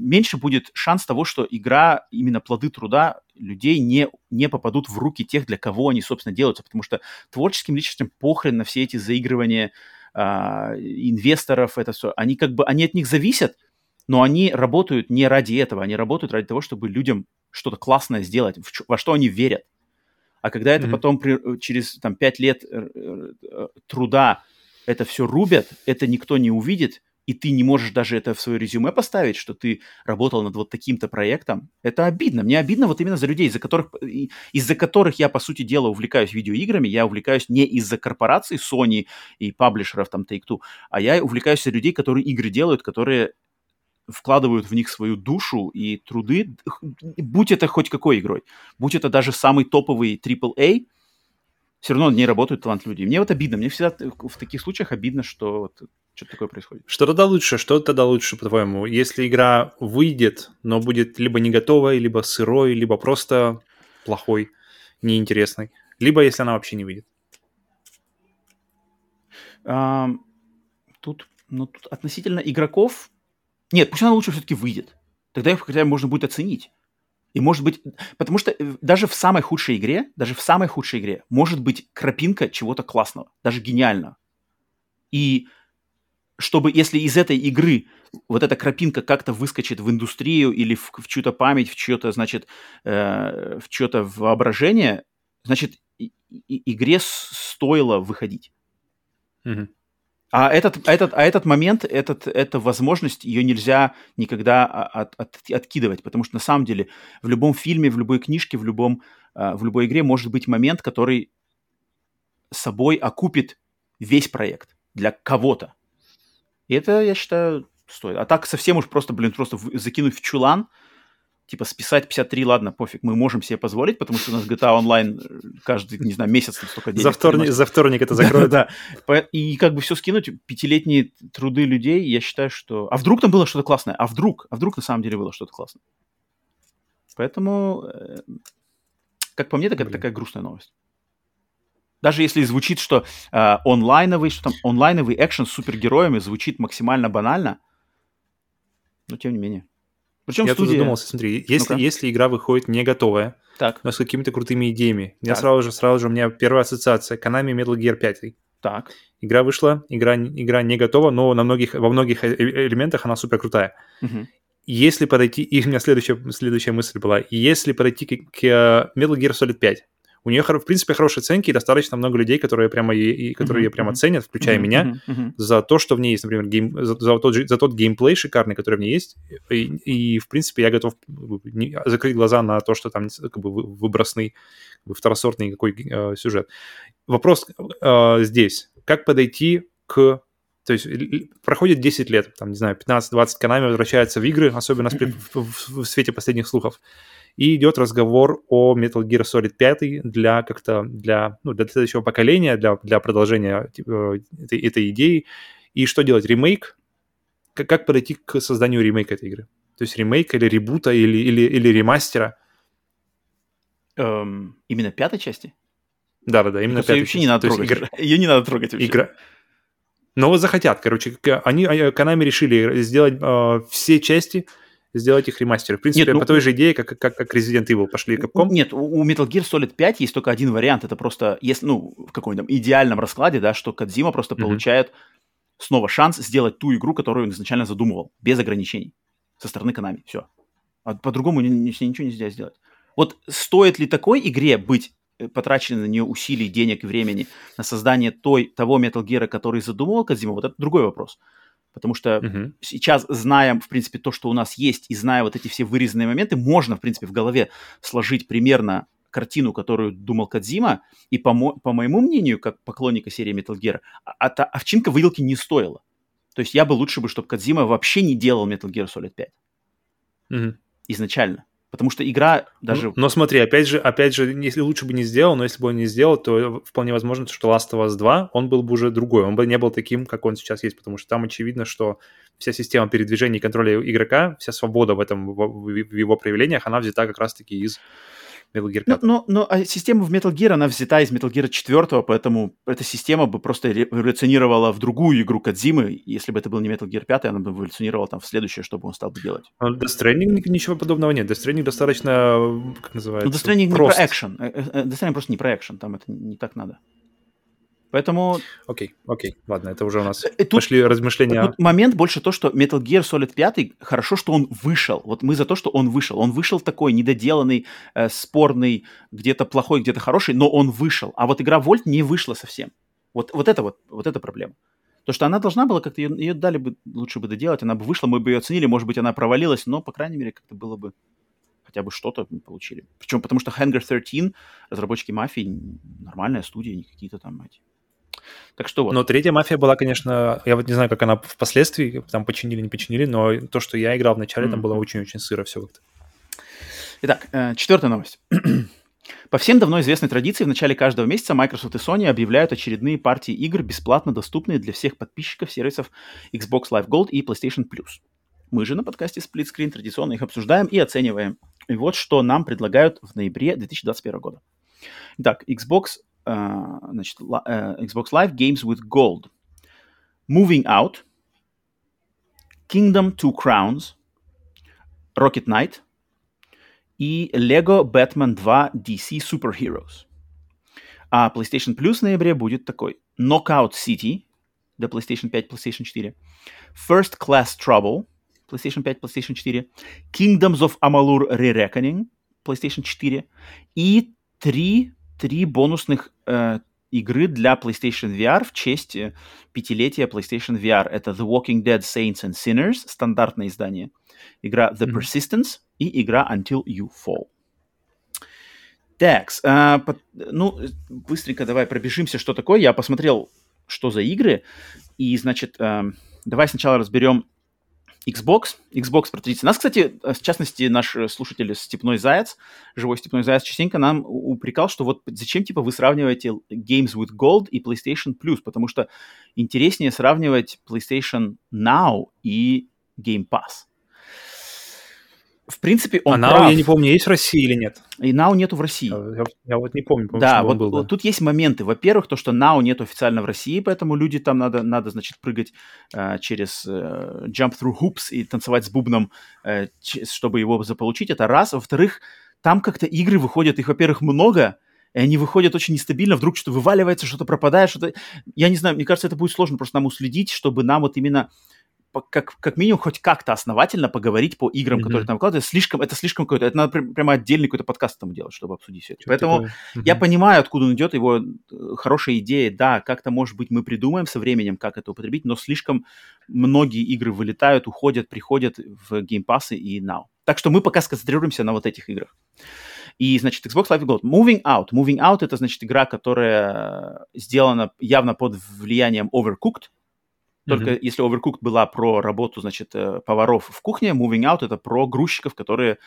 меньше будет шанс того, что игра, именно плоды труда людей не, не попадут в руки тех, для кого они, собственно, делаются, потому что творческим личностям похрен на все эти заигрывания а, инвесторов, это все, они как бы, они от них зависят, но они работают не ради этого, они работают ради того, чтобы людям что-то классное сделать, во что они верят. А когда это mm-hmm. потом при, через там, 5 лет э, э, труда это все рубят, это никто не увидит, и ты не можешь даже это в свое резюме поставить, что ты работал над вот таким-то проектом, это обидно. Мне обидно вот именно за людей, из-за которых, из-за которых я, по сути дела, увлекаюсь видеоиграми. Я увлекаюсь не из-за корпораций Sony и паблишеров там Take-Two, а я увлекаюсь из-за людей, которые игры делают, которые вкладывают в них свою душу и труды, будь это хоть какой игрой, будь это даже самый топовый AAA, все равно не работают талантливые люди. мне вот обидно, мне всегда в таких случаях обидно, что вот что-то такое происходит. Что тогда лучше? Что тогда лучше, по-твоему? Если игра выйдет, но будет либо не готовой, либо сырой, либо просто плохой, неинтересной, либо если она вообще не выйдет? А, тут, ну, тут относительно игроков... Нет, пусть она лучше все-таки выйдет. Тогда их хотя бы можно будет оценить. И может быть, потому что э, даже в самой худшей игре, даже в самой худшей игре может быть крапинка чего-то классного, даже гениального. И чтобы, если из этой игры вот эта крапинка как-то выскочит в индустрию или в, в чью-то память, в чье-то, значит, э, в чье-то воображение, значит, и, и, игре стоило выходить. Mm-hmm. А этот, этот, а этот момент, этот, эта возможность, ее нельзя никогда от, от, откидывать, потому что на самом деле в любом фильме, в любой книжке, в, любом, а, в любой игре может быть момент, который собой окупит весь проект для кого-то. И это, я считаю, стоит. А так совсем уж просто, блин, просто закинуть в чулан – типа списать 53, ладно, пофиг, мы можем себе позволить, потому что у нас GTA Online э, каждый, не знаю, месяц столько денег. За вторник, за вторник это закроют. Да, да. И как бы все скинуть, пятилетние труды людей, я считаю, что... А вдруг там было что-то классное? А вдруг? А вдруг на самом деле было что-то классное? Поэтому, э, как по мне, так это такая грустная новость. Даже если звучит, что э, онлайновый, что там онлайновый экшен с супергероями звучит максимально банально, но тем не менее. Причем я студия... тут задумался, смотри, если, ну если игра выходит не готовая, так. но с какими-то крутыми идеями, так. я сразу же, сразу же, у меня первая ассоциация, Konami Metal Gear 5. Так. Игра вышла, игра, игра не готова, но на многих, во многих э, элементах она супер крутая. Угу. Если подойти, и у меня следующая, следующая мысль была, если подойти к, к э, Metal Gear Solid 5, у нее, в принципе, хорошие оценки, и достаточно много людей, которые прямо, и, которые ее прямо ценят, включая меня, за то, что в ней есть, например, гейм, за, за, тот, за тот геймплей шикарный, который в ней есть. И, и в принципе, я готов не, закрыть глаза на то, что там как бы выбросный, второсортный какой э, сюжет. Вопрос э, здесь. Как подойти к то есть проходит 10 лет, там, не знаю, 15-20 Konami возвращается в игры, особенно в, свете последних слухов и идет разговор о Metal Gear Solid 5 для как-то для, ну, для следующего поколения, для, для продолжения типа, этой, этой идеи. И что делать? Ремейк? Как, как подойти к созданию ремейка этой игры? То есть ремейка или ребута или, или, или ремастера? Эм, именно пятой части? Да-да-да, именно пятой вообще части. не надо трогать. Игра... Ее не надо трогать вообще. Игра... Но вот захотят, короче, они, Konami решили сделать э, все части, сделать их ремастеры. В принципе, Нет, ну, по той же идее, как, как, как Resident Evil пошли Capcom. Нет, у Metal Gear Solid 5 есть только один вариант. Это просто, если, ну, в каком-нибудь идеальном раскладе, да, что Кадзима просто mm-hmm. получает снова шанс сделать ту игру, которую он изначально задумывал, без ограничений со стороны Konami. Все. А по-другому ничего нельзя сделать. Вот стоит ли такой игре быть э, потрачены на нее усилий, денег и времени на создание той, того Metal Gear, который задумывал Кадзима, вот это другой вопрос. Потому что uh-huh. сейчас, зная, в принципе, то, что у нас есть, и зная вот эти все вырезанные моменты, можно, в принципе, в голове сложить примерно картину, которую думал Кадзима, и по, мо- по моему мнению, как поклонника серии Metal Gear, а, а та овчинка выделки не стоила. То есть я бы лучше бы, чтобы Кадзима вообще не делал Metal Gear Solid 5. Uh-huh. Изначально. Потому что игра даже... Но, но смотри, опять же, опять же, если лучше бы не сделал, но если бы он не сделал, то вполне возможно, что Last of Us 2, он был бы уже другой, он бы не был таким, как он сейчас есть, потому что там очевидно, что вся система передвижения и контроля игрока, вся свобода в этом, в, в его проявлениях, она взята как раз-таки из Metal Gear 5. Ну, но, но а система в Metal Gear, она взята из Metal Gear 4, поэтому эта система бы просто эволюционировала в другую игру Кадзимы. Если бы это был не Metal Gear 5, она бы эволюционировала там в следующее, что бы он стал бы делать. А Death Stranding ничего подобного нет. Death Stranding достаточно, как называется, Ну, Death Stranding прост. не про экшен. Э, э, э, Death Stranding просто не про экшен, там это не так надо. Поэтому... Окей, okay, окей, okay. ладно, это уже у нас тут, пошли размышления. Тут момент больше то, что Metal Gear Solid 5, хорошо, что он вышел. Вот мы за то, что он вышел. Он вышел такой недоделанный, э, спорный, где-то плохой, где-то хороший, но он вышел. А вот игра Вольт не вышла совсем. Вот, вот это вот, вот эта проблема. То, что она должна была как-то, ее, ее дали бы, лучше бы доделать, она бы вышла, мы бы ее оценили, может быть, она провалилась, но, по крайней мере, как-то было бы хотя бы что-то получили. Причем потому что Hangar 13, разработчики мафии, нормальная студия, не какие-то там эти так что вот. Но третья мафия была, конечно, я вот не знаю, как она впоследствии там починили, не починили, но то, что я играл в начале, mm-hmm. там было очень-очень сыро все как-то. Итак, э, четвертая новость. По всем давно известной традиции, в начале каждого месяца Microsoft и Sony объявляют очередные партии игр, бесплатно доступные для всех подписчиков сервисов Xbox Live Gold и PlayStation Plus. Мы же на подкасте Split Screen традиционно их обсуждаем и оцениваем. И вот что нам предлагают в ноябре 2021 года. Итак, Xbox значит, uh, Xbox Live Games with Gold. Moving Out, Kingdom Two Crowns, Rocket Knight и Lego Batman 2 DC Superheroes. А PlayStation Plus в ноябре будет такой. Knockout City для PlayStation 5, PlayStation 4. First Class Trouble, PlayStation 5, PlayStation 4. Kingdoms of Amalur Re-Reckoning, PlayStation 4. И три три бонусных э, игры для PlayStation VR в честь э, пятилетия PlayStation VR. Это The Walking Dead Saints and Sinners, стандартное издание, игра The Persistence и игра Until You Fall. Так, э, по, ну, быстренько давай пробежимся, что такое. Я посмотрел, что за игры, и, значит, э, давай сначала разберем Xbox, Xbox про традиции. Нас, кстати, э, в частности, наш слушатель Степной Заяц, живой Степной Заяц, частенько нам упрекал, что вот зачем, типа, вы сравниваете Games with Gold и PlayStation Plus, потому что интереснее сравнивать PlayStation Now и Game Pass в принципе, он а Now, прав. я не помню, есть в России или нет? И Now нету в России. Я, я вот не помню. помню да, вот, был, да, тут есть моменты. Во-первых, то, что Now нету официально в России, поэтому люди там надо, надо значит, прыгать э, через э, jump through hoops и танцевать с бубном, э, чтобы его заполучить. Это раз. Во-вторых, там как-то игры выходят, их, во-первых, много, и они выходят очень нестабильно, вдруг что-то вываливается, что-то пропадает, что-то... Я не знаю, мне кажется, это будет сложно просто нам уследить, чтобы нам вот именно как, как минимум хоть как-то основательно поговорить по играм, mm-hmm. которые там выкладывают. Слишком, это слишком какой-то, это надо прямо отдельный какой-то подкаст там делать, чтобы обсудить все это. Что Поэтому mm-hmm. я понимаю, откуда он идет, его э, хорошая идея, да, как-то, может быть, мы придумаем со временем, как это употребить, но слишком многие игры вылетают, уходят, приходят в Pass и Now. Так что мы пока сконцентрируемся на вот этих играх. И, значит, Xbox Live Gold. Moving Out. Moving Out — это, значит, игра, которая сделана явно под влиянием Overcooked, только mm-hmm. если Overcooked была про работу, значит, э, поваров в кухне, Moving Out это про грузчиков, которые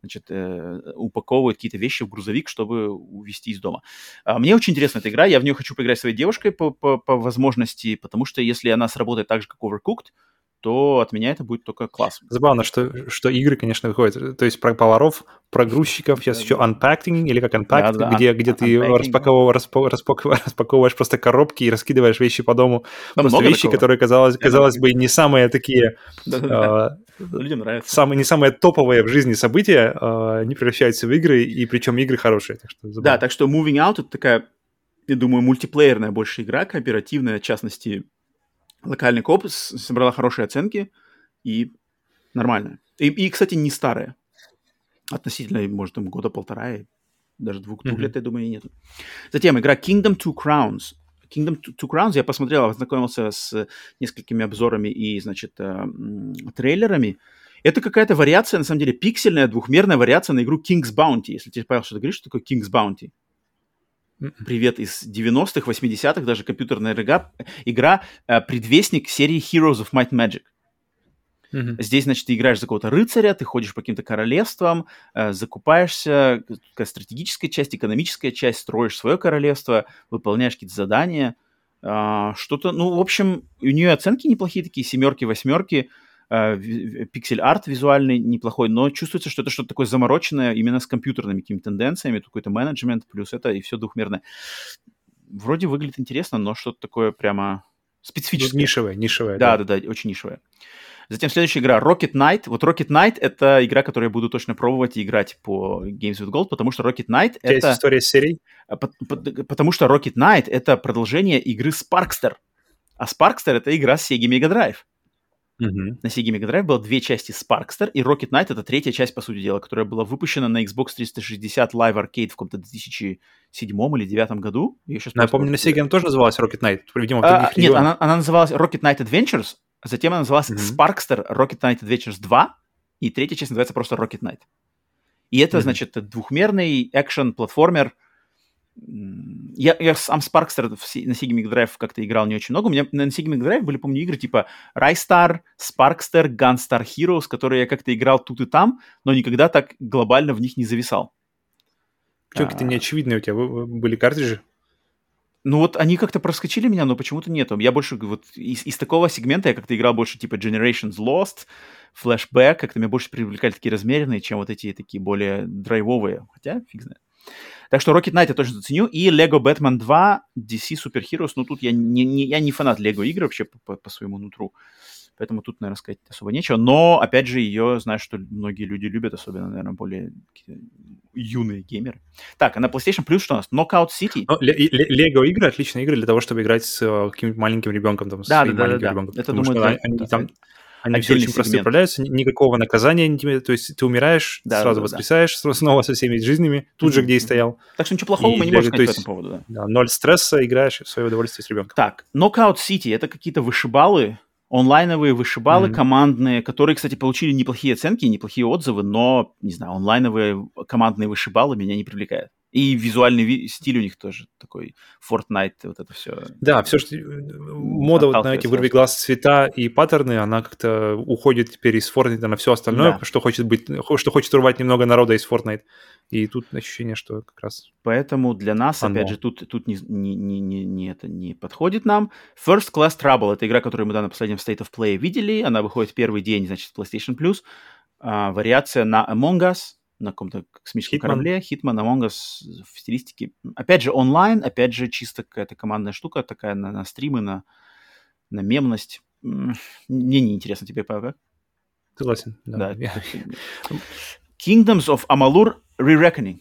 значит, э, упаковывают какие-то вещи в грузовик, чтобы увезти из дома. А, мне очень интересна эта игра, я в нее хочу поиграть своей девушкой по, по, по возможности, потому что если она сработает так же, как Overcooked, то от меня это будет только класс. Забавно, что, что игры, конечно, выходят. То есть про поваров, про грузчиков, сейчас еще unpacking, или как unpacked, Да, да, где, где ты unpacking. распаковываешь, распа- распак- распаковываешь просто коробки и раскидываешь вещи по дому. Там просто вещи, такого. которые, казалось, казалось бы, не самые такие, Да-да-да. э, Людям нравится. самые, не самые топовые в жизни события, э, они превращаются в игры, и причем игры хорошие. Так что забавно. Да, так что Moving Out это такая, я думаю, мультиплеерная больше игра, кооперативная, в частности, локальный коп, собрала хорошие оценки и нормальная. И, и, кстати, не старая. Относительно, может, там года полтора, и даже двух, двух Мгм. лет, я думаю, и нету. Затем игра Kingdom Two Crowns. Kingdom Two Crowns я посмотрел, ознакомился с несколькими обзорами и, значит, э, трейлерами. Это какая-то вариация, на самом деле, пиксельная, двухмерная вариация на игру King's Bounty. Если тебе, Павел, что-то говоришь, что такое King's Bounty? Мгм. Привет из 90-х, 80-х, даже компьютерная игра, игра э, предвестник серии Heroes of Might and Magic. Мгм. Здесь, значит, ты играешь за какого-то рыцаря, ты ходишь по каким-то королевствам, э, закупаешься, такая стратегическая часть, экономическая часть, строишь свое королевство, выполняешь какие-то задания, а, что-то, ну, в общем, у нее оценки неплохие такие, семерки, восьмерки, э, пиксель-арт визуальный неплохой, но чувствуется, что это что-то такое замороченное именно с компьютерными какими-то тенденциями, какой-то менеджмент, плюс это и все двухмерное. Вроде выглядит интересно, но что-то такое прямо Ну, специфическое. Нишевая, нишевая. Да, да, да, очень нишевая. Затем следующая игра Rocket Knight. Вот Rocket Knight это игра, которую я буду точно пробовать и играть по Games with Gold, потому что Rocket Knight есть это... история с серией? а, пот- пот- Потому что Rocket Knight это продолжение игры Sparkster. А Sparkster это игра с Sega Mega Drive. Мгм. На Sega Mega Drive было две части Sparkster, и Rocket Knight это третья часть, по сути дела, которая была выпущена на Xbox 360 Live Arcade в каком-то 2007 или 2009 году. Её щас Ну, я просто- помню, на Sega она тоже называлась Rocket Knight. Видимо, в а, других нет, регионах. она, она называлась Rocket Knight Adventures, а затем она называлась Мгм. Sparkster Rocket Knight Adventures 2, и третья часть называется просто Rocket Knight. И это, Мгм. значит, двухмерный экшен-платформер. Я, я сам Sparkster на Sega Mega Drive как-то играл не очень много. У меня на Sega Mega Drive были, помню, игры типа Rystar, Sparkster, Gunstar Heroes, которые я как-то играл тут и там, но никогда так глобально в них не зависал. Чё, какие-то А, неочевидные у тебя были картриджи? Ну вот они как-то проскочили меня, но почему-то нету. Я больше вот из, из такого сегмента я как-то играл больше типа Generations Lost, Flashback, как-то меня больше привлекали такие размеренные, чем вот эти такие более драйвовые. Хотя, фиг знает. Так что Rocket Knight я точно заценю. И Lego Batman 2, DC Super Heroes. Ну тут я не, не, я не фанат Lego игр вообще по, по- по своему нутру. Поэтому тут, наверное, сказать особо нечего. Но, опять же, ее, знаю, что многие люди любят, особенно, наверное, более юные геймеры. Так, а на PlayStation Plus что у нас? Knockout City. Ну, ле- ле- Лего игры отличные игры для того, чтобы играть с э, каким-нибудь маленьким ребенком, там, с Да, своим да, да, маленьким да. ребенком. Это, думаю, что да, они да, там они все очень просто сегмент. справляются, ни- никакого наказания, не тебе- то есть ты умираешь, Да, сразу да, да. воскресаешь, сра- снова со всеми жизнями, тут же, Мгм, где и стоял. Так что ничего плохого И мы не можем сказать по этому поводу, да. Да, ноль стресса, играешь в свое удовольствие с ребенком. Так, Knockout City — это какие-то вышибалы, онлайновые вышибалы Мгм. командные, которые, кстати, получили неплохие оценки, неплохие отзывы, но, не знаю, онлайновые командные вышибалы меня не привлекают. И визуальный ви- стиль у них тоже такой Fortnite, вот это все. Да, все, что э, мода вот на эти вырви глаз цвета и паттерны, она как-то уходит теперь из Fortnite на все остальное, Да. что хочет быть, что хочет урвать немного народа из Fortnite. И тут ощущение, что как раз Поэтому для нас, Оно. опять же, тут, тут не, не, не, не, не это не подходит нам. First Class Trouble — это игра, которую мы да, на последнем State of Play видели. Она выходит в первый день, значит, PlayStation Plus. А, вариация на Among Us, на каком-то космическом Hitman. корабле. Hitman, Among Us в стилистике. Опять же, онлайн, опять же, чисто какая-то командная штука, такая на, на стримы, на, на мемность. Мне не интересно тебе, Павел, как? согласен. Да. Kingdoms of Amalur Re-Reckoning.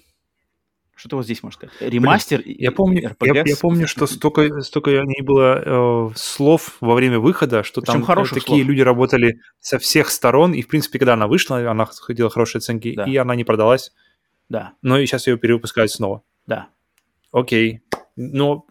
Что ты вот здесь можешь сказать? Ремастер Я помню, я, RPG я с- помню, что столько, столько о ней было э, слов во время выхода, что Причем там э, хороших такие слов. люди работали со всех сторон, и, в принципе, когда она вышла, она ходила хорошие оценки, Да. и она не продалась, Да, но и сейчас ее перевыпускают снова. да. Окей. Но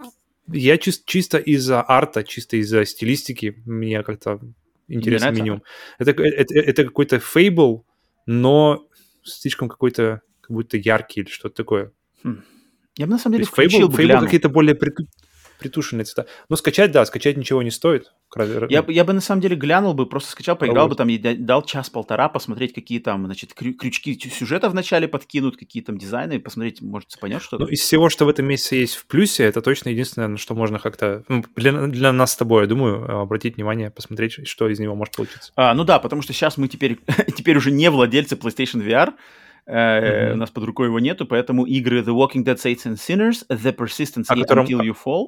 я чис- чисто из-за арта, чисто из-за стилистики, мне как-то интересно минимум. Это, это, это какой-то фейбл, но слишком какой-то как будто яркий или что-то такое. Я бы на самом То деле есть включил фейбл, бы, глянул. какие-то более приту- притушенные цвета. Но скачать, да, скачать ничего не стоит. Я, бы- я бы на самом деле глянул бы, просто скачал, поиграл бы там, и да- дал час-полтора посмотреть, какие там, значит, крю- крючки сюжета вначале подкинут, какие там дизайны, посмотреть, может, цепанет что-то. Ну, из всего, что в этом месяце есть в плюсе, это точно единственное, на что можно как-то... ну, для, для нас с тобой, я думаю, обратить внимание, посмотреть, что из него может получиться. А, ну да, потому что сейчас мы теперь, теперь уже не владельцы PlayStation VR, э, у нас под рукой его нету, поэтому игры The Walking Dead, Saints and Sinners, The Persistence и котором- Until You Fall.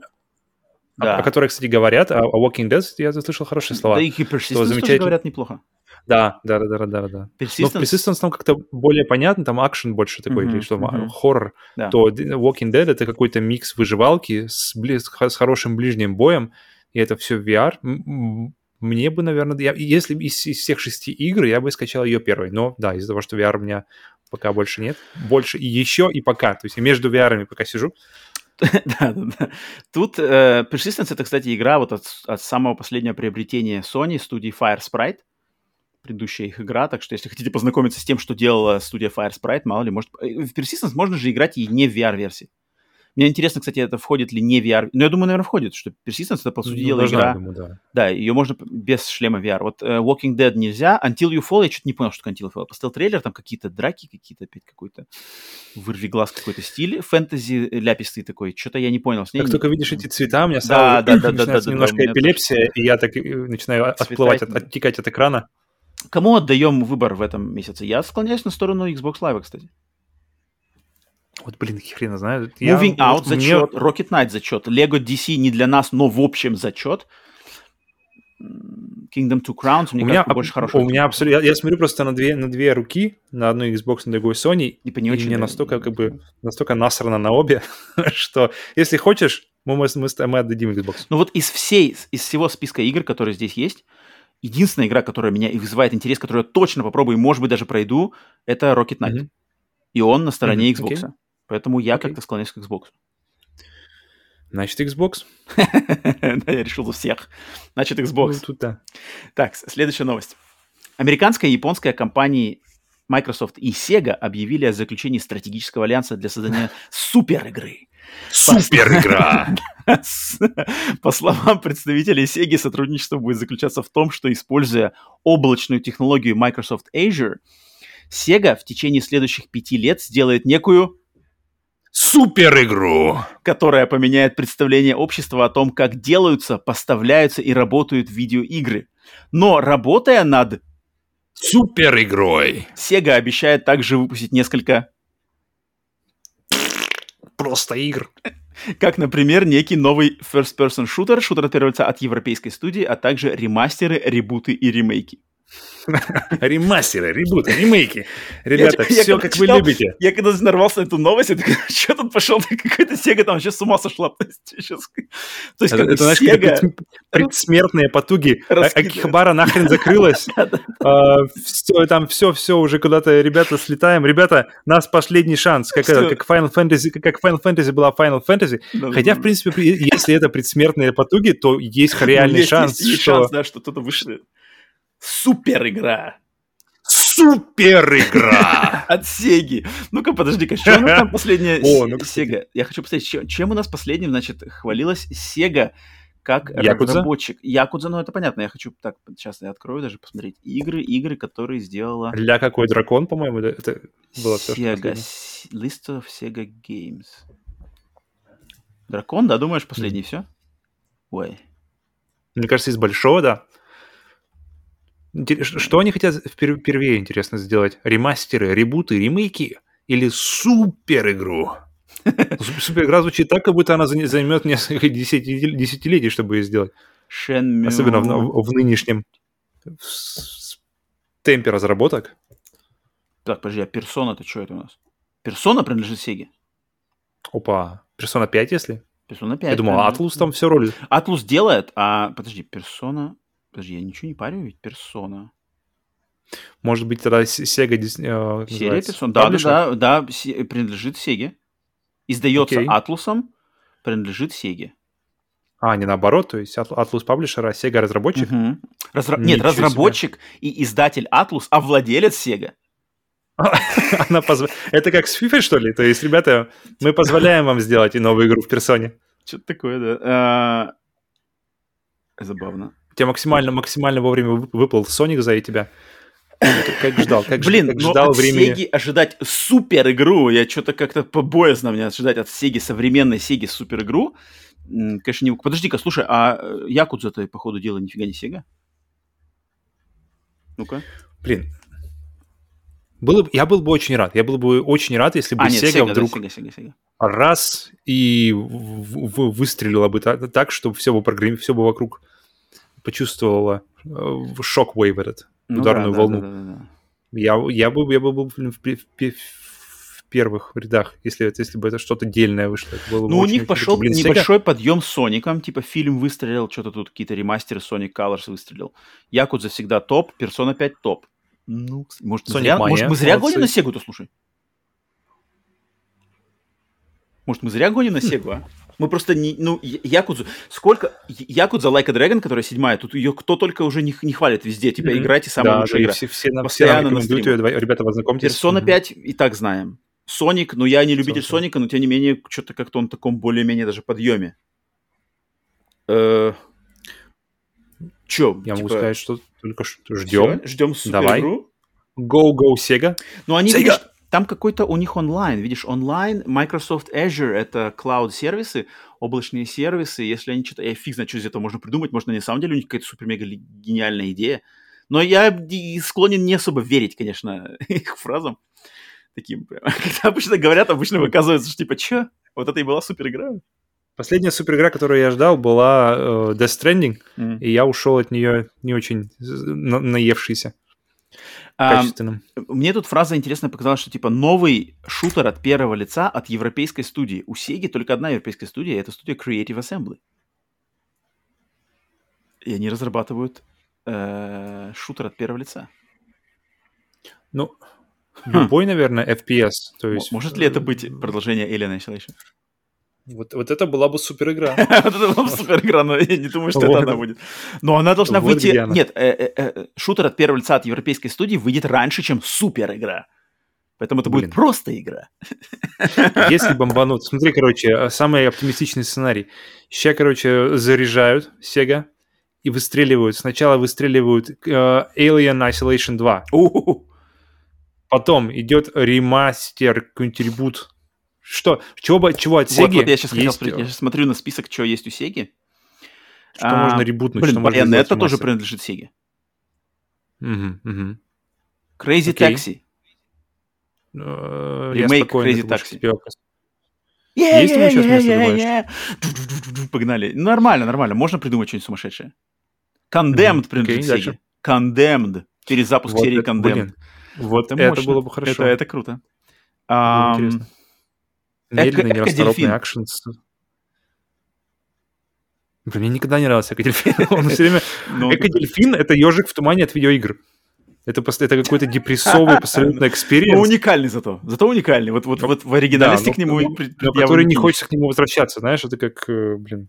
О- Да. О, которой, кстати, говорят, а о Walking Dead я заслышал хорошие слова. Да и Persistence тоже замечательно. говорят неплохо. Да, да, да, да, да, да. Но в Persistence, Persistence там как-то более понятно, там акшен больше такой, Мгм, или что, а, хоррор, да. то Walking Dead это какой-то микс выживалки с, бли- с хорошим ближним боем, и это все VR. Мне бы, наверное, я, если из, из всех шести игр, я бы скачал ее первой. Но да, из-за того, что VR у меня пока больше нет. Больше и еще, и пока. То есть я между VR пока сижу. Да, да, да. Тут э, Persistence это, кстати, игра вот от, от самого последнего приобретения Sony, студии Fire Sprite. Предыдущая их игра, так что если хотите познакомиться с тем, что делала студия Fire Sprite, мало ли, может... э, В Persistence можно же играть и не в VR-версии. Мне интересно, кстати, это входит ли не VR... Ну, я думаю, наверное, входит, что Persistence это, по сути Ну, дела, игра... я думаю, да. Да, ее можно без шлема VR. Вот э, Walking Dead нельзя. Until You Fall, я что-то не понял, что такое Until You Fall. Поставил трейлер, там какие-то драки, какие-то опять какой-то вырви глаз какой-то стиль. Фэнтези ляпистый такой. Что-то я не понял с ней. Как только видишь эти цвета, у меня Да, сразу да, да, да, да, да, немножко меня эпилепсия, и я так э, начинаю Цвета отплывать, от- оттекать от экрана. Кому отдаем выбор в этом месяце? Я склоняюсь на сторону Xbox Live, кстати. Вот, блин, хрена знаю. Я- Moving Out вот мне- зачет, Rocket Knight зачет, Lego DC не для нас, но в общем зачет. Kingdom Two Crowns, мне у меня, кажется, больше хорошего. у меня абсолютно... Я, я смотрю просто на две, на две руки, на одну Xbox, на другую Sony, Типа не и очень, мне да. настолько, как бы, настолько насрано на обе, что если хочешь, мы, мы, мы, мы отдадим Xbox. Ну вот из всей, из всего списка игр, которые здесь есть, единственная игра, которая меня и вызывает интерес, которую я точно попробую и, может быть, даже пройду, это Rocket Knight. Мгм. И он на стороне Мгм, Xbox. окей. Поэтому я Окей. как-то склоняюсь к Xbox. Значит, Xbox. Да, я решил у всех. Значит, Ну, Xbox. тут да. Так, следующая новость. Американская и японская компании Microsoft и Sega объявили о заключении стратегического альянса для создания супер-игры. Супер-игра! С- По словам представителей Sega, сотрудничество будет заключаться в том, что, используя облачную технологию Microsoft Azure, Sega в течение следующих пяти лет сделает некую, Супер-игру! которая поменяет представление общества о том, как делаются, поставляются и работают видеоигры. Но работая над Супер-игрой! Sega обещает также выпустить несколько, Просто игр. как, например, некий новый first-person шутер, шутер от первого лица от европейской студии, а также ремастеры, ребуты и ремейки. Ремастеры, ребуты, ремейки. Ребята, я все когда как вы читал- любите. Я когда нарвался на эту новость, я такой, что тут пошел? Какой-то Sega там вообще с ума сошла. То есть, сейчас- то есть, Это, как это, знаешь, Sega... предсмертные потуги. А- Раскидывает. Акихабара нахрен закрылась. все, там все, все, уже куда-то, ребята, слетаем. Ребята, нас последний шанс. Как, как Final Fantasy, как Final Fantasy была Final Fantasy. Хотя, в принципе, при- если это предсмертные потуги, то есть реальный Есть- шанс, что... шанс, да, что кто-то вышлет. Супер игра Супер-игра! от Сеги. Ну-ка, подожди-ка, что у нас там последняя О, ну, С- кстати. Sega? Я хочу посмотреть, чем, чем у нас последним, значит, хвалилась Sega как Якудза? разработчик. Якудза, ну это понятно, я хочу, так, сейчас я открою даже посмотреть. Игры, игры, которые сделала Ля какой дракон, по-моему, это было все, Sega. List of Sega Games. Дракон, да, думаешь, последний все? Ой. Мне кажется, из большого, да. Что они хотят впер- впервые, интересно, сделать? Ремастеры, ребуты, ремейки? Или супер-игру? Су- Супер-игра звучит так, как будто она зай- займет несколько десяти- десятилетий, чтобы ее сделать. Shenmue. Особенно в, в- в нынешнем с- темпе разработок. Так, подожди, а персона-то что это у нас? Персона принадлежит Сеге? Опа, Persona 5, если? Персона 5. Я думал. Атлус там все ролит. Атлус делает, а подожди, персона. Подожди, я ничего не парю, ведь персона. Может быть, тогда Sega э, Серия называется? персон. Да, да, да, да, принадлежит Сеге. Издается Окей. Атлусом, принадлежит Сеге. А, не наоборот, то есть Атл- Атлус паблишер, а Sega разработчик? Мгм. Разра- Нет, Ничего себе. разработчик и издатель Атлус, а владелец Сега. Она позв- Это как с FIFA, что ли? То есть, ребята, мы позволяем вам сделать и новую игру в персоне. Что-то такое, да. А, Забавно. Тебе максимально, максимально вовремя вып- выплыл Соник за тебя. Как- ждал, как, Блин, как ждал от времени. Сеги ожидать супер игру, я что-то как-то побоязно мне ожидать от Сеги современной Сеги супер игру. Конечно, не... Подожди-ка, слушай, а э, Якудза-то, походу, дело нифига не Сега? Ну-ка. Блин. Было, бы- я был бы очень рад. Я был бы очень рад, если бы А, нет, Sega Сега, да, вдруг Сега, Сега, Сега. раз и в- в- выстрелила бы та- так, чтобы все бы прогрем... все бы вокруг почувствовало э, шок-вейв этот, Ну ударную да, да, волну. да, да, да. Я, я бы, я бы был в, в пе- в первых рядах, если, это- если бы это что-то дельное вышло. Это было бы Ну, у очень- них пошел. Блин, Sega- небольшой подъем с Соником, типа фильм выстрелил, что-то тут какие-то ремастеры Sonic Colors выстрелил. Якудза всегда топ, Persona 5 топ. Ну, может, мы зря, Mania, может, мы зря гоним на Сегу-то, слушай? Может, мы зря гоним на Сегу, а? Мы просто не... Ну, Якудзу... Сколько... Якудза Like a Dragon, которая седьмая, тут ее кто только уже не, не хвалит везде. Типа, Мгм. играйте, самая да, лучшая да, игра. все, все, нам- все Постоянно нам ее. Ребята, познакомьтесь. Персона Мгм. 5 и так знаем. Соник, ну я не любитель. Соника, но тем не менее, что-то как-то он в таком более-менее даже подъеме. Э, Чё? Я могу типа, сказать, что только ждем. Ждем супер Давай. игру. Go, go, Sega. Ну, они, Sega! видишь, там какой-то у них онлайн. Видишь, онлайн, Microsoft Azure — это клауд-сервисы, облачные сервисы. Если они что-то... Я фиг знает, что из этого можно придумать. Может, на самом деле у них какая-то супер-мега ли- гениальная идея. Но я склонен не особо верить, конечно, их фразам. Таким прям. Когда обычно говорят, обычно выказывается, что типа, чё? Вот это и была супер игра. Последняя суперигра, которую я ждал, была э, Death Stranding, М. и я ушел от нее не очень на- наевшийся А, качественным. Мне тут фраза интересная показалась, что типа новый шутер от первого лица от европейской студии. У Сеги только одна европейская студия, это студия Creative Assembly. И они разрабатывают э, шутер от первого лица. Ну, любой, наверное, FPS. То есть, Может ли это быть э, продолжение Alien Isolation? Вот, вот это была бы суперигра. Вот это была супер игра, но я не думаю, что это она будет. Но она должна Вот выйти... она. Нет, э, э, э, шутер от первого лица от европейской студии выйдет раньше, чем супер игра. Поэтому это будет просто игра. Если бомбанут... Смотри, короче, самый оптимистичный сценарий. Сейчас, короче, заряжают Sega и выстреливают. Сначала выстреливают Alien Isolation 2. У-ху-ху. Потом идет ремастер, ребут. Что? Чего, бы- чего от Вот, Sega вот я сейчас хотел есть, спросить, я сейчас смотрю на список, что есть у Сеги. Что А, можно ребутнуть, Блин, что можно сделать тоже принадлежит Сеге. Мгм, мгм. Crazy Окей. Taxi. Я Ремейк Crazy это Taxi. вопрос. Есть ему сейчас место, думаешь? думаешь? Погнали. Нормально, нормально. Можно придумать что-нибудь сумасшедшее. Condemned Мгм. принадлежит дальше. Сеге. Condemned. Перезапуск Вот серии это, Condemned. блин, Вот Это это, мощно. было бы хорошо. Это, это круто. Ам, интересно. Медленный, нерасторопный экшен. Блин, мне никогда не нравился Ecco дельфин. Он все время... ну, Ecco дельфин — это ежик в тумане от видеоигр. Это, это какой-то депрессовый абсолютно experience, уникальный зато. Зато уникальный. Вот, вот, вот в оригинальности да, к нему ну, пред- но который не хочется к нему возвращаться, знаешь, это как, э, блин,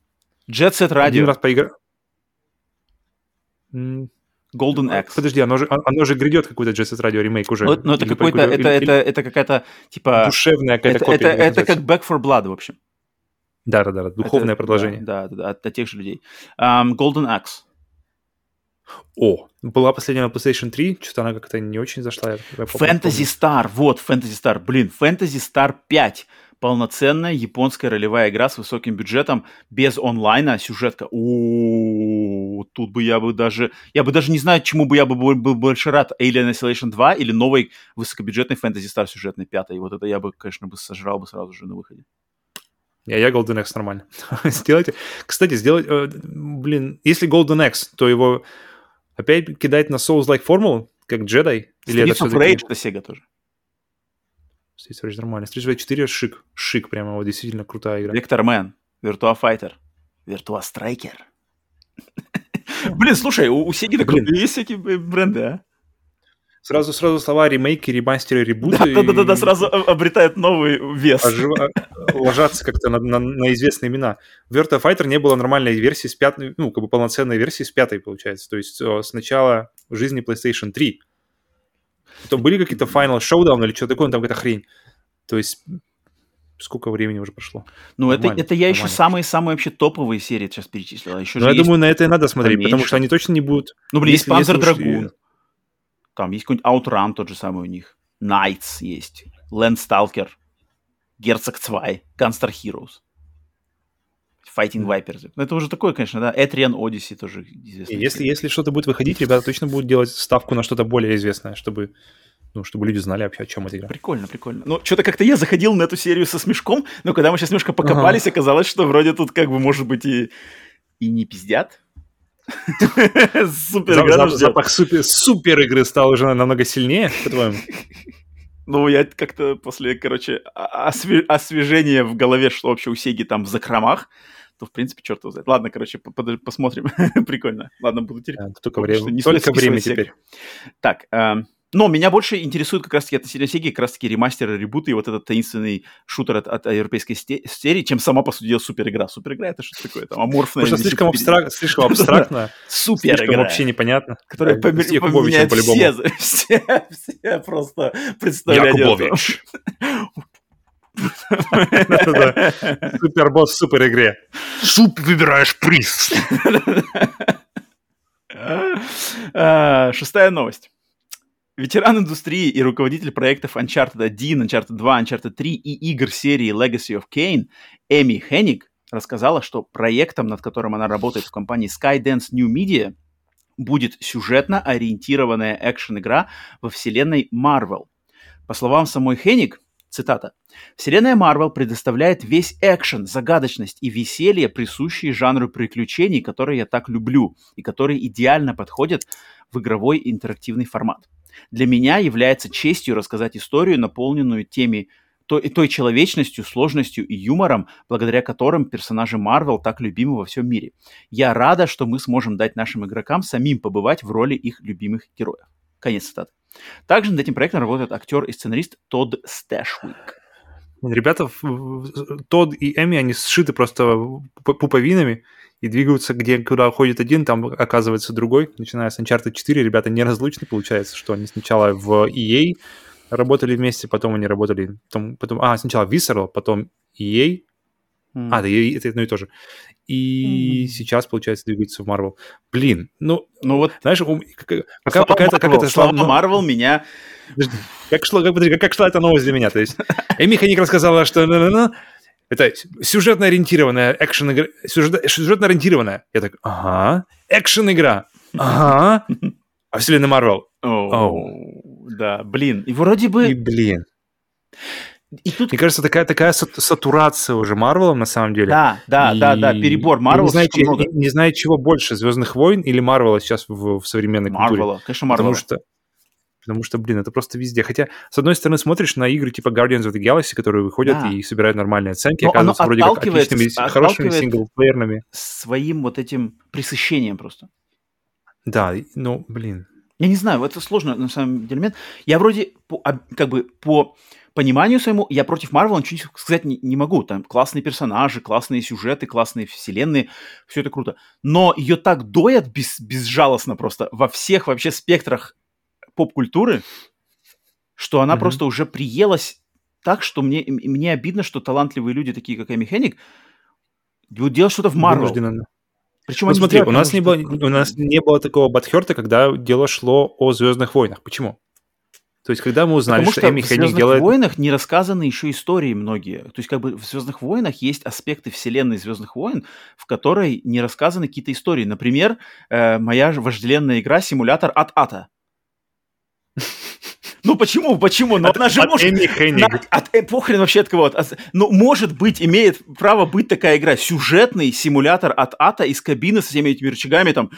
Jet Set один Radio. раз поиграть. Golden Axe. Подожди, оно же, оно же грядет какой-то Set Radio ремейк уже. Ну, это- ну, это Или какой-то, какой-то- это, или- это, это какая-то, типа, Душевная какая-то это, копия. это, или это как. Back for Blood, в общем. Да, да, да, духовное Это- продолжение. Да, да, да, от, от тех же людей. Ам, Golden Axe. О, была последняя на PlayStation 3, что-то она как-то не очень зашла. я- я. Fantasy Star, вот, Fantasy Star, блин, Fantasy Star 5. Полноценная японская ролевая игра с высоким бюджетом, без онлайна, сюжетка. О, тут бы я бы даже... Я бы даже не знаю, чему бы я бы был, больше рад. Alien Isolation 2 или новой высокобюджетной Fantasy Star сюжетной пятой. Вот это я бы, конечно, бы сожрал бы сразу же на выходе. Я, я Golden Axe нормально. Сделайте. Кстати, сделать, э, блин, если Golden Axe, то его опять кидать на Souls-like формулу, как Джедай? Или это Streets of все-таки... Rage это Sega тоже. Of Rage нормально. Of Rage 4 шик. Шик прямо, вот действительно крутая игра. Вектор Мэн, Virtua Fighter, Virtua Striker. Блин, слушай, у, Блин. есть всякие бренды, а? Сразу, сразу слова ремейки, ремастеры, ребуты. Да, да, да, да, и сразу обретает новый вес. ложатся как-то на, на- на известные имена. В Virtua Fighter не было нормальной версии с пятой, ну, как бы полноценной версии с пятой, получается. То есть э, с начала жизни PlayStation 3. То были какие-то Final Showdown или что такое, ну, там какая-то хрень. То есть сколько времени уже прошло. Ну, это, это я еще самые-самые вообще топовые серии сейчас перечислил. А еще же я есть- думаю, на это и надо смотреть, потому поменьше. что они точно не будут... Ну, блин, есть Panzer и- Dragoon. Там есть какой-нибудь Outrun тот же самый у них. Knights есть. Landstalker. Герцог 2. Gunstar Heroes. Fighting Vipers. Ну, это уже такое, конечно, да. Etrian Odyssey тоже известно. Если, если что-то будет выходить, ребята точно будут делать ставку на что-то более известное, чтобы, ну, чтобы люди знали вообще, о чем эта игра. Прикольно, прикольно. Ну, что-то как-то я заходил на эту серию со смешком, но когда мы сейчас немножко покопались, оказалось, что вроде тут как бы, может быть, и, и не пиздят. Супер игра ждет. запах супер игры стал уже намного сильнее, по-твоему? Ну, я как-то после, короче, осве- освежения в голове, что вообще у Сеги там в закромах, то, в принципе, черт его знает. Ладно, короче, посмотрим. Прикольно. Ладно, буду теперь... Да, Только время, только время теперь. Так, эм, но меня больше интересует как раз-таки серия Сеги, как раз-таки ремастеры, ребуты и вот этот таинственный шутер от, от европейской серии, чем сама, по сути дела, супер игра. Супер игра это что такое? Там аморфная... Потому что слишком, абстрак- слишком абстрактно, Супер слишком вообще непонятно. Которая Да, помер- с Якубовичем поменяет по-любому. все, все, все просто представления. Якубович. Супербосс в супер игре. Суп выбираешь приз. А, Шестая новость. Ветеран индустрии и руководитель проектов Uncharted 1, Uncharted 2, Uncharted 3 и игр серии Legacy of Kain Эми Хенник рассказала, что проектом, над которым она работает в компании Skydance New Media, будет сюжетно ориентированная экшен-игра во вселенной Marvel. По словам самой Хенник, цитата, «Вселенная Marvel предоставляет весь экшен, загадочность и веселье, присущие жанру приключений, которые я так люблю и которые идеально подходят в игровой интерактивный формат. Для меня является честью рассказать историю, наполненную теми той, той человечностью, сложностью и юмором, благодаря которым персонажи Marvel так любимы во всем мире. Я рада, что мы сможем дать нашим игрокам самим побывать в роли их любимых героев. Конец цитаты. Также над этим проектом работает актер и сценарист Тодд Стэшвик. Ребята, Тодд и Эми, они сшиты просто пу- пуповинами и двигаются, где куда уходит один, там оказывается другой. Начиная с Uncharted 4, ребята неразлучны, получается, что они сначала в EA работали вместе, потом они работали... Потом, потом, а, сначала Visceral, потом EA. М. А, да, это одно и то же. И Мгм. сейчас, получается, двигаются в Marvel. Блин, ну, Ну вот, знаешь, у- как, пока, пока это, как Marvel, это слава слава- Marvel меня... Как, шло, как, как, как шла эта новость для меня? То есть Эми Ханик рассказала, что это сюжетно ориентированная экшен игра, сюжет, сюжетно ориентированная. Я так, ага, экшен игра, ага, а вселенная Марвел. Да, блин. И вроде бы... И блин, И тут... мне кажется, такая такая сат- сатурация уже Марвелом на самом деле. Да, да, да, да, И перебор. Марвел не че- много. не, не знаю, чего больше, Звездных войн или Марвела сейчас в, в современной культуре. Марвела, конечно, Марвела. Потому что, потому что, блин, это просто везде. Хотя, с одной стороны, смотришь на игры типа Guardians of the Galaxy, которые выходят Да. и собирают нормальные оценки, Но оказываются вроде как отличными, хорошими синглплеерными. Своим вот этим пресыщением просто. Да, ну, блин. Я не знаю, это сложно на самом деле момент. Я вроде по- об- как бы по пониманию своему, я против Марвела ничего сказать не, не могу. Там классные персонажи, классные сюжеты, классные вселенные, все это круто. Но ее так доят без, безжалостно просто во всех вообще спектрах поп-культуры, что она Мгм. просто уже приелась так, что мне, мне обидно, что талантливые люди, такие как Эми Хенник, будут делать что-то в Марвел. Причем Ну, смотри, у нас, не было, у нас не было такого батхерта, когда дело шло о Звездных войнах. Почему? То есть, когда мы узнали, Потому что, что Эми в Хенник «Звездных делает... войнах» не рассказаны еще истории многие. То есть как бы в «Звездных войнах» есть аспекты вселенной «Звездных войн», в которой не рассказаны какие-то истории. Например, э, моя вожделенная игра «Симулятор от ата». Ну почему, почему? Но она же От может... Эми. На- от, э, похрен вообще от кого. От- от- ну, может быть, имеет право быть такая игра. Сюжетный симулятор от ата из кабины со всеми этими рычагами, там,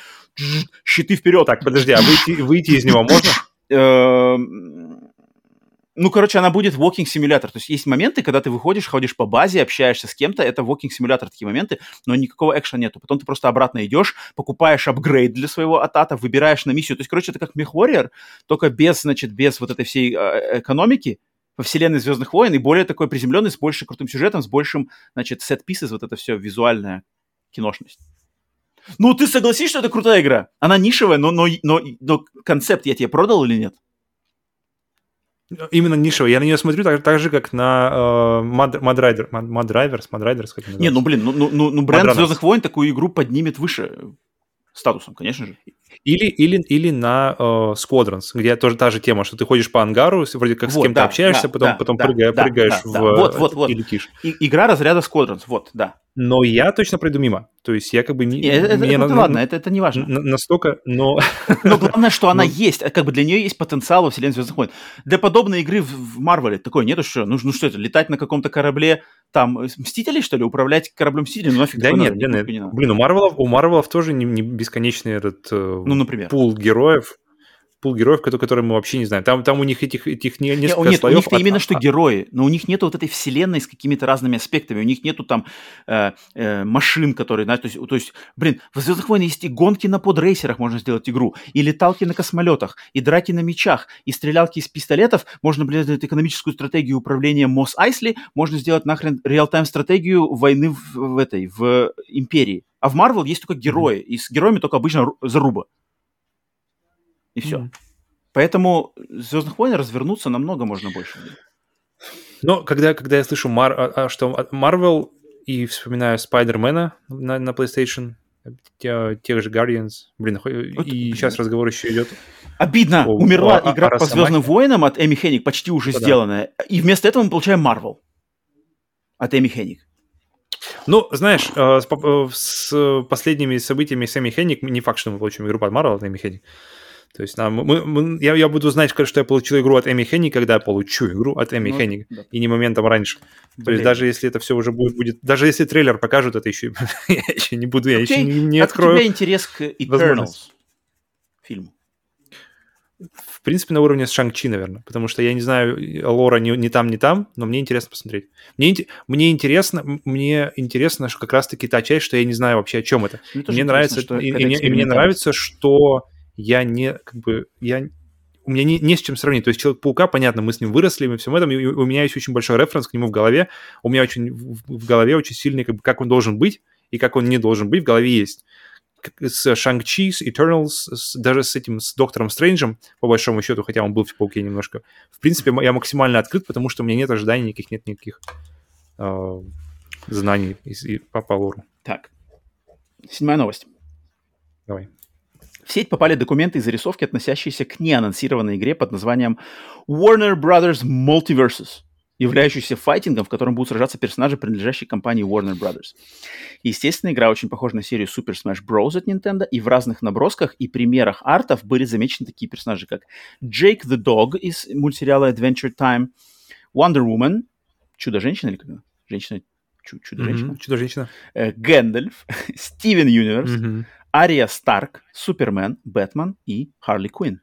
щиты вперед. Так, подожди, а выйти, выйти из него можно? Ну, короче, она будет walking симулятор. То есть есть моменты, когда ты выходишь, ходишь по базе, общаешься с кем-то, это walking симулятор, такие моменты, но никакого экшена нету. Потом ты просто обратно идешь, покупаешь апгрейд для своего атата, выбираешь на миссию. То есть, короче, это как MechWarrior, только без, значит, без вот этой всей э, экономики во вселенной Звездных войн и более такой приземленный, с большим крутым сюжетом, с большим, значит, set pieces, вот это все визуальная киношность. Ну, ты согласись, что это крутая игра? Она нишевая, но, но, но, но концепт я тебе продал или нет? Именно нишевая. Я на нее смотрю так, так же, как на э, Mad Drivers, Mad Riders, как Не, ну блин, ну, ну, ну, бренд Мадранос. Звездных войн такую игру поднимет выше статусом, конечно же. Или, или, или на э, Squadrons, где тоже та же тема, что ты ходишь по ангару, с- вроде как с Вот, кем-то да, общаешься, да, потом, да, потом да, прыгая- да, прыгаешь да, в да. Вот, вот, вот. и летишь. И, игра разряда Squadrons, вот, да. Но я точно пройду мимо. То есть я как бы... Не, это, это- мне это на- ладно, на- это, это не важно. на- настолько, но... Но главное, что она Ну. есть, а как бы для нее есть потенциал во вселенной Звездных войн. Для подобной игры в, Марвеле такой нету, что ну, ну что это, летать на каком-то корабле, там, э, Мстителей, что ли, управлять кораблем Мстителей? Ну нафиг Да нет, надо, блин, никакой не надо. блин, у Марвелов, у Марвелов тоже не, не бесконечный этот э, Ну, например. пул героев, пул героев, ко- которые мы вообще не знаем. Там, там у них этих, этих не- Не, несколько у- нет, у слоев. них-то от- именно что от- герои, но у них нету вот этой вселенной с какими-то разными аспектами, у них нету там э, э, машин, которые, знаешь, то есть, то есть, блин, в Звездных войнах есть и гонки на подрейсерах можно сделать игру, и леталки на космолетах, и драки на мечах, и стрелялки из пистолетов, можно, блин, сделать экономическую стратегию управления Мос Айсли, можно сделать нахрен реал-тайм стратегию войны в, в этой, в Империи. А в Марвел есть только герои, и с героями только обычно ру- заруба. И все. Мгм. Поэтому Звездных войн развернуться намного можно больше. Но когда, когда я слышу, Мар, а- а что от Marvel и вспоминаю Спайдермена на, на PlayStation, те- тех же Guardians, блин, Вот, и блин. сейчас разговор еще идет. Обидно, О, умерла а- а- игра а по? Звездным войнам от Эми Хенник, почти уже Да. сделанная. И вместо этого мы получаем Марвел от Эми Хенник. Ну, знаешь, э, с, э, с последними событиями с Эми Хенник, не факт, что мы получим игру под Marvel от Эми Хенник. То есть нам, мы, мы- я, я буду знать, что я получил игру от Эми Хенник, когда я получу игру от Эми Ну, Хенник, да. и не моментом раньше. То Блин. есть даже если это все уже будет, будет, даже если трейлер покажут, это еще, я еще не буду, я еще Окей, не, не Как у открою. тебя интерес к Eternals фильму? В принципе, на уровне с Шанг-Чи, наверное, потому что я не знаю, лора не, не там, не там, но мне интересно посмотреть. Мне, мне интересно, мне интересно, что как раз-таки та часть, что я не знаю вообще, о чем это. Мне, Мне нравится, и, и и мне нравится, что я не, как бы, я, у меня не, не с чем сравнить. То есть Человек-паука, понятно, мы с ним выросли, мы всем этом, и у меня есть очень большой референс к нему в голове. У меня очень в, голове очень сильный, как бы, как он должен быть и как он не должен быть, в голове есть. С Шанг-Чи, с Eternals, с- даже с этим, с Доктором Стрэнджем, по большому счету, хотя он был в Пауке немножко. В принципе, я максимально открыт, потому что у меня нет ожиданий никаких, нет никаких э, знаний из- и по, по лору. Так, седьмая новость. Давай. В сеть попали документы и зарисовки, относящиеся к неанонсированной игре под названием Warner Brothers Multiverses, являющейся файтингом, в котором будут сражаться персонажи, принадлежащие компании Warner Brothers. Естественно, игра очень похожа на серию Super Smash Bros. от Nintendo, и в разных набросках и примерах артов были замечены такие персонажи, как Jake the Dog из мультсериала Adventure Time, Wonder Woman, Чудо-женщина или как она? Женщина, чу- чудо-женщина, Мгм. Чудо-женщина. э, Гэндальф, Стивен Юниверс. Ария Старк, Супермен, Бэтмен и Харли Квинн.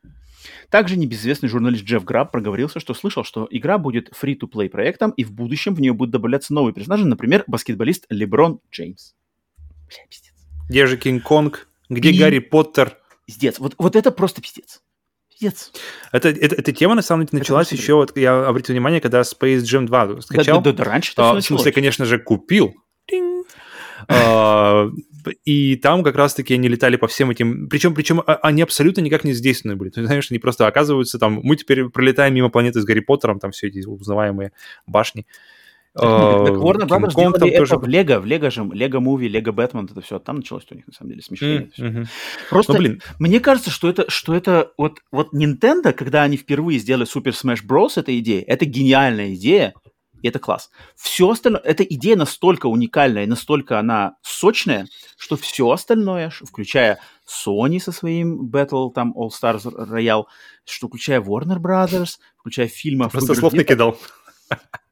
Также небезызвестный журналист Джефф Граб проговорился, что слышал, что игра будет free-to-play проектом, и в будущем в нее будут добавляться новые персонажи, например, баскетболист Леброн Джеймс. Бля, пиздец. Где же Кинг-Конг? Где И- Гарри Поттер? Пиздец. Вот, вот это просто пиздец. Пиздец. Это, это, эта тема, на самом деле, началась еще, вот я обратил внимание, когда Space Jam 2 Да, скачал. да, да, да, раньше это А, в смысле, конечно же, купил. Тинь. А, И там как раз-таки они летали по всем этим... Причем, причем а- они абсолютно никак не задействованы были. Ты знаешь, они просто оказываются там... Мы теперь пролетаем мимо планеты с Гарри Поттером, там все эти узнаваемые башни. Так, А, Warner Brothers Кинг-Конг делали там это тоже- в Лего, в Лего же, Лего Муви, Лего Бэтмен, это все там началось у них, на самом деле, смешение. Мгм. Просто Ну, блин, Мне кажется, что это, что это вот, вот Nintendo, когда они впервые сделали Super Smash Bros. эта идея, это гениальная идея, и это класс. Все остальное, эта идея настолько уникальная и настолько она сочная, что все остальное, включая Sony со своим Battle, там, All Stars Royale, что включая Warner Brothers, включая фильмы... просто слов накидал.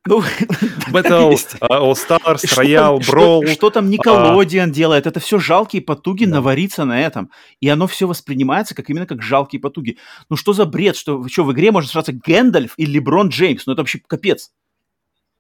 Ну, Battle, а, All Stars, Royale, Brawl. Что, там Nickelodeon делает, это все жалкие потуги навариться на этом. И оно все воспринимается как именно как жалкие потуги. Ну что за бред, что, что в игре может сражаться Гэндальф и Леброн Джеймс? Ну это вообще капец.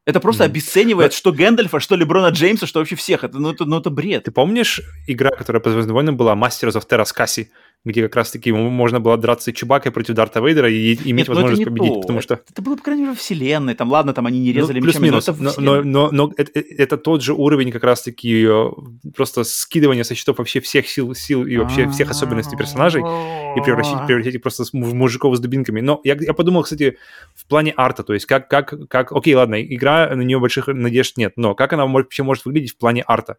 Это просто Мгм. обесценивает, что Гэндальфа, что Леброна Джеймса, что вообще всех. Это, ну, это, ну, это бред. Ты помнишь игра, которая по Звездным войнам была Masters of Terras Cassie, где как раз-таки можно было драться Чубакой против Дарта Вейдера и иметь Нет, ну это возможность не победить, то. потому что... Это, это было, по крайней мере, вселенной. Там, ладно, там они не резали Ну, мечами, но плюс-минус. это Но, но, но, но это, это тот же уровень как раз-таки э, просто скидывания со счетов вообще всех сил, сил и вообще всех особенностей персонажей и превратить, превратить их просто в мужиков с дубинками. Но я, я подумал, кстати, в плане арта, то есть как, как, как... Окей, ладно, игра, на нее больших надежд нет, но как она вообще может выглядеть в плане арта?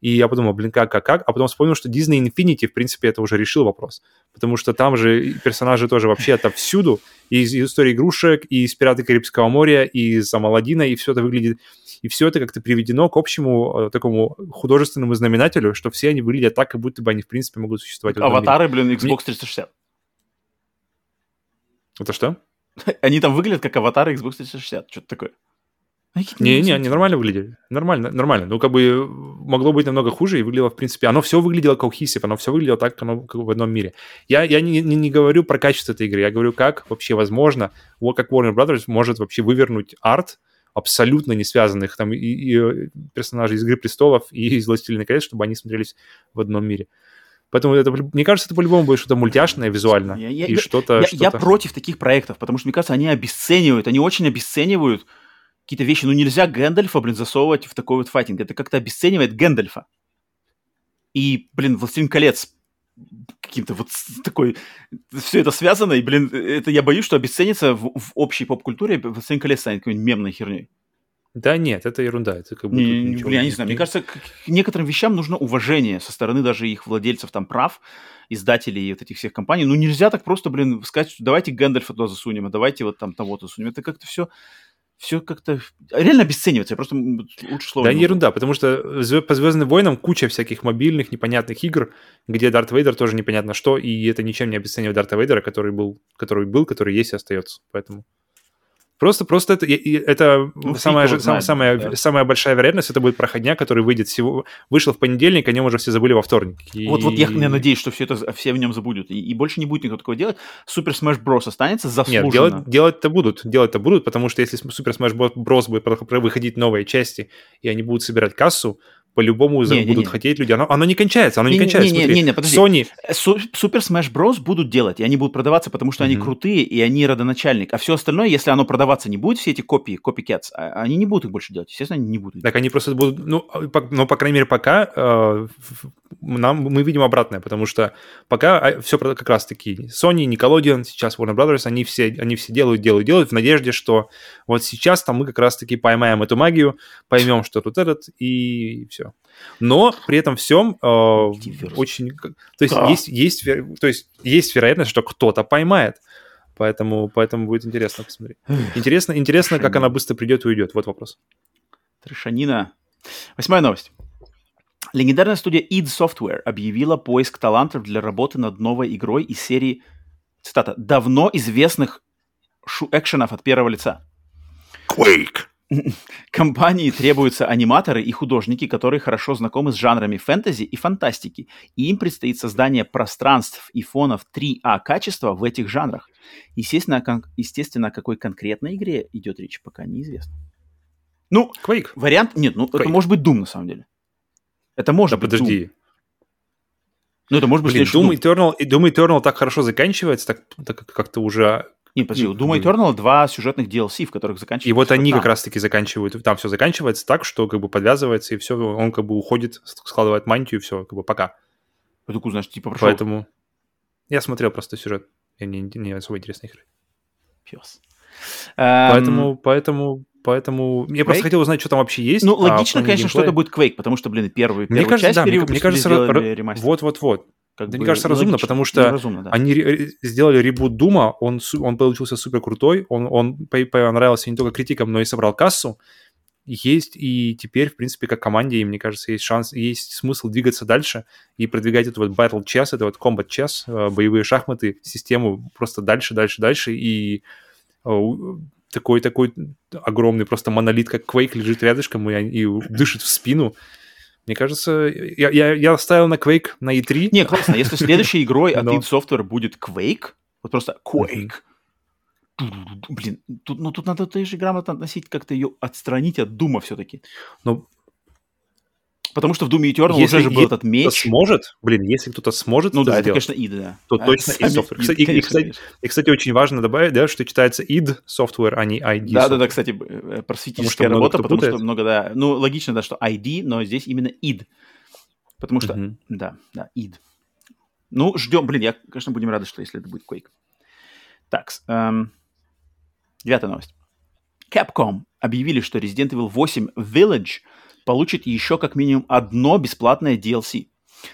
И я подумал, блин, как, как, как? А потом вспомнил, что Disney Infinity, в принципе, это уже решил вопрос. Потому что там же персонажи тоже вообще отовсюду. И из истории игрушек, и из «Пираты Карибского моря», и из Аладдина, и все это выглядит... И все это как-то приведено к общему э, такому художественному знаменателю, что все они выглядят так, как будто бы они, в принципе, могут существовать. Аватары, блин, Xbox 360. Это что? Они там выглядят как аватары Xbox 360. Что-то такое. Не, не, нонсенс. они нормально выглядели. Нормально, нормально. Ну, как бы могло быть намного хуже и выглядело, в принципе, оно все выглядело как cohesive, оно все выглядело так, как оно как в одном мире. Я, я не, не, не говорю про качество этой игры, я говорю, как вообще возможно, вот как Warner Brothers может вообще вывернуть арт абсолютно не связанных там и, и, э, персонажей из «Игры престолов» и из «Властелина колец», чтобы они смотрелись в одном мире. Поэтому это, мне кажется, это по-любому будет что-то мультяшное визуально Я- я- и что-то... Я, что-то... я против таких проектов, потому что, мне кажется, они обесценивают, они очень обесценивают какие-то вещи. Ну, нельзя Гэндальфа, блин, засовывать в такой вот файтинг. Это как-то обесценивает Гэндальфа. И, блин, «Властелин колец» каким-то вот такой... Все это связано, и, блин, это я боюсь, что обесценится в, в общей поп-культуре, «Властелин колец» станет какой-нибудь мемной херней. Да нет, это ерунда. Это как бы Не, блин, я не знаю. Мне кажется, к некоторым вещам нужно уважение со стороны даже их владельцев там прав, издателей и вот этих всех компаний. Ну, нельзя так просто, блин, сказать, что давайте Гэндальфа туда засунем, а давайте вот там того-то засунем. Это как-то все, все как-то реально обесценивается. Я просто лучше слово Да не ерунда, потому что по Звездным войнам куча всяких мобильных, непонятных игр, где Дарт Вейдер тоже непонятно что, и это ничем не обесценивает Дарта Вейдера, который был, который был, который есть и остается. Поэтому просто, просто это, это Ну, самая, же- знает, самая, да. самая большая вероятность, это будет проходняк, который выйдет всего, вышел в понедельник, о нем уже все забыли во вторник. И- Вот, вот я, я надеюсь, что все это все в нем забудут. И, и больше не будет никто такого делать. Супер Smash Bros. останется заслуженно. Нет, делать, делать-то будут, делать-то будут, потому что если Super Smash Bros. будет выходить новые части, и они будут собирать кассу, по-любому Не-не-не. будут хотеть люди. Оно, оно не кончается, оно не, Не- не- кончается. не- Смотри, не- не, подожди. Sony, Су- Супер Smash Bros. будут делать, и они будут продаваться, потому что они Мгм. крутые, и они родоначальник. А все остальное, если оно продаваться не будет, все эти копии, копикетс, они не будут их больше делать. Естественно, они не будут. Так они просто будут, ну, по, ну, по крайней мере, пока э, нам, мы видим обратное, потому что пока все как раз-таки Sony, Nickelodeon, сейчас Warner Brothers, они все, они все делают, делают, делают в надежде, что вот сейчас там мы как раз-таки поймаем эту магию, поймем, что тут этот, и все. Но при этом всем э, очень... То есть, Да. есть, есть, то есть есть вероятность, что кто-то поймает. Поэтому, поэтому будет интересно посмотреть. Интересно, интересно, как она быстро придет и уйдет. Вот вопрос. Трешанина. Восьмая новость. Легендарная студия id Software объявила поиск талантов для работы над новой игрой из серии, цитата, «давно известных шу- экшенов от первого лица». Quake. Компании требуются аниматоры и художники, которые хорошо знакомы с жанрами фэнтези и фантастики, и им предстоит создание пространств и фонов 3А качества в этих жанрах. Естественно, о кон- естественно, о какой конкретной игре идет речь, пока неизвестно. Ну, Quake. вариант... Нет, ну, это Quake. может быть Doom, на самом деле. Это может Да быть Doom. подожди. Ну, это может быть Блин, следующий Doom Eternal, и Doom Eternal так хорошо заканчивается, так, так как- как-то уже... Нет, подожди, у ну, Doom как бы- Eternal два сюжетных DLC, в которых заканчивается. И вот они там. как раз-таки заканчивают, там все заканчивается так, что как бы подвязывается, и все, он как бы уходит, складывает мантию, и все, как бы пока. Такой, знаешь, типа прошел Поэтому я смотрел просто сюжет, я не, не особо интересно игры. пес. Эм, Поэтому, поэтому, поэтому... Я просто Quake? хотел узнать, что там вообще есть. Ну, а логично, конечно, что это будет Quake, потому что, блин, первый, Мне первую кажется, часть да, мне, кажется, ремастер. вот-вот-вот. Как да бы мне кажется, разумно, логично. потому что разумно, да. Они ре- сделали ребут Дума, он, он получился супер крутой, он, он по- понравился не только критикам, но и собрал кассу. Есть и теперь, в принципе, как команде, и мне кажется, есть шанс, есть смысл двигаться дальше и продвигать эту вот Battle Chess, это вот Combat Chess, э, боевые шахматы, систему просто дальше, дальше, дальше, и э, такой, такой огромный просто монолит, как Quake, лежит рядышком и, и дышит в спину. Мне кажется, я, я, я ставил на Quake на E E3. Не, классно, если следующей игрой от id Software будет Quake, вот просто Quake, блин, тут, ну тут надо тоже грамотно относить, как-то ее отстранить от Дума все-таки. Ну, Потому что в Doom Eternal Если уже же был этот меч. сможет, блин, если кто-то сможет Ну да, это, сделать, конечно, id, да. то А, точно id Software. Кстати, и- и, конечно, кстати, конечно. И, кстати, очень важно добавить, да, что читается id software, а не ID Да, да, software. да, кстати, б- э, просветительская что много работа, потому что путает. много, да. Ну, логично, да, что ID, но здесь именно id. Потому что, Мгм. да, да, id. Ну, ждем, блин, я, конечно, будем рады, что если это будет Quake. Так, эм, девятая новость. Capcom объявили, что Resident Evil 8 Village получит еще как минимум одно бесплатное DLC.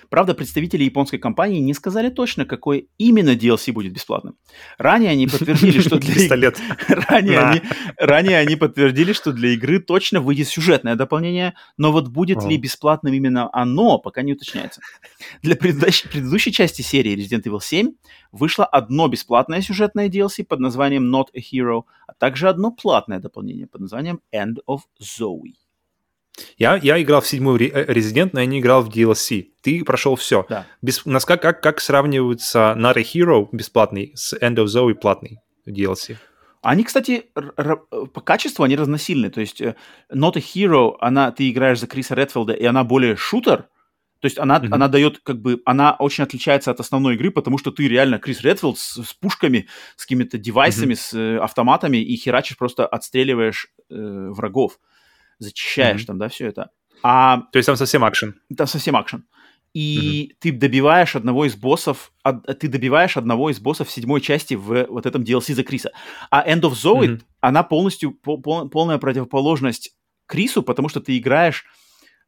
Правда, представители японской компании не сказали точно, какой именно DLC будет бесплатным. Ранее они подтвердили, что для, Пистолет. ранее, они, ранее они подтвердили, что для игры точно выйдет сюжетное дополнение, но вот будет ли бесплатным именно оно, пока не уточняется. Для предыдущей, предыдущей части серии Resident Evil 7 вышло одно бесплатное сюжетное DLC под названием Not a Hero, а также одно платное дополнение под названием End of Zoe. Я, я играл в седьмой Ре- э, Resident, но я не играл в DLC. Ты прошел все. Да. Без, нас как, как, как сравниваются Not a Hero бесплатный с End of Zoe платный DLC? Они, кстати, по качеству они разносильны. То есть э, Not a Hero, она, ты играешь за Криса Редфилда, и она более шутер. То есть она, Мгм. она дает, как бы, она очень отличается от основной игры, потому что ты реально Крис Редфилд с, с пушками, с какими-то девайсами, с э, автоматами, и херачишь, просто отстреливаешь э, врагов, зачищаешь Мгм. там, да, все это. А То есть там совсем акшен. там совсем акшен. И ты добиваешь одного из боссов, од- ты добиваешь одного из боссов в седьмой части в вот этом DLC за Криса. А End of Zoe, Мгм. она полностью пол- пол- полная противоположность Крису, потому что ты играешь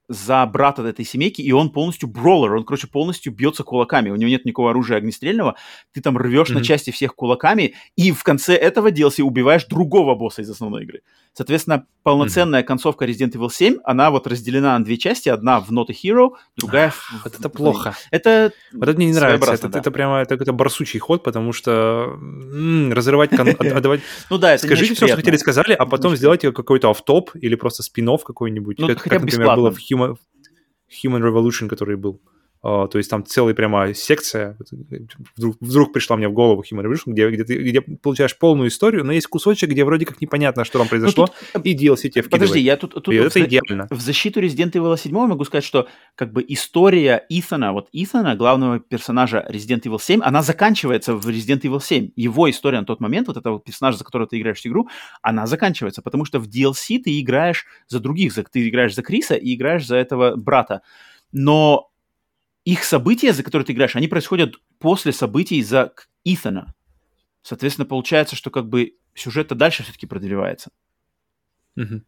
за брата этой семейки, и он полностью броллер, он, короче, полностью бьется кулаками, у него нет никакого оружия огнестрельного, ты там рвешь на Мгм. части всех кулаками, и в конце этого DLC убиваешь другого босса из основной игры. Соответственно, полноценная концовка Resident Evil 7, она вот разделена на две части, одна в Not a Hero, другая в... Вот это плохо. Это Вот это мне не нравится. Это, да. это прямо это, это барсучий ход, потому что м, разрывать... кон- от- отдавать- Ну да, это Скажите все, что хотели, сказали, а потом сделайте какой-то офф-топ или просто спин какой-нибудь, Ну, как, например, было в Human Revolution, который был. А, то есть там целая прямо секция, вдруг, вдруг пришла мне в голову Human Revolution, где, где ты где получаешь полную историю, но есть кусочек, где вроде как непонятно, что там Ну, произошло, тут, и DLC тебе Подожди, вкидывает. я тут, тут И это идеально. в защиту Resident Evil 7 могу сказать, что как бы история Итана, вот Итана, главного персонажа Resident Evil 7, она заканчивается в Resident Evil 7. Его история на тот момент, вот этого персонажа, за которого ты играешь всю игру, она заканчивается, потому что в DLC ты играешь за других, ты играешь за Криса и играешь за этого брата. Но их события, за которые ты играешь, они происходят после событий за Итана. Соответственно, получается, что как бы сюжет-то дальше все-таки продлевается. Мгм.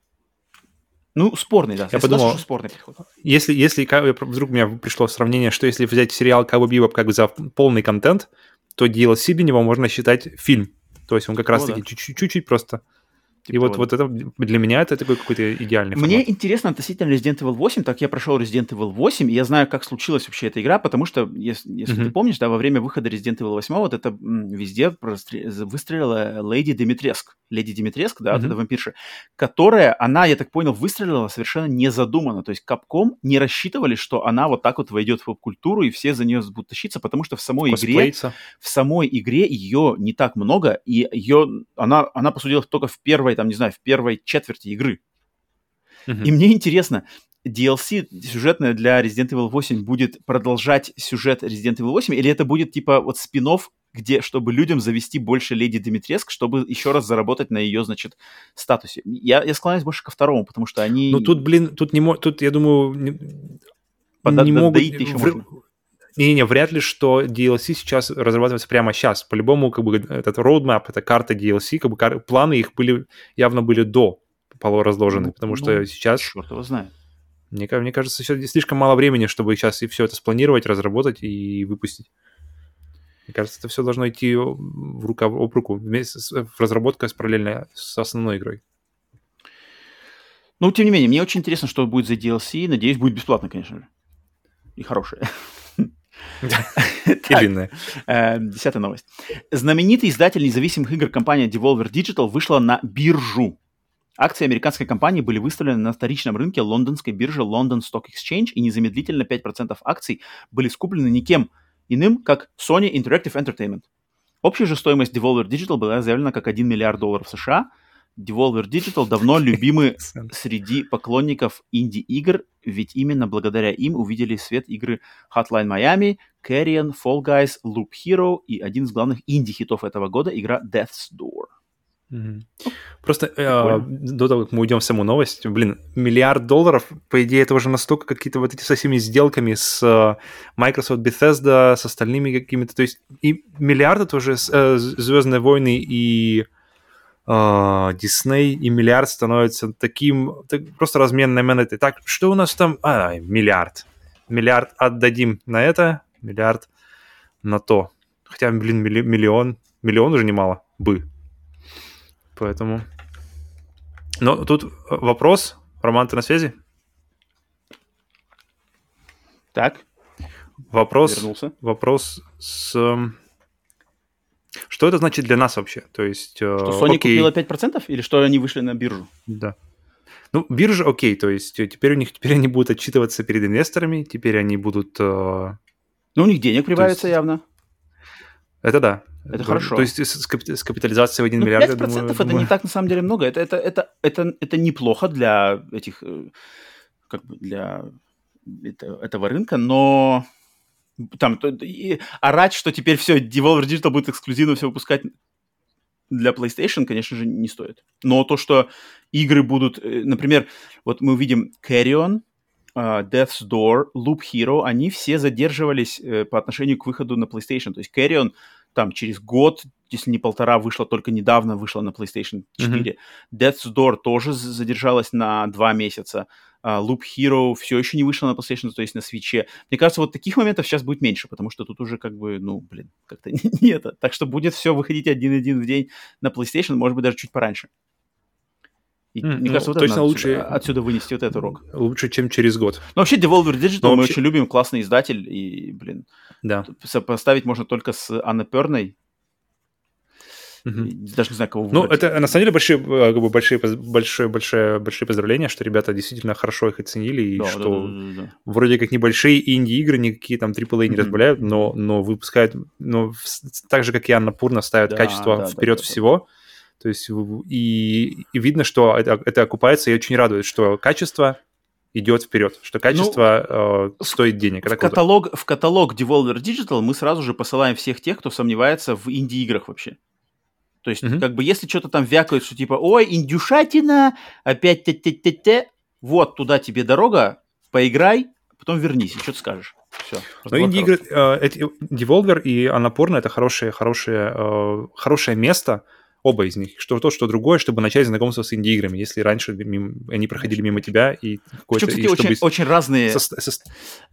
Ну, спорный, да. Я подумал, что спорный подход. Если, если вдруг у меня пришло сравнение, что если взять сериал Cowboy Bebop как бы за полный контент, то DLC для него можно считать фильм. То есть он как раз-таки да. чуть-чуть, чуть-чуть просто. И Типа вот, вот это для меня это такой какой-то идеальный Мне формат. интересно относительно Resident Evil 8, так я прошел Resident Evil 8, и я знаю, как случилась вообще эта игра, потому что, если, если ты Мгм. помнишь, да, во время выхода Resident Evil 8 вот это м, везде выстрелила Леди Димитреск. Леди Димитреск, да, вот Мгм. эта вампирша, которая, она, я так понял, выстрелила совершенно незадуманно. То есть Capcom не рассчитывали, что она вот так вот войдет в поп-культуру, и все за нее будут тащиться, потому что в самой игре в самой игре ее не так много, и ее, она, она, по сути дела, только в первой, там, не знаю, в первой четверти игры. Мгм. И мне интересно, DLC сюжетная для Resident Evil 8 будет продолжать сюжет Resident Evil 8, или это будет типа вот спин где, чтобы людям завести больше Леди Димитреск, чтобы еще раз заработать на ее, значит, статусе. Я, я склоняюсь больше ко второму, потому что они... Ну тут, блин, тут не мо- тут, я думаю, не, Пода- не могут... еще вр- можно. Не-не, вряд ли, что DLC сейчас разрабатывается прямо сейчас. По-любому, как бы, этот roadmap, это карта DLC, как бы кар- планы их были, явно были до полуразложены, Ну, потому ну, что сейчас, Черт его знает. мне, мне кажется, сейчас слишком мало времени, чтобы сейчас и все это спланировать, разработать и выпустить. Мне кажется, это все должно идти в рука об руку, вместе с, в разработка с параллельно с основной игрой. Ну, тем не менее, мне очень интересно, что будет за DLC. Надеюсь, будет бесплатно, конечно же. И хорошее. Длинная. Э, Десятая новость. Знаменитый издатель независимых игр компания Devolver Digital вышла на биржу. Акции американской компании были выставлены на вторичном рынке лондонской биржи London Stock Exchange, и незамедлительно 5% акций были скуплены никем иным, как Sony Interactive Entertainment. Общая же стоимость Devolver Digital была заявлена как 1 миллиард долларов США, Devolver Digital давно любимы среди поклонников инди-игр, ведь именно благодаря им увидели свет игры Hotline Miami, Carrion, Fall Guys, Loop Hero и один из главных инди-хитов этого года — игра Death's Door. Мгм. Просто э, до того, как мы уйдем в саму новость, блин, миллиард долларов, по идее, это уже настолько какие-то вот эти со всеми сделками с э, Microsoft, Bethesda, с остальными какими-то, то есть и миллиард это уже э, Звездные войны и э, Disney, и миллиард становится таким, так, просто разменной монетой. Так, что у нас там? А, миллиард. Миллиард отдадим на это, миллиард на то. Хотя, блин, милли- миллион, миллион уже немало бы. Поэтому... Но тут вопрос. Роман, ты на связи? Так, Вопрос, вернулся. вопрос с... Что это значит для нас вообще? То есть... э, Что Sony окей, купила 5% или что они вышли на биржу? Да. Ну, биржа окей, то есть э, теперь у них теперь они будут отчитываться перед инвесторами, теперь они будут... э, Ну, у них денег прибавится есть- явно. Это да. Это То- хорошо. То есть с, капи- с капитализацией в 1 Ну, миллиард, 5% я думаю, это думаю, не так на самом деле много. Это, это, это, это, это неплохо для этих, как бы для это- этого рынка, но там и орать, что теперь все, Devolver Digital будет эксклюзивно все выпускать для PlayStation, конечно же, не стоит. Но то, что игры будут, э, например, вот мы увидим Carrion, э, Death's Door, Loop Hero, они все задерживались э, по отношению к выходу на PlayStation. То есть Carrion там через год, если не полтора, вышла только недавно, вышла на PlayStation 4. Death's Door тоже задержалась на два месяца. А, Loop Hero все еще не вышла на PlayStation, то есть на свече. Мне кажется, вот таких моментов сейчас будет меньше, потому что тут уже как бы, ну, блин, как-то не это. Так что будет все выходить один-один в день на PlayStation, может быть, даже чуть пораньше. И, М, мне ну, кажется, вот точно лучше- отсюда, отсюда вынести вот этот урок. лучше, чем через год. Но вообще Devolver Digital Но мы вообще- очень любим, классный издатель, и, блин, Да. сопоставить можно только с Аннаперной. Мгм. Даже не знаю, кого Ну, выбрать. это на самом деле большие, э, как бы большие, большое, большое, большие поздравления, что ребята действительно хорошо их оценили, и Да, да, что да, да, да. вроде как небольшие инди-игры, никакие там AAA не Мгм. разбавляют, но, но выпускают, но так же, как и Анна Пурна, ставят Да, качество да, да, вперед да, да. всего. То есть и, и видно, что это, это окупается, и очень радует, что качество идет вперед, что качество э, стоит денег. В каталог, в каталог Devolver Digital мы сразу же посылаем всех тех, кто сомневается в инди-играх вообще. То есть, Мгм. как бы, если что-то там вякают, что типа, ой, индюшатина, опять те те те те вот туда тебе дорога, поиграй, потом вернись, и что ты скажешь. Все. Но инди-игры, э, Devolver и Annapurna — это хорошее, хорошее, э, хорошее место, оба из них, что то, что другое, чтобы начать знакомство с инди-играми, если раньше мимо- они проходили мимо тебя и какой-то... Причем, кстати, очень, чтобы очень разные со- со-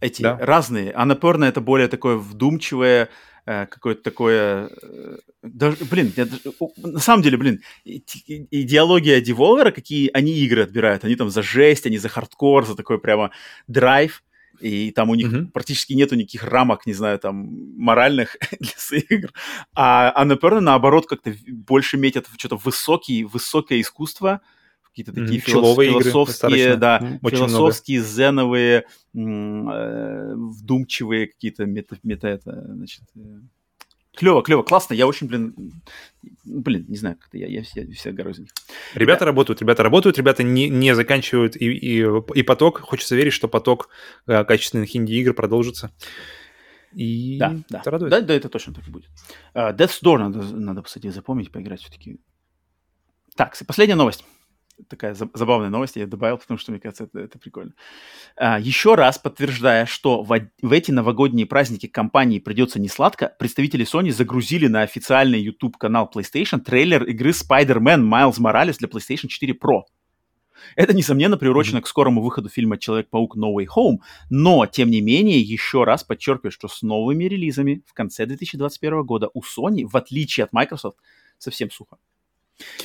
эти Да. разные. Аннаперна это более такое вдумчивое, э, какое-то такое... э, даже, блин, я на самом деле, блин, идеология Devolver, какие они игры отбирают, они там за жесть, они за хардкор, за такой прямо драйв, и там у них Мгм. практически нету никаких рамок, не знаю, там, моральных для своих игр. А Аннаперна, наоборот, как-то больше метят в что-то высокие, высокое искусство, какие-то такие филос- Пчеловые игры философские, достаточно, да, м, очень много. философские, зеновые, э, вдумчивые какие-то мета, мета это, значит, э, клево, клево, классно, я очень, блин, блин, не знаю, как-то я, я, все, все горой за них. Ребята работают, ребята работают, ребята не, не заканчивают и, и, и поток. Хочется верить, что поток э, качественных инди-игр продолжится. И Да, да, это радует. да, да, это точно так и будет. А, Death's Door надо, надо, кстати, запомнить, поиграть все-таки. Так, последняя новость. Такая за- забавная новость, я ее добавил, потому что, мне кажется, это, это прикольно. А, еще раз подтверждая, что в, в эти новогодние праздники компании придется не сладко, представители Sony загрузили на официальный YouTube-канал PlayStation трейлер игры Spider-Man Miles Morales для PlayStation 4 Pro. Это, несомненно, приурочено к скорому выходу фильма «Человек-паук No Way Home», но, тем не менее, еще раз подчеркиваю, что с новыми релизами в конце 2021 года у Sony, в отличие от Microsoft, совсем сухо.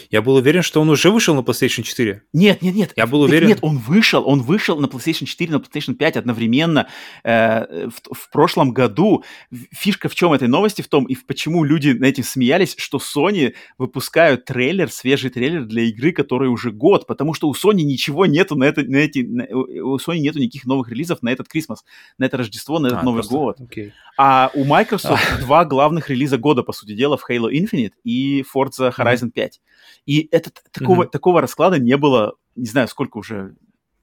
Я был уверен, что он уже вышел на PlayStation 4. Нет, нет, нет. Я был уверен. Нет, он вышел, он вышел на PlayStation 4, на PlayStation 5 одновременно э, в, в прошлом году. Фишка в чем этой новости, в том, и в почему люди на этим смеялись, что Sony выпускают трейлер, свежий трейлер для игры, которой уже год, потому что у Sony ничего нету на, это, на эти, на- у Sony нету никаких новых релизов на этот Крисмас, на это Рождество, на этот А, Новый просто- год. окей. А у Microsoft два главных релиза года, по сути дела, в Halo Infinite и Forza Horizon 5. И этот, такого, Мгм. такого расклада не было, не знаю, сколько уже,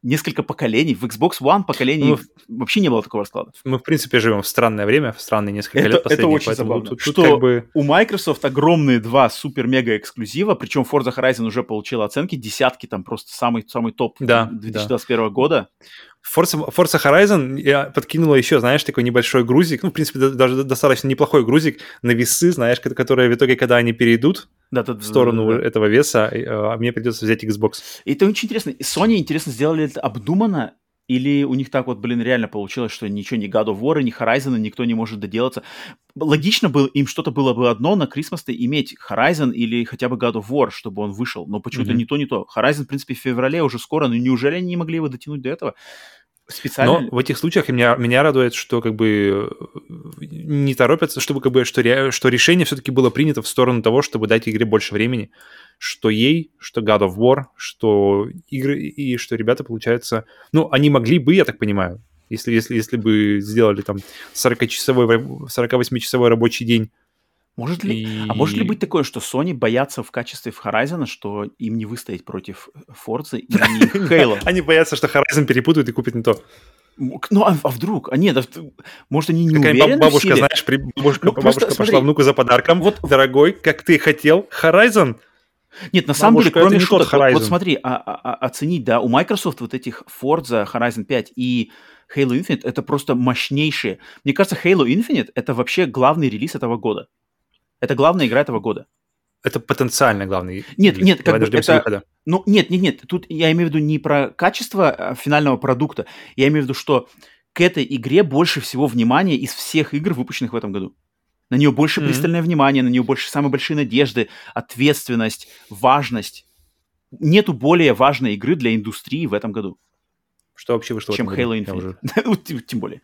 несколько поколений. В Xbox One поколений Ну, вообще не было такого расклада. Мы, в принципе, живем в странное время, в странные несколько Это- лет это последних, очень поэтому забавно. тут, тут Что- как бы... У Microsoft огромные два супер-мега эксклюзива, причем Forza Horizon уже получила оценки, десятки, там просто самый, самый топ Да, 2021 года. Forza, Forza Horizon я подкинула еще, знаешь, такой небольшой грузик, ну, в принципе, да- даже достаточно неплохой грузик на весы, знаешь, ко- которые в итоге, когда они перейдут Да, да, в сторону да, да, этого веса, а мне придется взять Xbox. И это очень интересно. Sony, интересно, сделали это обдуманно, или у них так вот, блин, реально получилось, что ничего, ни God of War, ни Horizon никто не может доделаться. Логично было, им что-то было бы одно на Christmas иметь Horizon или хотя бы God of War, чтобы он вышел, но почему-то Мгм. не то, не то. Horizon, в принципе, в феврале уже скоро, но неужели они не могли его дотянуть до этого? Специально? Но в этих случаях меня, меня радует, что как бы э, не торопятся, чтобы как бы, что, ре- что решение все-таки было принято в сторону того, чтобы дать игре больше времени, что ей, что God of War, что игры, и что ребята, получается, ну, они могли бы, я так понимаю, если, если, если бы сделали там 40-часовой, раб- 48-часовой рабочий день. Может ли... и- А может ли быть такое, что Sony боятся в качестве в Horizon, что им не выстоять против Forza и Halo? Они боятся, что Horizon перепутают и купят не то. Ну, а, а вдруг? А нет, а может, они не Какая-нибудь уверены в бабушка, силе? знаешь, при- бабушка, Ну, просто бабушка смотри. пошла внуку за подарком. Вот- Дорогой, как ты хотел, Horizon Нет, на самом деле, кроме шуток, вот, вот смотри, а- а- а- оценить, да, у Microsoft вот этих Forza, Horizon 5 и Halo Infinite это просто мощнейшие. Мне кажется, Halo Infinite это вообще главный релиз этого года. Это главная игра этого года. Это потенциально главный. Нет, релиз. нет, как Давай бы это- выхода. Ну, нет, нет, нет, тут я имею в виду не про качество а, финального продукта, я имею в виду, что к этой игре больше всего внимания из всех игр, выпущенных в этом году. На нее больше Мгм. пристальное внимание, на нее больше самые большие надежды, ответственность, важность. Нету более важной игры для индустрии в этом году, Что вообще вышло чем? Halo Infinite. уже- Вот тем более.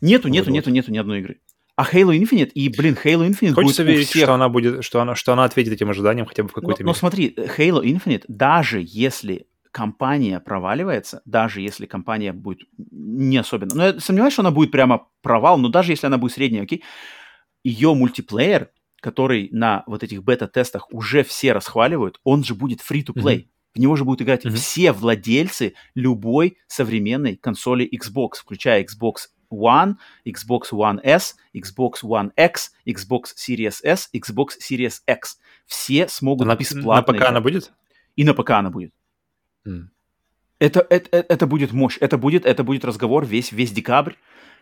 Нету, нету, нету, нету ни одной игры. А Halo Infinite, и, блин, Halo Infinite Хочется будет верить, всех что она будет, что она, что она ответит этим ожиданиям хотя бы в Но, какой-то но мере. смотри, Halo Infinite, даже если компания проваливается, даже если компания будет не особенно... Ну, я сомневаюсь, что она будет прямо провал, но даже если она будет средняя, окей, ее мультиплеер, который на вот этих бета-тестах уже все расхваливают, он же будет free-to-play. Мгм. В него же будут играть Мгм. все владельцы любой современной консоли Xbox, включая Xbox One, Xbox One S, Xbox One X, Xbox Series S, Xbox Series X. Все смогут на, на бесплатно ПК играть. она будет? И на ПК она будет. Это, это, это, это будет мощь. Это будет, это будет разговор весь, весь декабрь,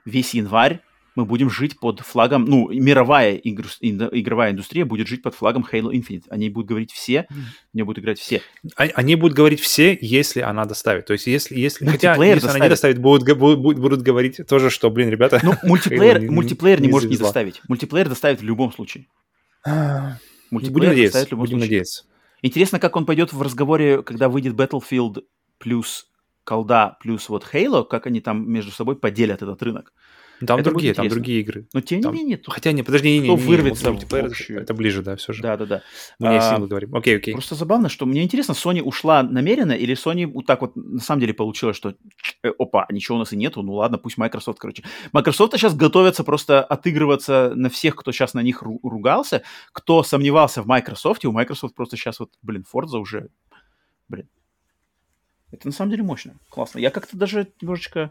весь январь. Мы будем жить под флагом, ну, мировая игр- игровая индустрия будет жить под флагом Halo Infinite. Они будут говорить все, в нее будут играть все. А- Они будут говорить все, если она доставит. То есть, если, если хотя, если она не доставит. доставит, будут, будут, будут- говорить тоже, что, блин, ребята, Ну, мультиплеер, не- мультиплеер не, не может не доставить. Мультиплеер доставит в любом случае. будем Мультиплеер надеяться, доставит в любом будем случае. надеяться. Интересно, как он пойдет в разговоре, когда выйдет Battlefield плюс колда плюс вот Halo, как они там между собой поделят этот рынок. Там Это другие, там другие игры. Но тем не Там- менее, тут- Хотя, не, подожди, не, не, Кто не, не, вырвется в мультиплеер, общую? это ближе, да, все же. да-да-да. Мы не А, говорим. Окей, окей. Просто забавно, что мне интересно, Sony ушла намеренно или Sony вот так вот на самом деле получилось, что э, опа, ничего у нас и нету, ну ладно, пусть Microsoft, короче. Microsoft сейчас готовятся просто отыгрываться на всех, кто сейчас на них ру- ругался, кто сомневался в Microsoft, и у Microsoft просто сейчас вот, блин, Forza уже, блин. Это на самом деле мощно, классно. Я как-то даже немножечко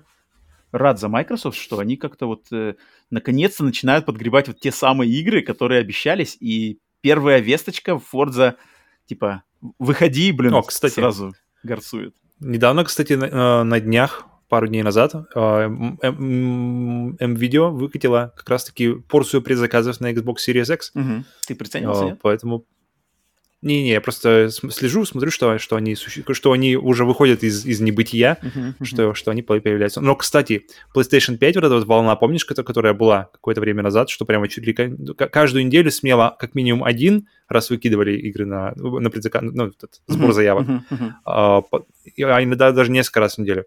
рад за Microsoft, что они как-то вот э, наконец-то начинают подгребать вот те самые игры, которые обещались, и первая весточка Forza, типа, выходи, блин, О, кстати. сразу горцует. Недавно, кстати, на, э, на днях, пару дней назад, э, м- м- М-Видео выкатила как раз-таки порцию предзаказов на Xbox Series X. Мгм. Ты приценился, Э, нет? Поэтому... Не-не, я просто слежу, смотрю, что, что, они, что они уже выходят из, из небытия, Мгм, мгм. что, что они по- появляются. Но, кстати, PlayStation 5, вот эта вот волна, помнишь, кото- которая была какое-то время назад, что прямо чуть ли каждую неделю смело как минимум один раз выкидывали игры на, на предзаказ, ну, этот сбор заявок, мгм, мгм. а, по- а иногда даже несколько раз в неделю.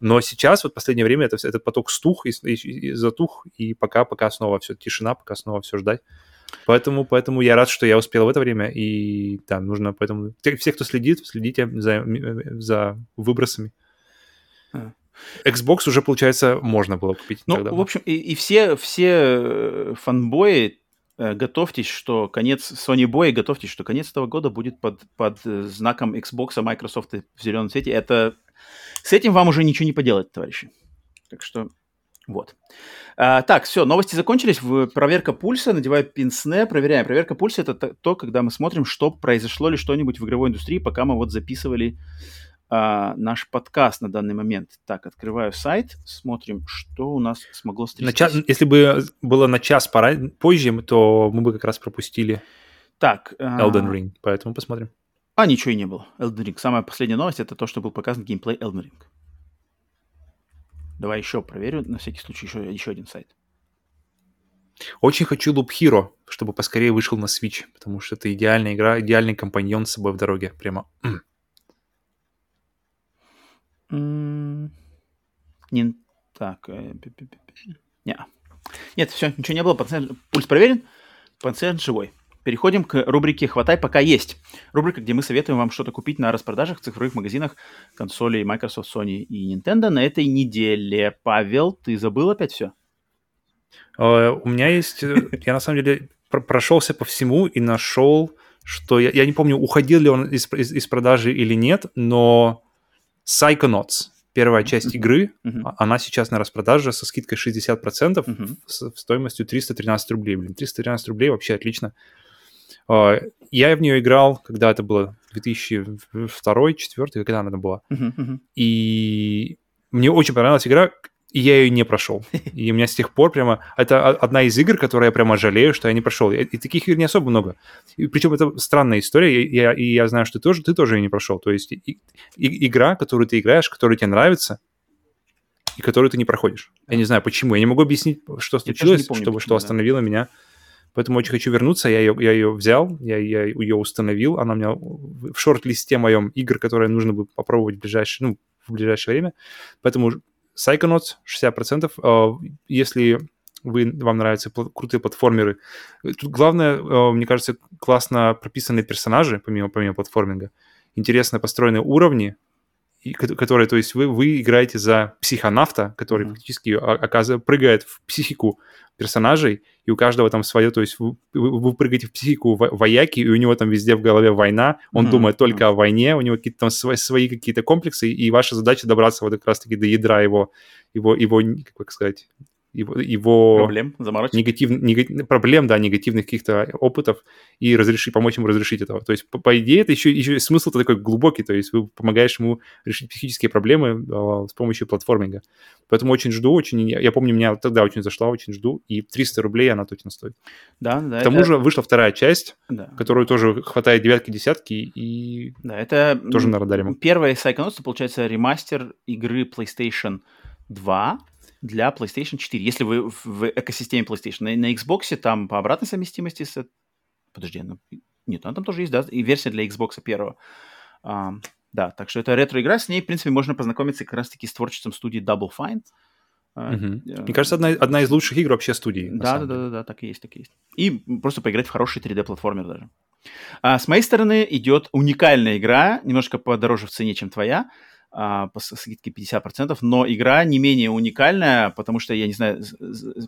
Но сейчас, вот в последнее время, это, этот поток стух и, и- и затух, и пока, пока снова все тишина, пока снова все ждать. Поэтому, поэтому я рад, что я успел в это время, и да, нужно поэтому... Все, кто следит, следите за, м- за выбросами. А. Xbox уже, получается, можно было купить Ну, тогда. в общем, и, и все, все э, фанбои э, готовьтесь, что конец Sony Boy, готовьтесь, что конец этого года будет под, под э, знаком Xbox, Microsoft в зеленом цвете. Это с этим вам уже ничего не поделать, товарищи. Так что вот. А, так, все, новости закончились. Проверка пульса, надеваю пинсне, проверяем. Проверка пульса это то, когда мы смотрим, что произошло ли что-нибудь в игровой индустрии, пока мы вот записывали а, наш подкаст на данный момент. Так, открываю сайт, смотрим, что у нас смогло На стрястись. час- если бы было на час пора, позже, то мы бы как раз пропустили Так, а, Elden Ring, поэтому посмотрим. А, ничего и не было. Elden Ring. Самая последняя новость это то, что был показан геймплей Elden Ring. Давай еще проверю, на всякий случай, еще, еще один сайт. Очень хочу Loop Hero, чтобы поскорее вышел на Switch, потому что это идеальная игра, идеальный компаньон с собой в дороге. Прямо. М, Не, так, э. Неа. Нет, все, ничего не было. Пациент, пульс проверен, пациент живой. Переходим к рубрике «Хватай, пока есть». Рубрика, где мы советуем вам что-то купить на распродажах в цифровых магазинах консолей Microsoft, Sony и Nintendo на этой неделе. Павел, ты забыл опять все? Э, У меня есть... э, Я на самом деле пр- прошелся по всему и нашел, что... Я, я не помню, уходил ли он из, из- из продажи или нет, но Psychonauts, первая часть игры, а- она сейчас на распродаже со скидкой 60% Мгм. с стоимостью 313 рублей. Блин, 313 рублей вообще отлично. А, Я в нее играл, когда это было 2002 2004 когда она была. Мгм, мгм. И мне очень понравилась игра, и я ее не прошел. И у меня с тех пор прямо... Это одна из игр, которую я прямо жалею, что я не прошел. И, и таких игр не особо много. И, причем это странная история, и я, и я знаю, что ты тоже, ты тоже ее не прошел. То есть и- и- игра, которую ты играешь, которая тебе нравится, и которую ты не проходишь. Я не знаю, почему. Я не могу объяснить, что случилось, помню, чтобы, почему, что да. остановило меня. Поэтому очень хочу вернуться. Я ее, я ее взял, я, я ее установил. Она у меня в шорт-листе моем игр, которые нужно бы попробовать в ближайшее, ну, в ближайшее время. Поэтому Psychonauts 60%. э, Если вы, вам нравятся пла- крутые платформеры. э, Тут главное, э, мне кажется, классно прописанные персонажи, помимо, помимо платформинга. Интересно построенные уровни, и, ко- которые, то есть вы, вы играете за психонавта, который Мгм. фактически а, оказывается, прыгает в психику персонажей, и у каждого там свое, то есть вы, вы- прыгаете в психику во- вояки, и у него там везде в голове война, он Мгм, думает только мгм. о войне, у него какие-то там свои, свои какие-то комплексы, и ваша задача добраться вот как раз-таки до ядра его, его, его, как сказать, его, его Проблем, заморочек. негатив, нега- проблем, да, негативных каких-то опытов и разрешить, помочь ему разрешить этого. То есть, по, по идее, это еще, еще и смысл-то такой глубокий, то есть вы помогаешь ему решить психические проблемы а, с помощью платформинга. Поэтому очень жду, очень, я, я помню, меня тогда очень зашла, очень жду, и 300 рублей она точно стоит. Да, да. К тому это- же вышла вторая часть, да. которую тоже хватает девятки, десятки, и Да, это тоже на радаре. мы. первый Psychonauts, получается, ремастер игры PlayStation 2 для PlayStation 4. Если вы в- экосистеме PlayStation. На, на Xbox там по обратной совместимости с... Подожди, ну, нет, она там тоже есть, да, и версия для Xbox первого. Ам, да, так что это ретро-игра, с ней, в принципе, можно познакомиться как раз-таки с творчеством студии Double Fine. А, э, Мне кажется, одна, одна из лучших игр вообще студии. да, да, да, да, да, так и есть, так и есть. И просто поиграть в хороший 3D-платформер даже. А с моей стороны идет уникальная игра, немножко подороже в цене, чем твоя, а, по скидке 50%, но игра не менее уникальная, потому что, я не знаю,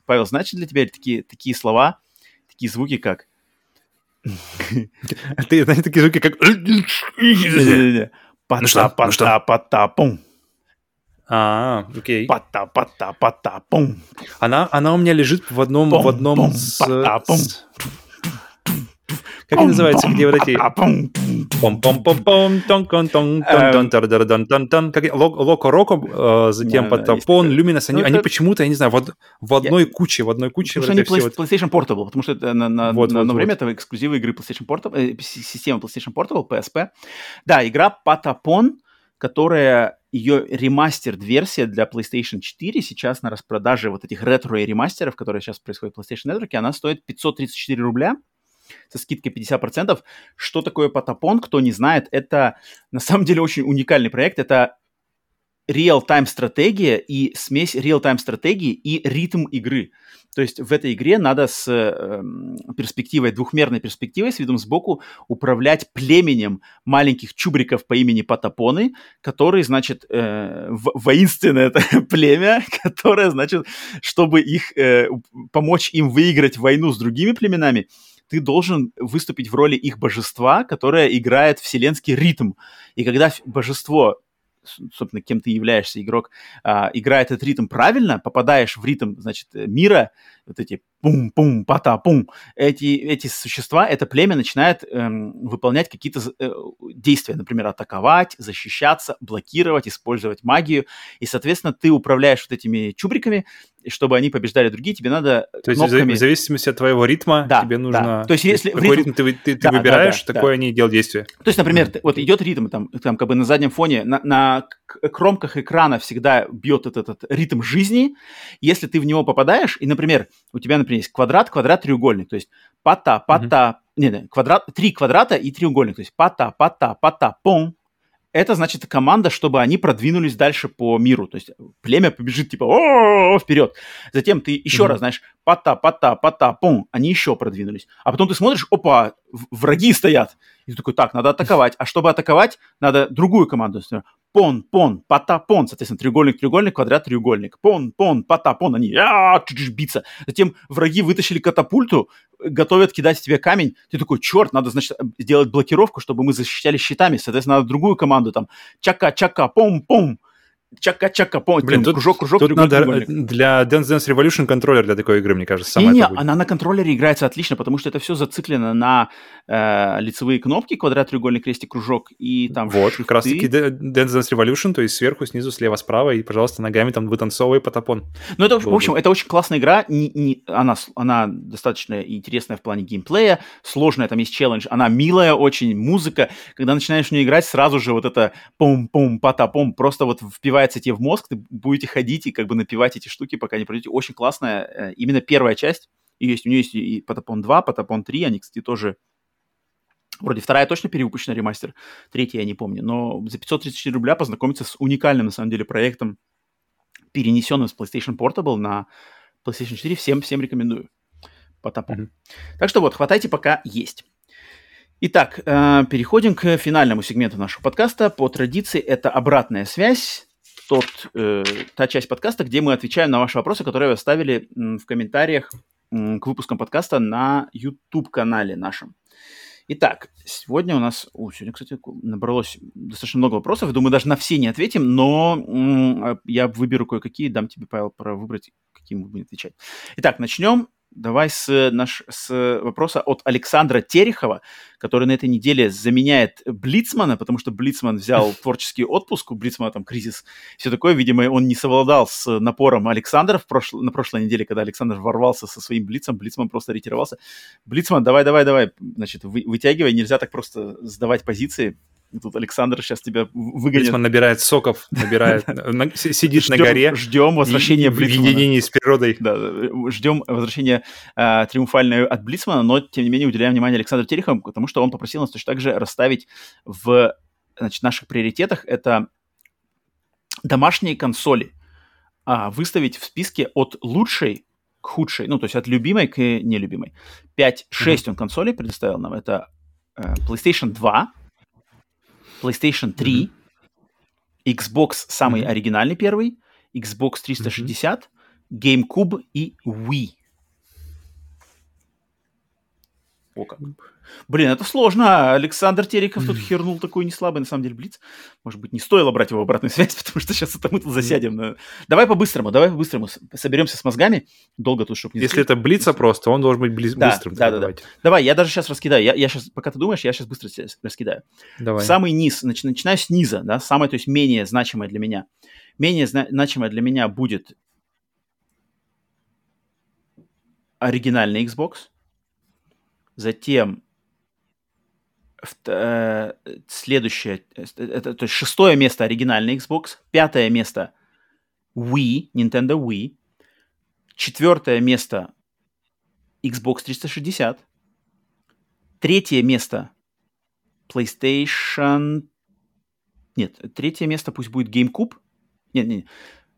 Павел, значит для тебя такие, такие слова, такие звуки, как... Ты знаешь, такие звуки, как... Что? пота, пота, пум. А, окей. Пота, пота, пота, пум. Она, она у меня лежит в одном, в одном с- как называется, где вот эти... Эм. Локо Роко, э, затем потом Пон, э, Люминес, они ну, почему-то, я не знаю, в одной куче, в одной куче... Потому что они PlayStation Portable, потому что на одно время это эксклюзивы игры PlayStation Portable, э, система PlayStation Portable, PSP. Да, игра Патапон, которая ее ремастер-версия для PlayStation 4 сейчас на распродаже вот этих ретро-ремастеров, которые сейчас происходят в PlayStation Network, она стоит 534 рубля со скидкой 50%. Что такое Patapon, кто не знает, это на самом деле очень уникальный проект. Это реал-тайм стратегия и смесь реал-тайм стратегии и ритм игры. То есть в этой игре надо с э, перспективой, двухмерной перспективой, с видом сбоку, управлять племенем маленьких чубриков по имени Патапоны, которые, значит, э, воинственное это племя, которое, значит, чтобы их э, помочь им выиграть войну с другими племенами, ты должен выступить в роли их божества, которое играет вселенский ритм. И когда божество собственно, кем ты являешься, игрок, а, играет этот ритм правильно, попадаешь в ритм, значит, мира, вот эти пум-пум, пата-пум, эти, эти существа, это племя начинает эм, выполнять какие-то э, действия, например, атаковать, защищаться, блокировать, использовать магию, и, соответственно, ты управляешь вот этими чубриками, чтобы они побеждали другие, тебе надо То есть кнопками... в зависимости от твоего ритма да, тебе нужно... Да. То есть если какой ритм, ритм ты, ты, ты да, выбираешь, да, да, такое да. они делают действие. То есть, например, mm-hmm. вот идет ритм, там, там как бы на заднем фоне, на, на кромках экрана всегда бьет этот, этот ритм жизни, если ты в него попадаешь, и, например, у тебя, например, есть квадрат, квадрат, треугольник, то есть пата, пата, mm-hmm. не, не, квадрат, три квадрата и треугольник, то есть пата, пата, пата, пон, это значит команда, чтобы они продвинулись дальше по миру. То есть племя побежит типа о вперед. Затем ты еще mm-hmm. раз знаешь пата, пата, пата, пум, они еще продвинулись. А потом ты смотришь, опа, враги стоят. И ты такой, так, надо атаковать. А чтобы атаковать, надо другую команду пон, пон, пата, пон, соответственно, треугольник, треугольник, квадрат, треугольник, пон, пон, пата, пон, они биться. Затем враги вытащили катапульту, готовят кидать тебе камень, ты такой, черт, надо, значит, сделать блокировку, чтобы мы защищали щитами, соответственно, надо другую команду, там, чака-чака, пом-пом, чака-чака, помните, Блин, тут, кружок, кружок, тут надо для Dance Dance Revolution контроллер для такой игры, мне кажется, самая Не, она на контроллере играется отлично, потому что это все зациклено на э, лицевые кнопки, квадрат, треугольник, крестик, кружок и там Вот, шифты. как раз-таки Dance Dance Revolution, то есть сверху, снизу, слева, справа, и, пожалуйста, ногами там вытанцовывай потопон. Ну, это, в общем, это очень классная игра, не, не, она, она достаточно интересная в плане геймплея, сложная, там есть челлендж, она милая очень, музыка, когда начинаешь в нее играть, сразу же вот это пум-пум, пата-пум, просто вот впиваешь вбивается тебе в мозг, ты будете ходить и как бы напивать эти штуки, пока не пройдете. Очень классная. Э, именно первая часть. И есть, у нее есть и Patapon 2, Patapon 3, они, кстати, тоже Вроде вторая точно перевыпущена ремастер, третья я не помню. Но за 534 рубля познакомиться с уникальным, на самом деле, проектом, перенесенным с PlayStation Portable на PlayStation 4, всем, всем рекомендую. Потапом. Mm-hmm. Так что вот, хватайте, пока есть. Итак, э, переходим к финальному сегменту нашего подкаста. По традиции это обратная связь тот, э, та часть подкаста, где мы отвечаем на ваши вопросы, которые вы оставили в комментариях к выпускам подкаста на YouTube-канале нашем. Итак, сегодня у нас... О, сегодня, кстати, набралось достаточно много вопросов. Я думаю, даже на все не ответим, но а, я выберу кое-какие, дам тебе, Павел, про выбрать, какие мы будем отвечать. Итак, начнем Давай с, наш, с вопроса от Александра Терехова, который на этой неделе заменяет Блицмана, потому что Блицман взял творческий отпуск, у Блицмана там кризис, все такое. Видимо, он не совладал с напором Александра в прошл... на прошлой неделе, когда Александр ворвался со своим Блицом, Блицман просто ретировался. Блицман, давай, давай, давай, значит, вы, вытягивай, нельзя так просто сдавать позиции. Тут Александр сейчас тебя выгонит. Блицман набирает соков, набирает, сидит на горе. Ждем возвращения Блицмана. В единении с природой. Да, ждем возвращения э, триумфальное от Блицмана, но, тем не менее, уделяем внимание Александру Терехову, потому что он попросил нас точно так же расставить в значит, наших приоритетах это домашние консоли. А, выставить в списке от лучшей к худшей, ну, то есть от любимой к нелюбимой. 5-6 mm-hmm. он консолей предоставил нам. Это э, PlayStation 2, PlayStation 3, mm-hmm. Xbox самый mm-hmm. оригинальный первый, Xbox 360, mm-hmm. GameCube и Wii. О как. Блин, это сложно. Александр Тереков тут хернул такой не слабый, на самом деле, Блиц. Может быть, не стоило брать его в обратную связь, потому что сейчас это мы тут засядем. На... Давай по-быстрому, давай по-быстрому. Соберемся с мозгами. Долго тут, чтобы не Если это Блица просто, он должен быть близ... да, быстрым. Да, да, да. Давай, я даже сейчас раскидаю. Я, я сейчас, пока ты думаешь, я сейчас быстро раскидаю. Давай. Самый низ, нач, начинаю с низа, да, самое, то есть менее значимое для меня. Менее зна- значимое для меня будет оригинальный Xbox. Затем э, следующее, э, это, то есть шестое место оригинальный Xbox, пятое место Wii, Nintendo Wii, четвертое место Xbox 360, третье место PlayStation... Нет, третье место пусть будет GameCube. Нет, нет,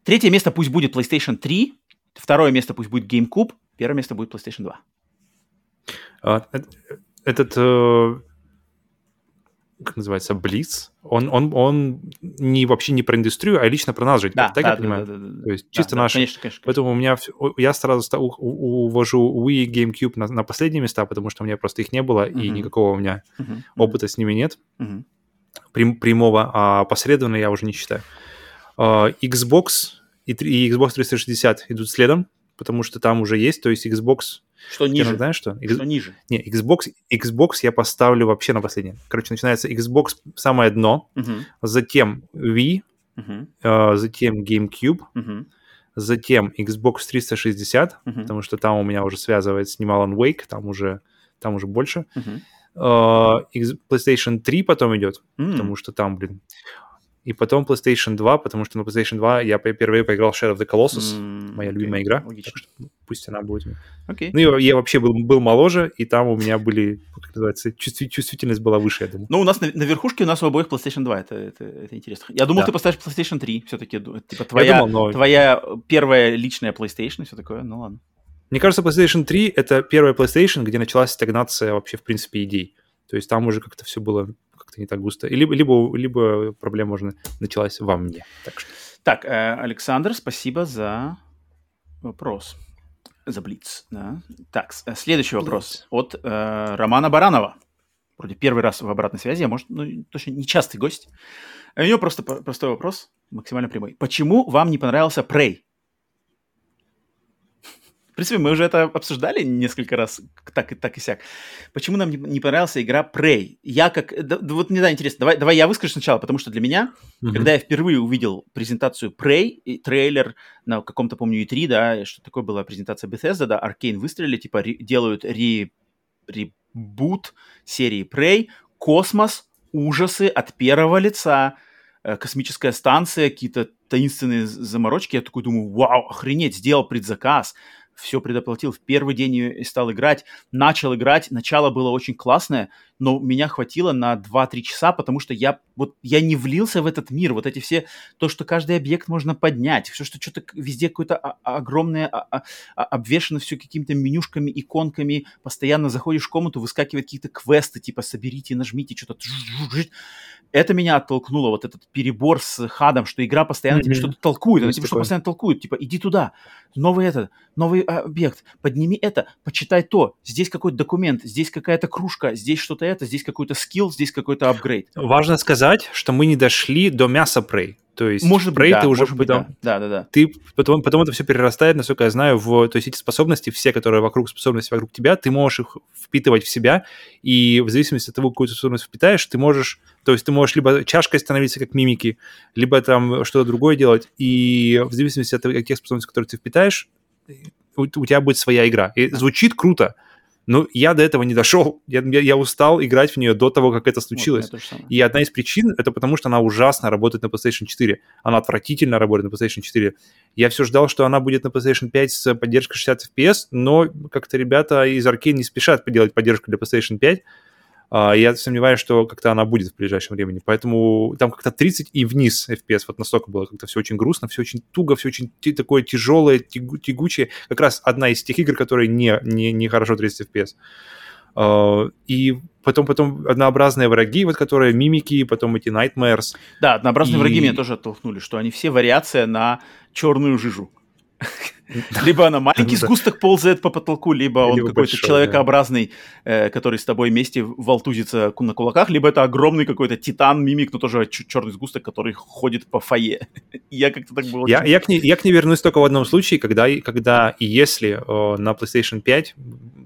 третье место пусть будет PlayStation 3, второе место пусть будет GameCube, Первое место будет PlayStation 2. А, Этот, э, как называется, Blitz, он, он, он не, вообще не про индустрию, а лично про нас же. Да, так да, я да, понимаю? да, да, да. То есть Да, чисто да, наши. Конечно, конечно. конечно. Поэтому у меня я сразу увожу Wii и GameCube на, на последние места, потому что у меня просто их не было, и Мгм. никакого у меня Мгм, опыта с ними нет. мгм. прям- прямого, а посредственно я уже не считаю. А, Xbox и, и Xbox 360 идут следом, потому что там уже есть, то есть Xbox... Что Ты ниже? знаешь что? X- Что ниже? Не, Xbox, Xbox я поставлю вообще на последнее. Короче, начинается Xbox самое дно, Мгм, затем Wii, мгм, а, затем GameCube, мгм, затем Xbox 360, мгм, потому что там у меня уже связывается снимал Alan Wake, там уже, там уже больше. А, X- PlayStation 3 потом идет, М, потому что там, блин. И потом PlayStation 2, потому что на PlayStation 2 я впервые поиграл в Shadow of the Colossus, м, моя окей, любимая игра. Логично. Так что пусть она будет. Окей. Ну, я, я вообще был, был моложе, и там у меня были, как называется, чувстви- чувствительность была выше, я думаю. Ну, у нас на, на верхушке у нас у обоих PlayStation 2, это, это, это интересно. Я думал, Да. ты поставишь PlayStation 3, все-таки, типа, твоя, думал, но... твоя первая личная PlayStation и все такое, ну ладно. Мне кажется, PlayStation 3 — это первая PlayStation, где началась стагнация вообще, в принципе, идей. То есть там уже как-то все было как-то не так густо. И Либо, либо, либо проблема уже началась во мне. Так что Так, э, Александр, спасибо за вопрос. За Блиц, да. Так, э, следующий вопрос от э, Романа Баранова. Вроде первый раз в обратной связи, а может, ну, точно нечастый гость. А У него просто простой вопрос, максимально прямой. Почему вам не понравился Prey? В принципе, мы уже это обсуждали несколько раз, так и так и сяк. Почему нам не, не понравилась игра Prey? Я как... да- да вот мне да, интересно, давай, давай я выскажу сначала, потому что для меня Мгм. когда я впервые увидел презентацию Prey, и трейлер на каком-то, помню, E3, да, что такое была презентация Bethesda, да, Arkane выстрелили, типа ре- делают ре- ребут серии Prey, космос, ужасы от первого лица, э, космическая станция, какие-то таинственные заморочки. Я такой думаю, вау, охренеть, сделал предзаказ, все предоплатил, в первый день и стал играть, начал играть, начало было очень классное, но меня хватило на 2-3 часа, потому что я вот я не влился в этот мир, вот эти все, то, что каждый объект можно поднять, все, что что-то везде какое-то а- а- огромное, а- обвешано все какими-то менюшками, иконками, постоянно заходишь в комнату, выскакивают какие-то квесты, типа соберите, нажмите, что-то. Это меня оттолкнуло, вот этот перебор с хадом, что игра постоянно тебе Мгм. что-то толкует, она тебе что такое. постоянно толкует, типа иди туда, новый это, новый а, объект, подними это, почитай то, здесь какой-то документ, здесь какая-то кружка, здесь что-то это, здесь какой-то скилл, здесь какой-то апгрейд. Важно сказать, что мы не дошли до мяса Prey. То есть Может быть, Prey да, ты уже может быть, потом- да. Да, да, да. ты потом, потом это все перерастает, насколько я знаю, в... То есть эти способности, все, которые вокруг, способности вокруг тебя, ты можешь их впитывать в себя, и в зависимости от того, какую ты способность впитаешь, ты можешь... То есть ты можешь либо чашкой становиться, как мимики, либо там что-то другое делать, и в зависимости от тех способностей, которые ты впитаешь, у, у тебя будет своя игра. И звучит круто, но я до этого не дошел. Я, я, я устал играть в нее до того, как это Вот, случилось. самое. И одна из причин это потому, что она ужасно работает на PlayStation 4. Она отвратительно работает на PlayStation 4. Я все ждал, что она будет на PlayStation 5 с поддержкой 60 FPS, но как-то ребята из Arkane не спешат поделать поддержку для PlayStation 5. А, Я сомневаюсь, что как-то она будет в ближайшем времени. Поэтому там как-то 30 и вниз FPS. Вот настолько было как-то все очень грустно, все очень туго, все очень такое тяжелое, тягу- тягучее. Как раз одна из тех игр, которые не, не, не хорошо 30 FPS. А, И потом, потом однообразные враги, вот которые мимики, потом эти Nightmares. Да, однообразные враги И- меня тоже оттолкнули, что они все вариация на черную жижу. Либо она маленький сгусток ползает по потолку, либо он какой-то человекообразный, э, который с тобой вместе волтузится на кулаках, либо это огромный какой-то титан, мимик, но тоже черный сгусток, который ходит по фойе. Я как-то так был Я, я, к ней, я к ней вернусь только в одном случае, когда, и- когда и если э, на PlayStation 5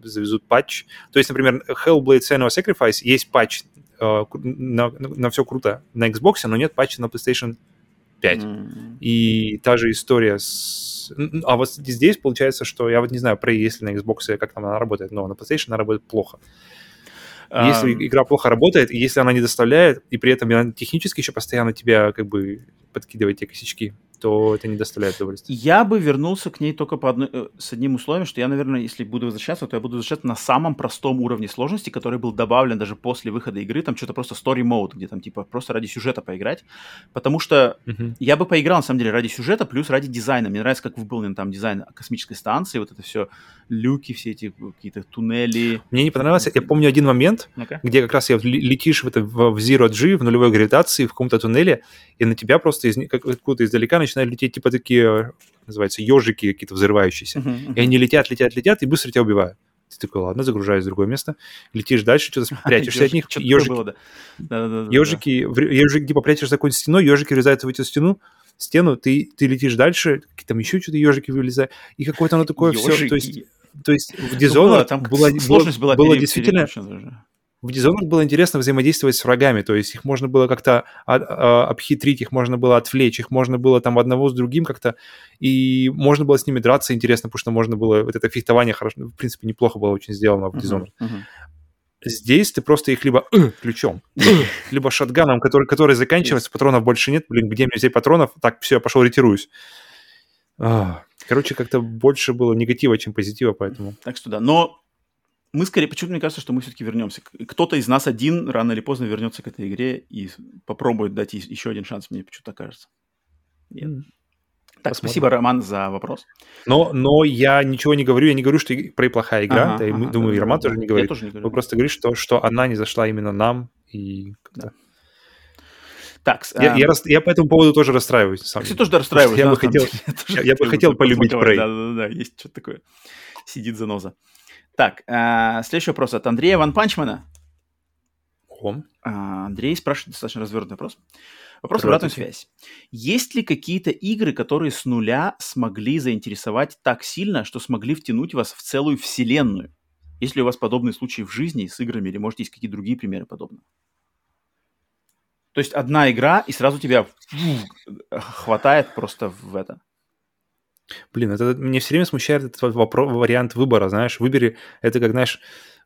завезут патч. То есть, например, Hellblade Senua Sacrifice есть патч э, на все круто на Xbox, но нет патча на PlayStation 5. М. И та же история с... А вот здесь получается, что я вот не знаю, про если на Xbox как там она работает, но на PlayStation она работает плохо. Если игра плохо работает, и если она не доставляет, и при этом она технически еще постоянно тебя как бы подкидывает те косячки, то это не доставляет удовольствия. Я бы вернулся к ней только по одной, э, с одним условием, что я, наверное, если буду возвращаться, то я буду возвращаться на самом простом уровне сложности, который был добавлен даже после выхода игры, там что-то просто story mode, где там типа просто ради сюжета поиграть, потому что Мгм. я бы поиграл, на самом деле, ради сюжета, плюс ради дизайна. Мне нравится, как выполнен там дизайн космической станции, вот это все, люки, все эти какие-то туннели. Мне не понравилось, я помню один момент, Ну-ка. где как раз я ле- летишь в, это, в, Zero G, в нулевой гравитации, в каком-то туннеле, и на тебя просто из, как- откуда-то издалека начинают лететь типа такие, называется, ежики какие-то взрывающиеся. Мгм, мгм. И они летят, летят, летят, и быстро тебя убивают. Ты такой, ладно, загружаюсь в другое место, летишь дальше, что-то прячешься от них. Ежики, было, да. Ежики, ежики, типа, прячешься за какой-нибудь стеной, ежики врезаются в эту стену, стену, ты, ты летишь дальше, там еще что-то ежики вылезают, и какое-то оно такое все, то есть, то есть в Ну, Dishonored было, там было, сложность была было пере- действительно. В Dishonored было интересно взаимодействовать с врагами, то есть их можно было как-то обхитрить, их можно было отвлечь, их можно было там одного с другим как-то, и можно было с ними драться интересно, потому что можно было, вот это фехтование хорошо, в принципе, неплохо было очень сделано в Dishonored. Мгм, мгм. Здесь ты просто их либо ключом, либо шотганом, который, который заканчивается, патронов больше нет, блин, где мне взять патронов? Так, все, я пошел ретируюсь. А, Короче, как-то больше было негатива, чем позитива, поэтому... Так что да, но мы скорее, почему-то мне кажется, что мы все-таки вернемся. Кто-то из нас один рано или поздно вернется к этой игре и попробует дать еще один шанс, мне почему-то кажется. Нет. Так, Посмотрим. спасибо, Роман, за вопрос. Но, но я ничего не говорю, я не говорю, что и- про и плохая игра, Ага, да, и мы- ага, думаю, и да-да-да, Роман да. тоже не Я говорит. тоже не говорю. Вы просто говорите, что, что она не зашла именно нам, и как-то... Так, Я, а, я, рас- я по этому поводу тоже расстраиваюсь, самом Кстати, тоже да, расстраиваюсь. Я да, бы хотел-. Я я бы хотел полюбить. Prey. Да-да-да, есть что-то такое. Сидит заноза. Так, а, следующий вопрос от Андрея Ван Панчмана. А, Андрей спрашивает достаточно развернутый вопрос. Вопрос в обратную связь. Есть ли какие-то игры, которые с нуля смогли заинтересовать так сильно, что смогли втянуть вас в целую вселенную? Есть ли у вас подобные случаи в жизни с играми, или, может, есть какие-то другие примеры подобного? То есть одна игра, и сразу тебя хватает просто в это. Блин, это мне все время смущает этот вот вопро- вариант выбора, знаешь, выбери, это как, знаешь,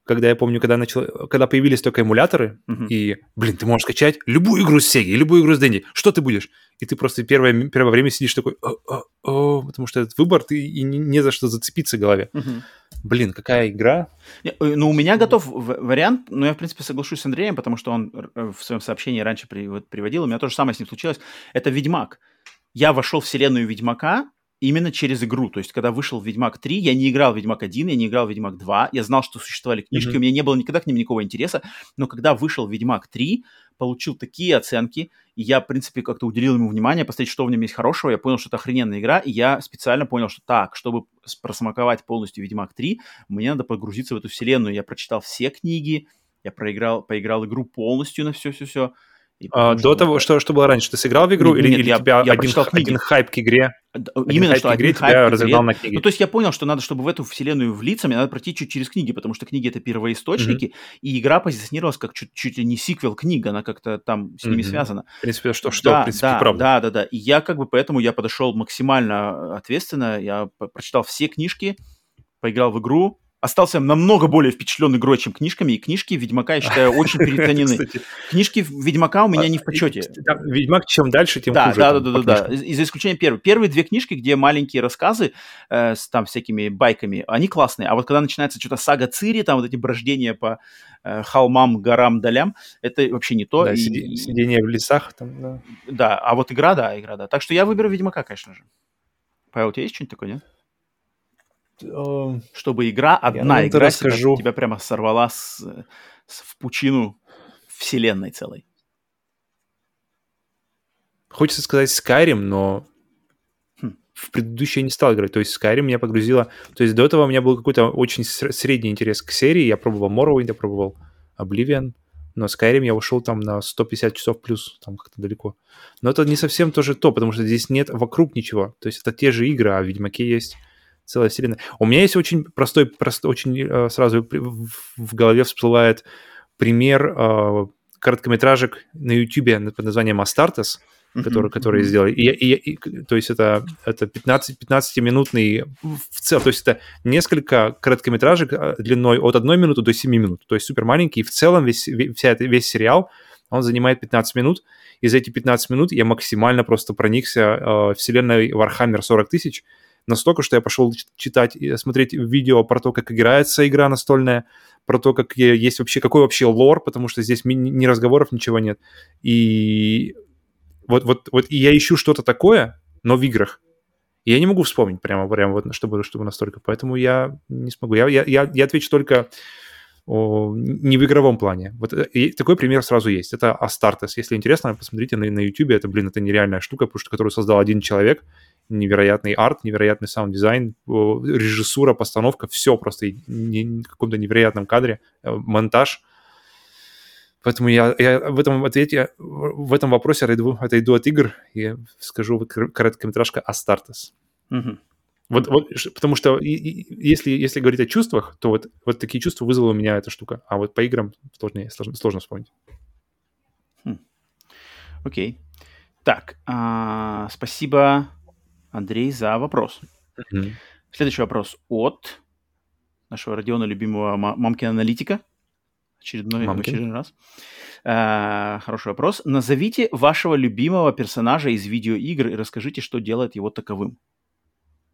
когда я помню, когда, начал, когда появились только эмуляторы, Мгм. и, блин, ты можешь скачать любую игру с Sega, любую игру с Денди, что ты будешь? И ты просто первое, первое время сидишь такой, «О, о, о», потому что этот выбор, ты и не, не за что зацепиться в голове. Мгм. Блин, какая игра? Не, э, Ну, у меня готов вариант, но я, в принципе, соглашусь с Андреем, потому что он э, в своем сообщении раньше приводил, у меня то же самое с ним случилось. Это Ведьмак. Я вошел в вселенную Ведьмака именно через игру. То есть, когда вышел Ведьмак 3, я не играл в Ведьмак 1, я не играл в Ведьмак 2, я знал, что существовали книжки, Мгм. у меня не было никогда к ним никакого интереса, но когда вышел Ведьмак 3, получил такие оценки, и я, в принципе, как-то уделил ему внимание, посмотреть, что в нем есть хорошего, я понял, что это охрененная игра, и я специально понял, что так, чтобы просмаковать полностью Ведьмак 3, мне надо погрузиться в эту вселенную. Я прочитал все книги, я проиграл, поиграл игру полностью на все-все-все. А, до того, что, что было раньше, ты сыграл в игру Нет, или, нет, или я- тебя я один, один хайп к игре, один Именно что к игре один хайп тебя разогнал на книги? Ну, то есть я понял, что надо, чтобы в эту вселенную влиться, мне надо пройти чуть через книги, потому что книги — это первоисточники, и игра позиционировалась как чуть, чуть ли не сиквел книг, она как-то там с ними Мгм. связана. В принципе, что, что да, в принципе, да, правда. Да, да, да. И я как бы поэтому я подошел максимально ответственно, я прочитал все книжки, поиграл в игру, остался намного более впечатлен игрой, чем книжками, и книжки Ведьмака, я считаю, очень переоценены. Книжки Ведьмака у меня не в а, почете. Ведьмак чем дальше, тем хуже. да, да, да, да, да. И- За исключением первой. Первые две книжки, где маленькие рассказы э, с там всякими байками, они классные. А вот когда начинается что-то сага Цири, там вот эти брождения по э, холмам, горам, долям, это вообще не то. Да, сидение в лесах. Там, да. да, а вот игра, да, игра, да. Так что я выберу Ведьмака, конечно же. Павел, у тебя есть что-нибудь такое, нет? Эм, Чтобы игра, одна наверное, игра тогда тебя, прямо сорвала с, с- в пучину вселенной целой. Хочется сказать Skyrim, но Хм. в предыдущий я не стал играть. То есть Skyrim меня погрузило... То есть до этого у меня был какой-то очень ср- средний интерес к серии. Я пробовал Morrowind, я пробовал Oblivion, но Skyrim я ушел там на 150 часов плюс, там как-то далеко. Но это не совсем тоже то, потому что здесь нет вокруг ничего. То есть это те же игры, а в Ведьмаке есть целая вселенная. У меня есть очень простой, простой очень э, сразу в, голове всплывает пример э, короткометражек на YouTube под названием Astartes, которые, Мгм, которые сделали. И, и- и- то есть это, это 15, 15-минутный в целом, то есть это несколько короткометражек э, длиной от 1 минуты до 7 минут, то есть супер маленький. И в целом весь, ве- вся весь сериал Он занимает 15 минут, и за эти 15 минут я максимально просто проникся э, вселенной Warhammer 40 тысяч, настолько, что я пошел читать, и смотреть видео про то, как играется игра настольная, про то, как есть вообще, какой вообще лор, потому что здесь ни разговоров, ничего нет. И вот, вот, вот и я ищу что-то такое, но в играх. И я не могу вспомнить прямо, прямо вот, чтобы, чтобы настолько. Поэтому я не смогу. Я, я, я, я отвечу только о, не в игровом плане. Вот э, и такой пример сразу есть. Это Astartes. Если интересно, посмотрите на, на YouTube. Это, блин, это нереальная штука, потому что которую создал один человек. Невероятный арт, невероятный саунд-дизайн, режиссура, постановка, все просто в каком-то невероятном кадре, э, монтаж. Поэтому я, я в этом ответе, в этом вопросе отойду, отойду от игр и скажу короткометражка Astartes. Вот, вот, потому что и- и- если, если говорить о чувствах, то вот, вот такие чувства вызвала у меня эта штука. А вот по играм сложнее, сложно, сложно вспомнить. Окей. Так, а, спасибо, Андрей, за вопрос. Следующий вопрос от нашего Родиона, любимого ма- мамкина аналитика. Очередной, Мамкин. очередной раз. А, хороший вопрос. Назовите вашего любимого персонажа из видеоигр и расскажите, что делает его таковым.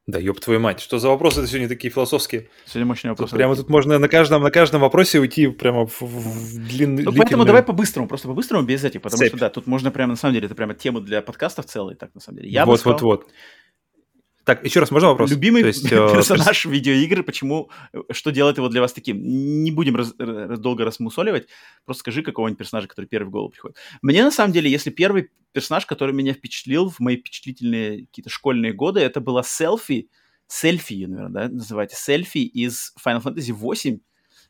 Да, ёб твою мать, что за вопросы это сегодня такие философские? Сегодня мощный Тут вопрос. прямо тут можно на каждом, на каждом вопросе уйти прямо в, в длинный... Ну, поэтому давай по-быстрому, просто по-быстрому, без этих, потому Цепь. что, да, тут можно прямо, на самом деле, это прямо тема для подкастов целый, так, на самом деле. Я вот, сказал, вот, вот. Так, еще раз, можно вопрос? Любимый То есть, э, персонаж видеоигры, почему, э, что делает его для вас таким? Не будем раз- раз- долго рассмусоливать, просто скажи какого-нибудь персонажа, который первый в голову приходит. Мне, на самом деле, если первый персонаж, который меня впечатлил в мои впечатлительные какие-то школьные годы, это была селфи, селфи, наверное, да, называете, селфи из Final Fantasy 8.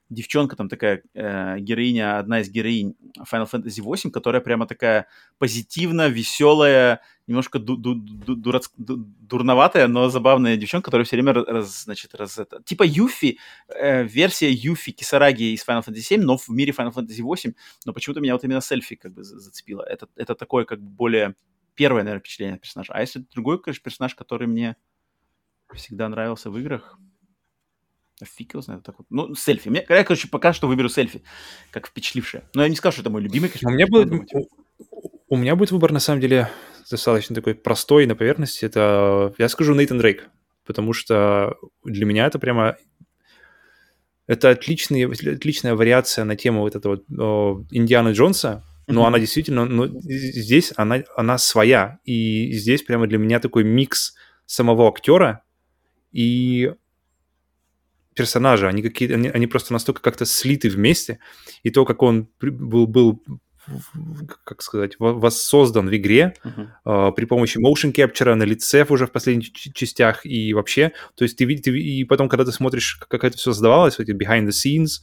Девчонка там такая, э, героиня, одна из героинь Final Fantasy 8, которая прямо такая позитивно, веселая, немножко ду- ду- ду- дурац- ду- дурноватая, но забавная девчонка, которая все время раз, значит, раз это... Типа Юфи, э, версия Юфи Кисараги из Final Fantasy 7, но в мире Final Fantasy 8, но почему-то меня вот именно селфи как бы за- зацепило. Это, это такое как бы более первое, наверное, впечатление персонажа. А если другой, конечно, персонаж, который мне всегда нравился в играх, фиг его знает, так вот. Ну, селфи. Мне, я, короче, пока что выберу селфи, как впечатлившее. Но я не скажу, что это мой любимый, конечно. У меня, будет, у, меня будет выбор, на самом деле, достаточно такой простой на поверхности. Это, я скажу, Нейтан Дрейк. Потому что для меня это прямо... Это отличный, отличная вариация на тему вот этого о, Индианы Джонса, но Мгм. она действительно... Ну, здесь она, она своя. И здесь прямо для меня такой микс самого актера и персонажа. Они, какие они, они просто настолько как-то слиты вместе. И то, как он был, был как сказать, во- воссоздан в игре Мгм. э, при помощи motion capture на лице уже в последних частях и вообще. То есть ты видишь, и потом, когда ты смотришь, как, это все создавалось, эти behind the scenes,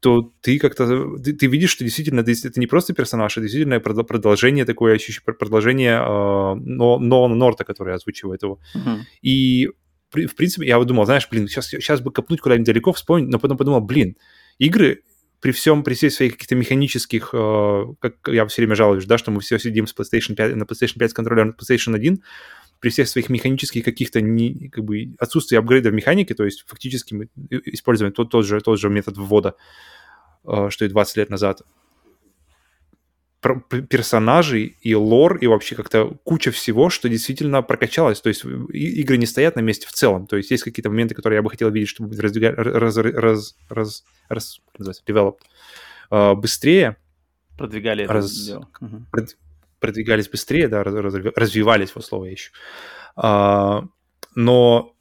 то ты как-то, ты, ты видишь, что действительно это, это не просто персонаж, это действительно продо- продолжение такое, ощущение, продолжение э, но, Норта, который озвучивает его. Мгм. И, в принципе, я вот думал, знаешь, блин, сейчас, сейчас бы копнуть куда-нибудь далеко, вспомнить, но потом подумал, блин, игры при всем, при всех своих каких-то механических, э, как я все время жалуюсь, да, что мы все сидим с PlayStation 5, на PlayStation 5 с контроллером на PlayStation 1, при всех своих механических каких-то не, как бы отсутствии апгрейда в механике, то есть фактически мы и- используем тот, тот, же, тот же метод ввода, э, что и 20 лет назад. Персонажей и лор, и вообще как-то куча всего, что действительно прокачалось. То есть игры не стоят на месте в целом. То есть есть какие-то моменты, которые я бы хотел видеть, чтобы раздвига- раз, раз, раз, раз, developed, э, быстрее, Продвигали это Раз- дело. Мгм. прод- продвигались быстрее, да, раз- раз- развивались, вот слово я ищу. А, но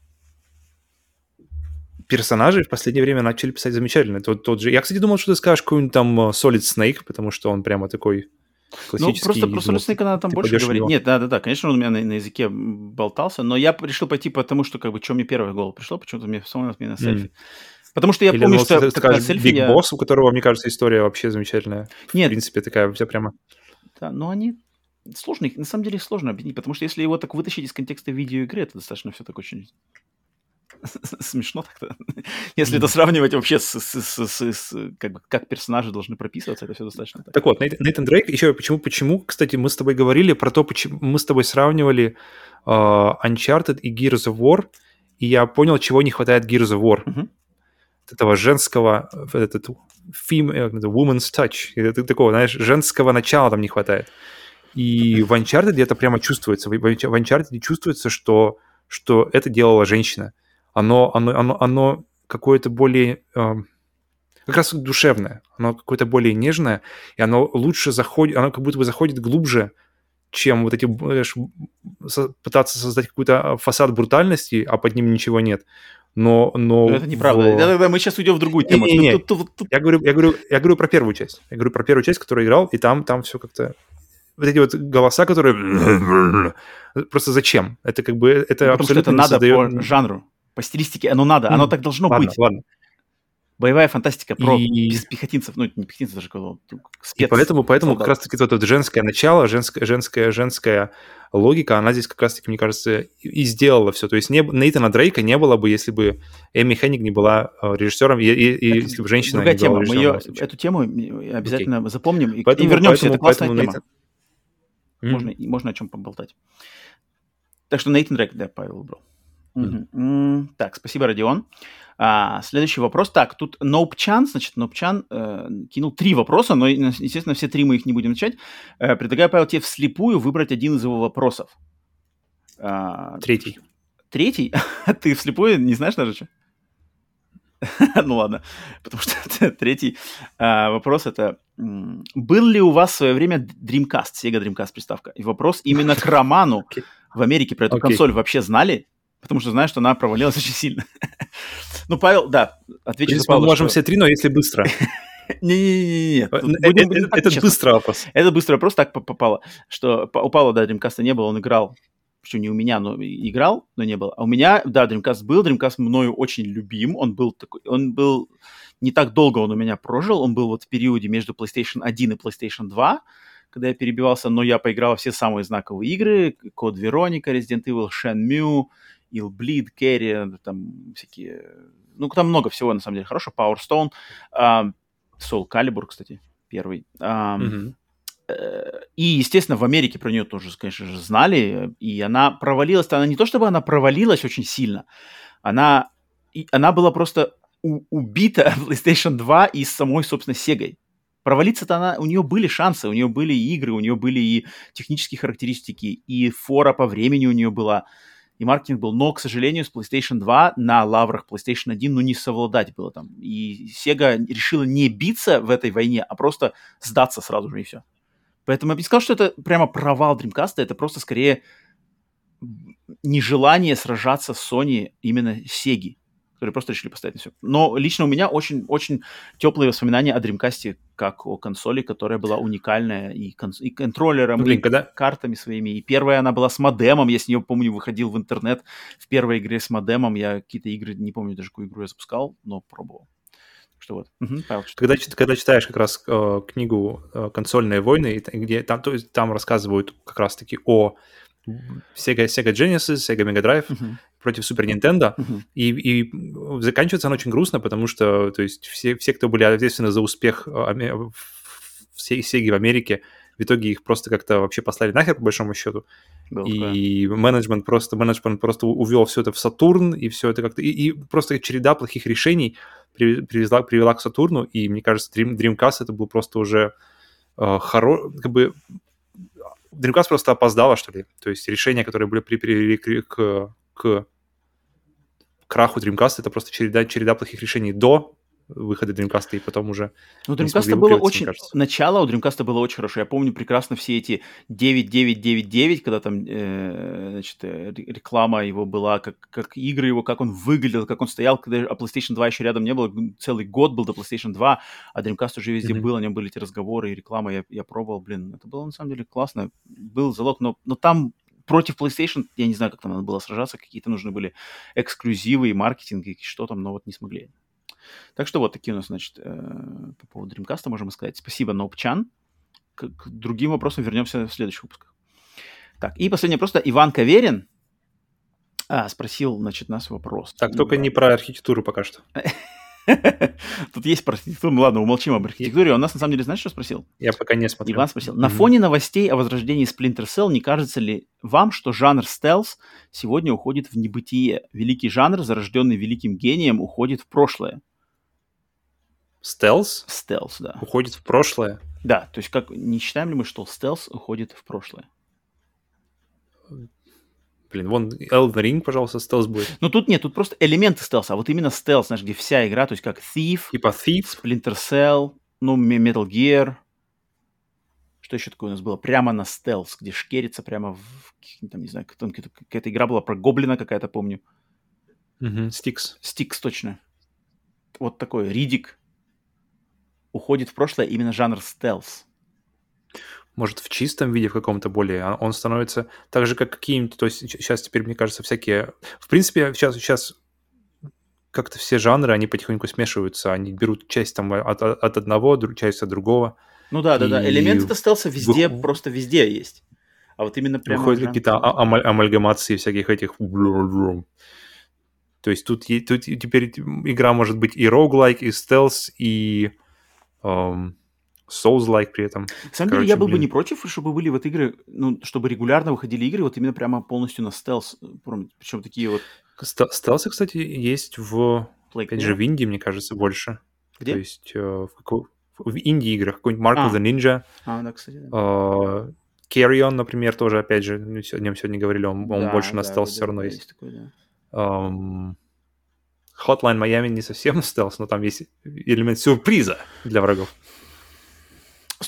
персонажи в последнее время начали писать замечательно. Тот, тот же... Я, кстати, думал, что ты скажешь какой-нибудь там э, Solid Snake, потому что он прямо такой Ну, классический. просто про Solid Snake надо там больше в него. Нет, да-да-да, конечно, он у меня на, на языке болтался, но я решил пойти потому, что, как бы, что мне первое в голову пришло, почему-то мне вспомнилось мне на селфи. Потому что я Или, помню, ну, что скажешь селфи Big я... Boss, у которого, мне кажется, история вообще замечательная. В Нет, принципе, такая вся прямо... да, но они сложно, на самом деле их сложно объяснить, потому что если его так вытащить из контекста видеоигры, это достаточно все так очень смешно так-то. Если это сравнивать вообще с, с- с- с- с- как, бы, как персонажи должны прописываться, это все достаточно так. Так вот, Нейтан, Дрейк, еще почему, почему, кстати, мы с тобой говорили про то, почему мы с тобой сравнивали э, Uncharted и Gears of War, и я понял, чего не хватает Gears of War. Мгм. этого женского, этот фим, э, woman's touch, это такого, знаешь, женского начала там не хватает. И в Uncharted это прямо чувствуется. В Uncharted чувствуется, что, что это делала женщина. Оно, оно, оно, оно какое-то более... э, как раз душевное. Оно какое-то более нежное, и оно лучше заходит, оно как будто бы заходит глубже, чем вот эти, знаешь, пытаться создать какой-то фасад брутальности, а под ним ничего нет. Но, но Ну, это неправда. в- Да, да, да, мы сейчас уйдем в другую тему. Не-не-не. Тут- тут- тут- Я говорю, я говорю, я говорю про первую часть. Я говорю про первую часть, которую я играл, и там, там все как-то вот эти вот голоса, которые просто зачем? Это как бы это Потому что это абсолютно не надо создает- по жанру, по стилистике. Оно надо, оно М, так должно Ладно, быть. ладно. Боевая фантастика про И- пехотинцев. Ну, не пехотинцев, даже И спец. поэтому, поэтому как раз-таки вот это женское начало, женская, женская, женская логика, она здесь как раз-таки, мне кажется, и и сделала все. То есть не, Нейтана Дрейка не было бы, если бы Эми Хенник не была э, режиссером, и, и- и Это если бы женщина Другая не тема. была Мы режиссером. в ее, эту тему э, обязательно запомним и, и Поэтому- вернемся. поэтому- это классная поэтому тема. Нейтан- Можно, и можно о чем поболтать. Так что Нейтан Дрейк, да, Павел выбрал. М, Так, спасибо, Родион. А, следующий вопрос. Так, тут Ноупчан, значит, Ноупчан э, кинул три вопроса, но, естественно, все три мы их не будем начать. Э, предлагаю, Павел, тебе вслепую выбрать один из его вопросов. А, Третий. Третий? Ты вслепую не знаешь даже что? Ну ладно, потому что третий а, вопрос это был ли у вас в свое время Dreamcast, Sega Dreamcast приставка? И вопрос именно к Роману в Америке про эту консоль вообще знали? Потому что знаю, что она провалилась очень сильно. Ну, Павел, да, отвечу за принципе, мы Павла. можем что- все три, но если быстро. Э, э, э, Этот честно. быстрый вопрос. Это быстрый вопрос, так по- попало, что у Павла, да, Dreamcast не было, он играл, причем не у меня, но играл, но не было. А у меня, да, Dreamcast был, Dreamcast мною очень любим, он был такой, он был, не так долго он у меня прожил, он был вот в периоде между PlayStation 1 и PlayStation 2, когда я перебивался, но я поиграл все самые знаковые игры, Код Вероника, Resident Evil, Shenmue, Ill Bleed, Carry, там всякие, ну, там много всего, на самом деле, хорошо, Power Stone, а, Soul Calibur, кстати, первый. Э, И, естественно, в Америке про нее тоже, конечно же, знали. И она провалилась. Она не то чтобы она провалилась очень сильно, она, и она была просто у- убита PlayStation 2 и самой, собственно, Sega. Провалиться-то она, у нее были шансы, у нее были игры, у нее были и технические характеристики, и фора по времени у нее была, и маркетинг был. Но, к сожалению, с PlayStation 2 на лаврах PlayStation 1, ну, не совладать было там. И Sega решила не биться в этой войне, а просто сдаться сразу же, и все. Поэтому я бы не сказал, что это прямо провал Dreamcast, это просто скорее нежелание сражаться с Sony именно Sega, которые просто решили поставить на все. Но лично у меня очень, очень теплые воспоминания о Dreamcast как о консоли, которая была уникальная и, конс- и контроллером, Ну, блин, и когда, картами своими. И первая она была с модемом, я с нее, помню, выходил в интернет в первой игре с модемом. Я какие-то игры, не помню даже, какую игру я запускал, но пробовал. Что вот. Мгм, Павел, когда, когда читаешь как раз э, книгу э, «Консольные войны», где там, то есть, там рассказывают как раз-таки о Sega, Sega Genesis, Sega Mega Drive Мгм, против Nintendo, мгм. И, и заканчивается она очень грустно, потому что, то есть, все, все кто были ответственны за успех э, всей Сеги в Америке, в итоге их просто как-то вообще послали нахер, по большому счету. Такое. И менеджмент просто, менеджмент просто увел все это в Сатурн, и все это как-то... И, и просто череда плохих решений при- привезла, привела к Сатурну, и мне кажется, Dream, Dreamcast это был просто уже э, хоро... как бы... Dreamcast просто опоздала, что ли. То есть решения, которые были при- привели к, к, к краху Dreamcast, это просто череда, череда плохих решений до выхода Dreamcast, и потом уже... Ну, Dreamcast было очень... кажется. Начало у Dreamcast было очень хорошее. Я помню прекрасно все эти 9999, когда там, э, значит, э, ре- реклама его была, как, как игры его, как он выглядел, как он стоял, когда а PlayStation 2 еще рядом не было. Целый год был до PlayStation 2, а Dreamcast уже везде Мгм. был, о нем были эти разговоры и реклама. Я, я пробовал, блин, это было на самом деле классно. Был залог, но, но там против PlayStation, я не знаю, как там надо было сражаться, какие-то нужны были эксклюзивы и маркетинг, и что там, но вот не смогли. Так что вот такие у нас, значит, э, по поводу Dreamcast можем сказать. Спасибо, Ноупчан. К, к другим вопросам вернемся в следующих выпусках. Так, и последний вопрос. это Иван Каверин а, спросил, значит, нас вопрос. Так, только не про архитектуру пока что. Тут есть про архитектуру. Ну ладно, умолчим об архитектуре. Он нас, на самом деле, знаешь, что спросил? Я пока не смотрел. Иван спросил. На фоне новостей о возрождении Splinter Cell не кажется ли вам, что жанр стелс сегодня уходит в небытие? Великий жанр, зарожденный великим гением, уходит в прошлое. Стелс Стелс, да. уходит в прошлое. Да, то есть как не считаем ли мы, что стелс уходит в прошлое? Блин, вон Elden Ring, пожалуйста, стелс будет. Ну тут нет, тут просто элементы стелса, а вот именно стелс, знаешь, где вся игра, то есть как Thief, Типа Thief. Splinter Cell, ну, Metal Gear. Что еще такое у нас было? Прямо на стелс, где шкерится прямо в... Там, не знаю, какая-то игра была про гоблина какая-то, помню. Стикс. Стикс точно. Вот такой, Ридик. Уходит в прошлое именно жанр стелс. Может, в чистом виде в каком-то более. а Он становится так же, как какие-нибудь... То есть сейчас теперь, мне кажется, всякие... В принципе, сейчас, сейчас как-то все жанры, они потихоньку смешиваются. Они берут часть там от, от- одного, часть от другого. Ну да, да, да. И Элементы стелса везде, вых- просто везде есть. А вот именно прямо... Выходят жанр какие-то а- амаль- амальгамации всяких этих... То есть тут, тут теперь игра может быть и роуглайк, и стелс, и эм, Souls-like при этом. На самом деле, Короче, я был бы блин. не против, чтобы были вот игры, ну, чтобы регулярно выходили игры, вот именно прямо полностью на стелс. Причем такие вот... Ст- Стелсы, кстати, есть в... Play Опять же, в Индии, мне кажется, больше. Где? То есть э, в, какой- в инди-играх. Какой-нибудь Mark of А. the Ninja, А, да, кстати, да. э, Carry On, например, тоже, опять же, о нем сегодня говорили, он, он Да, больше на да, стелс да, все да, равно да, есть. такой, да. Эм, Hotline Miami не совсем стелс, но там есть элемент сюрприза для врагов.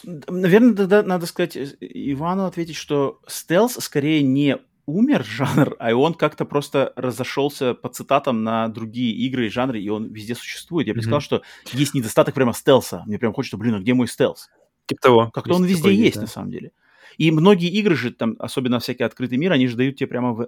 Наверное, тогда надо сказать э, Ивану ответить, что стелс скорее не умер жанр, а он как-то просто разошелся по цитатам на другие игры и жанры, и он везде существует. Я бы Мгм. сказал, что есть недостаток прямо стелса. Мне прям хочется, блин, а где мой стелс? Типа того. Как-то он везде есть, да. на самом деле. И многие игры же, там, особенно всякий открытый мир, они же дают тебе прямо в- э,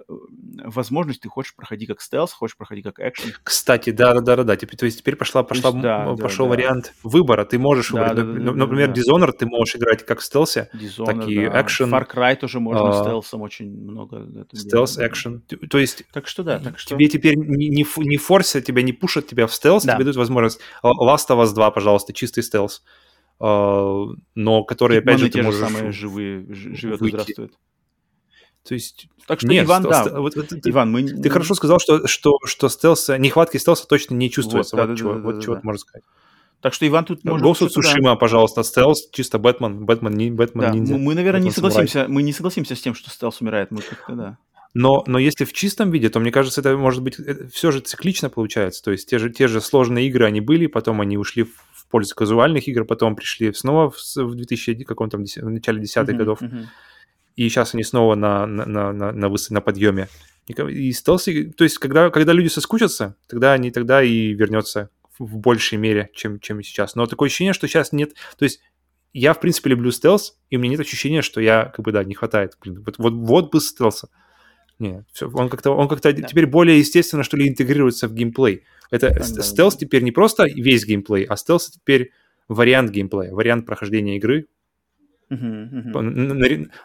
возможность, ты хочешь проходить как стелс, хочешь проходить как экшен. Кстати, да, да, да, да, да. Теперь, то есть теперь пошла, пошла, есть, да, да, пошел да. вариант выбора. Ты можешь Да, выбрать. да, да, да, Например, да. Dishonored ты можешь играть как в стелсе, Dishonored, Такие да. экшен, Far Cry тоже можно а, стелсом очень много. стелс, экшен. То есть Так что да, так что... тебе теперь не, не, не форсят тебя, не пушат тебя в стелс, Да. тебе дают возможность. Last of Us 2, пожалуйста, чистый стелс. А, Но который, опять же, ты те же можешь... самые живые, живет и выйти. здравствует. То есть... Так что, Нет, Иван, да, вот это ты- Иван, мы... Ты хорошо сказал, что, что, что стелса, нехватки стелса точно не чувствуется. Вот, Вот, чего, да-да-да-да-да. вот чего ты можешь сказать. Так что Иван тут может... Ghost of что-то, да. Пожалуйста, стелс, чисто Бэтмен, Бэтмен, Бэтмен Да, ниндзя. мы, наверное, не Бэтмен самурай. согласимся, мы не согласимся с тем, что стелс умирает. Мы как-то, да. Но, но если в чистом виде, то мне кажется, это может быть все же циклично получается. То есть те же, те же сложные игры они были, потом они ушли в пользу казуальных игр, потом пришли снова в, в 2000 каком там в начале десятых Мгм, годов, мгм. и сейчас они снова на, на, на, на, на, выс- на подъеме. И, и стелс, игры- то есть когда, когда люди соскучатся, тогда они тогда и вернется в, большей мере, чем, чем сейчас. Но такое ощущение, что сейчас нет... То есть я, в принципе, люблю стелс, и у меня нет ощущения, что я, как бы, да, не хватает. Блин, вот, вот, вот бы стелса. Нет, всё, он как-то, он как-то Да. теперь более естественно, что ли, интегрируется в геймплей. Это Да, стелс да. теперь не просто весь геймплей, а стелс теперь вариант геймплея, вариант прохождения игры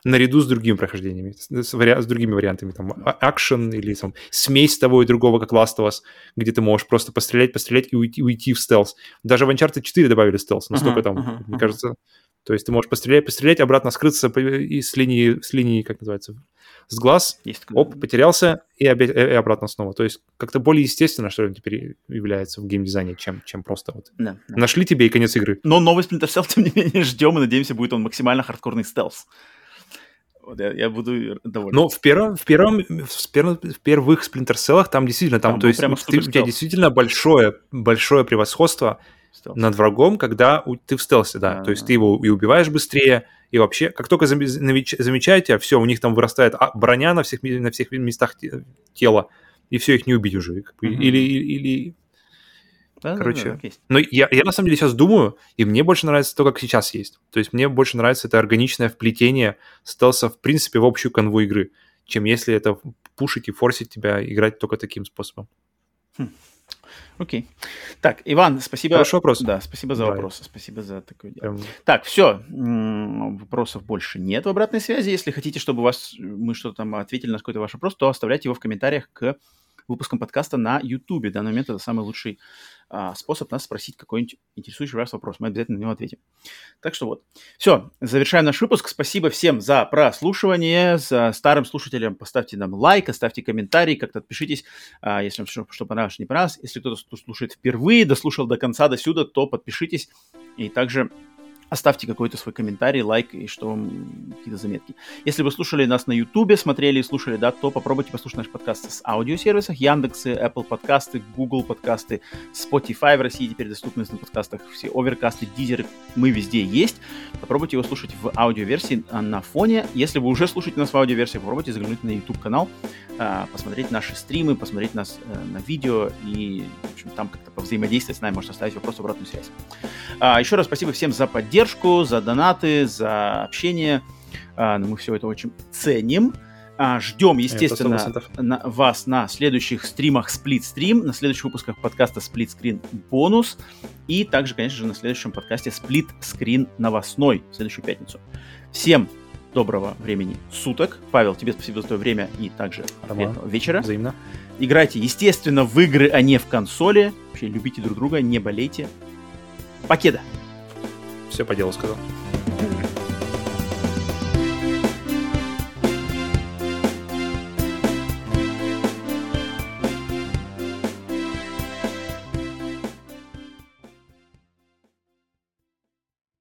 наряду с другими прохождениями, с, вариа- с другими вариантами, там, а- акшен или там смесь того и другого, как Last of Us, где ты можешь просто пострелять, пострелять и уйти, уйти в стелс. Даже в Uncharted 4 добавили стелс, настолько там, мне кажется, то есть ты можешь пострелять, пострелять, обратно скрыться и с линии, с линии, как называется, с глаз, Есть оп, потерялся и, обе- и обратно снова. То есть как-то более естественно, что ли, теперь является в геймдизайне, чем, чем просто вот Да, да. нашли тебе и конец игры. Но новый Splinter Cell, тем не менее, ждем и надеемся, будет он максимально хардкорный стелс. Вот я, я буду доволен. Но в первом, в первом, в, первом, в первых Splinter Cell там действительно, там, Там то есть ты- у тебя действительно большое, большое превосходство Стелс. над врагом, когда у- ты в стелсе, да. Да, то есть ты его и убиваешь быстрее, и вообще, как только замеч- замечаете, все, у них там вырастает а, броня на всех, на всех местах те- тела, и все, их не убить уже. Мгм. Или, или, Да, да, да, короче, но я, я на самом деле сейчас думаю, и мне больше нравится то, как сейчас есть. То есть мне больше нравится это органичное вплетение стелса, в принципе, в общую канву игры, чем если это пушить и форсить тебя играть только таким способом. Окей. Так, Иван, спасибо. Хороший вопрос. Да, спасибо за Давай. вопрос. Спасибо за такой Прям Так, все. Вопросов больше нет в обратной связи. Если хотите, чтобы вас мы что-то там ответили на какой-то ваш вопрос, то оставляйте его в комментариях к выпускам подкаста на YouTube. В данный момент это самый лучший а, способ нас спросить какой-нибудь интересующий вас вопрос. Мы обязательно на него ответим. Так что вот. Все, завершаем наш выпуск. Спасибо всем за прослушивание. За старым слушателям поставьте нам лайк, оставьте комментарий, как-то отпишитесь, а, если вам что, что понравилось, не понравилось. Если кто-то слушает впервые, дослушал до конца, до сюда, то подпишитесь. И также Оставьте какой-то свой комментарий, лайк и что какие-то заметки. Если вы слушали нас на Ютубе, смотрели и слушали, да, то попробуйте послушать наш подкаст с аудиосервисах. Яндексы, Apple подкасты, Google подкасты, Spotify в России теперь доступны на подкастах, все оверкасты, дизеры, мы везде есть. Попробуйте его слушать в аудиоверсии на фоне. Если вы уже слушаете нас в аудиоверсии, попробуйте заглянуть на YouTube канал, а, посмотреть наши стримы, посмотреть нас э, на видео и в общем, там как-то повзаимодействовать с нами, можно оставить вопрос, обратную связь. А, еще раз спасибо всем за поддержку за донаты, за общение. А, мы все это очень ценим. А, ждем, естественно, на вас на следующих стримах Split Stream, на следующих выпусках подкаста Split Screen бонус и также, конечно же, на следующем подкасте Split Screen новостной в следующую пятницу. Всем доброго времени суток. Павел, тебе спасибо за твое время и также приятного вечера. Взаимно. Играйте, естественно, в игры, а не в консоли. Вообще, любите друг друга, не болейте. Покеда! Все по делу сказал.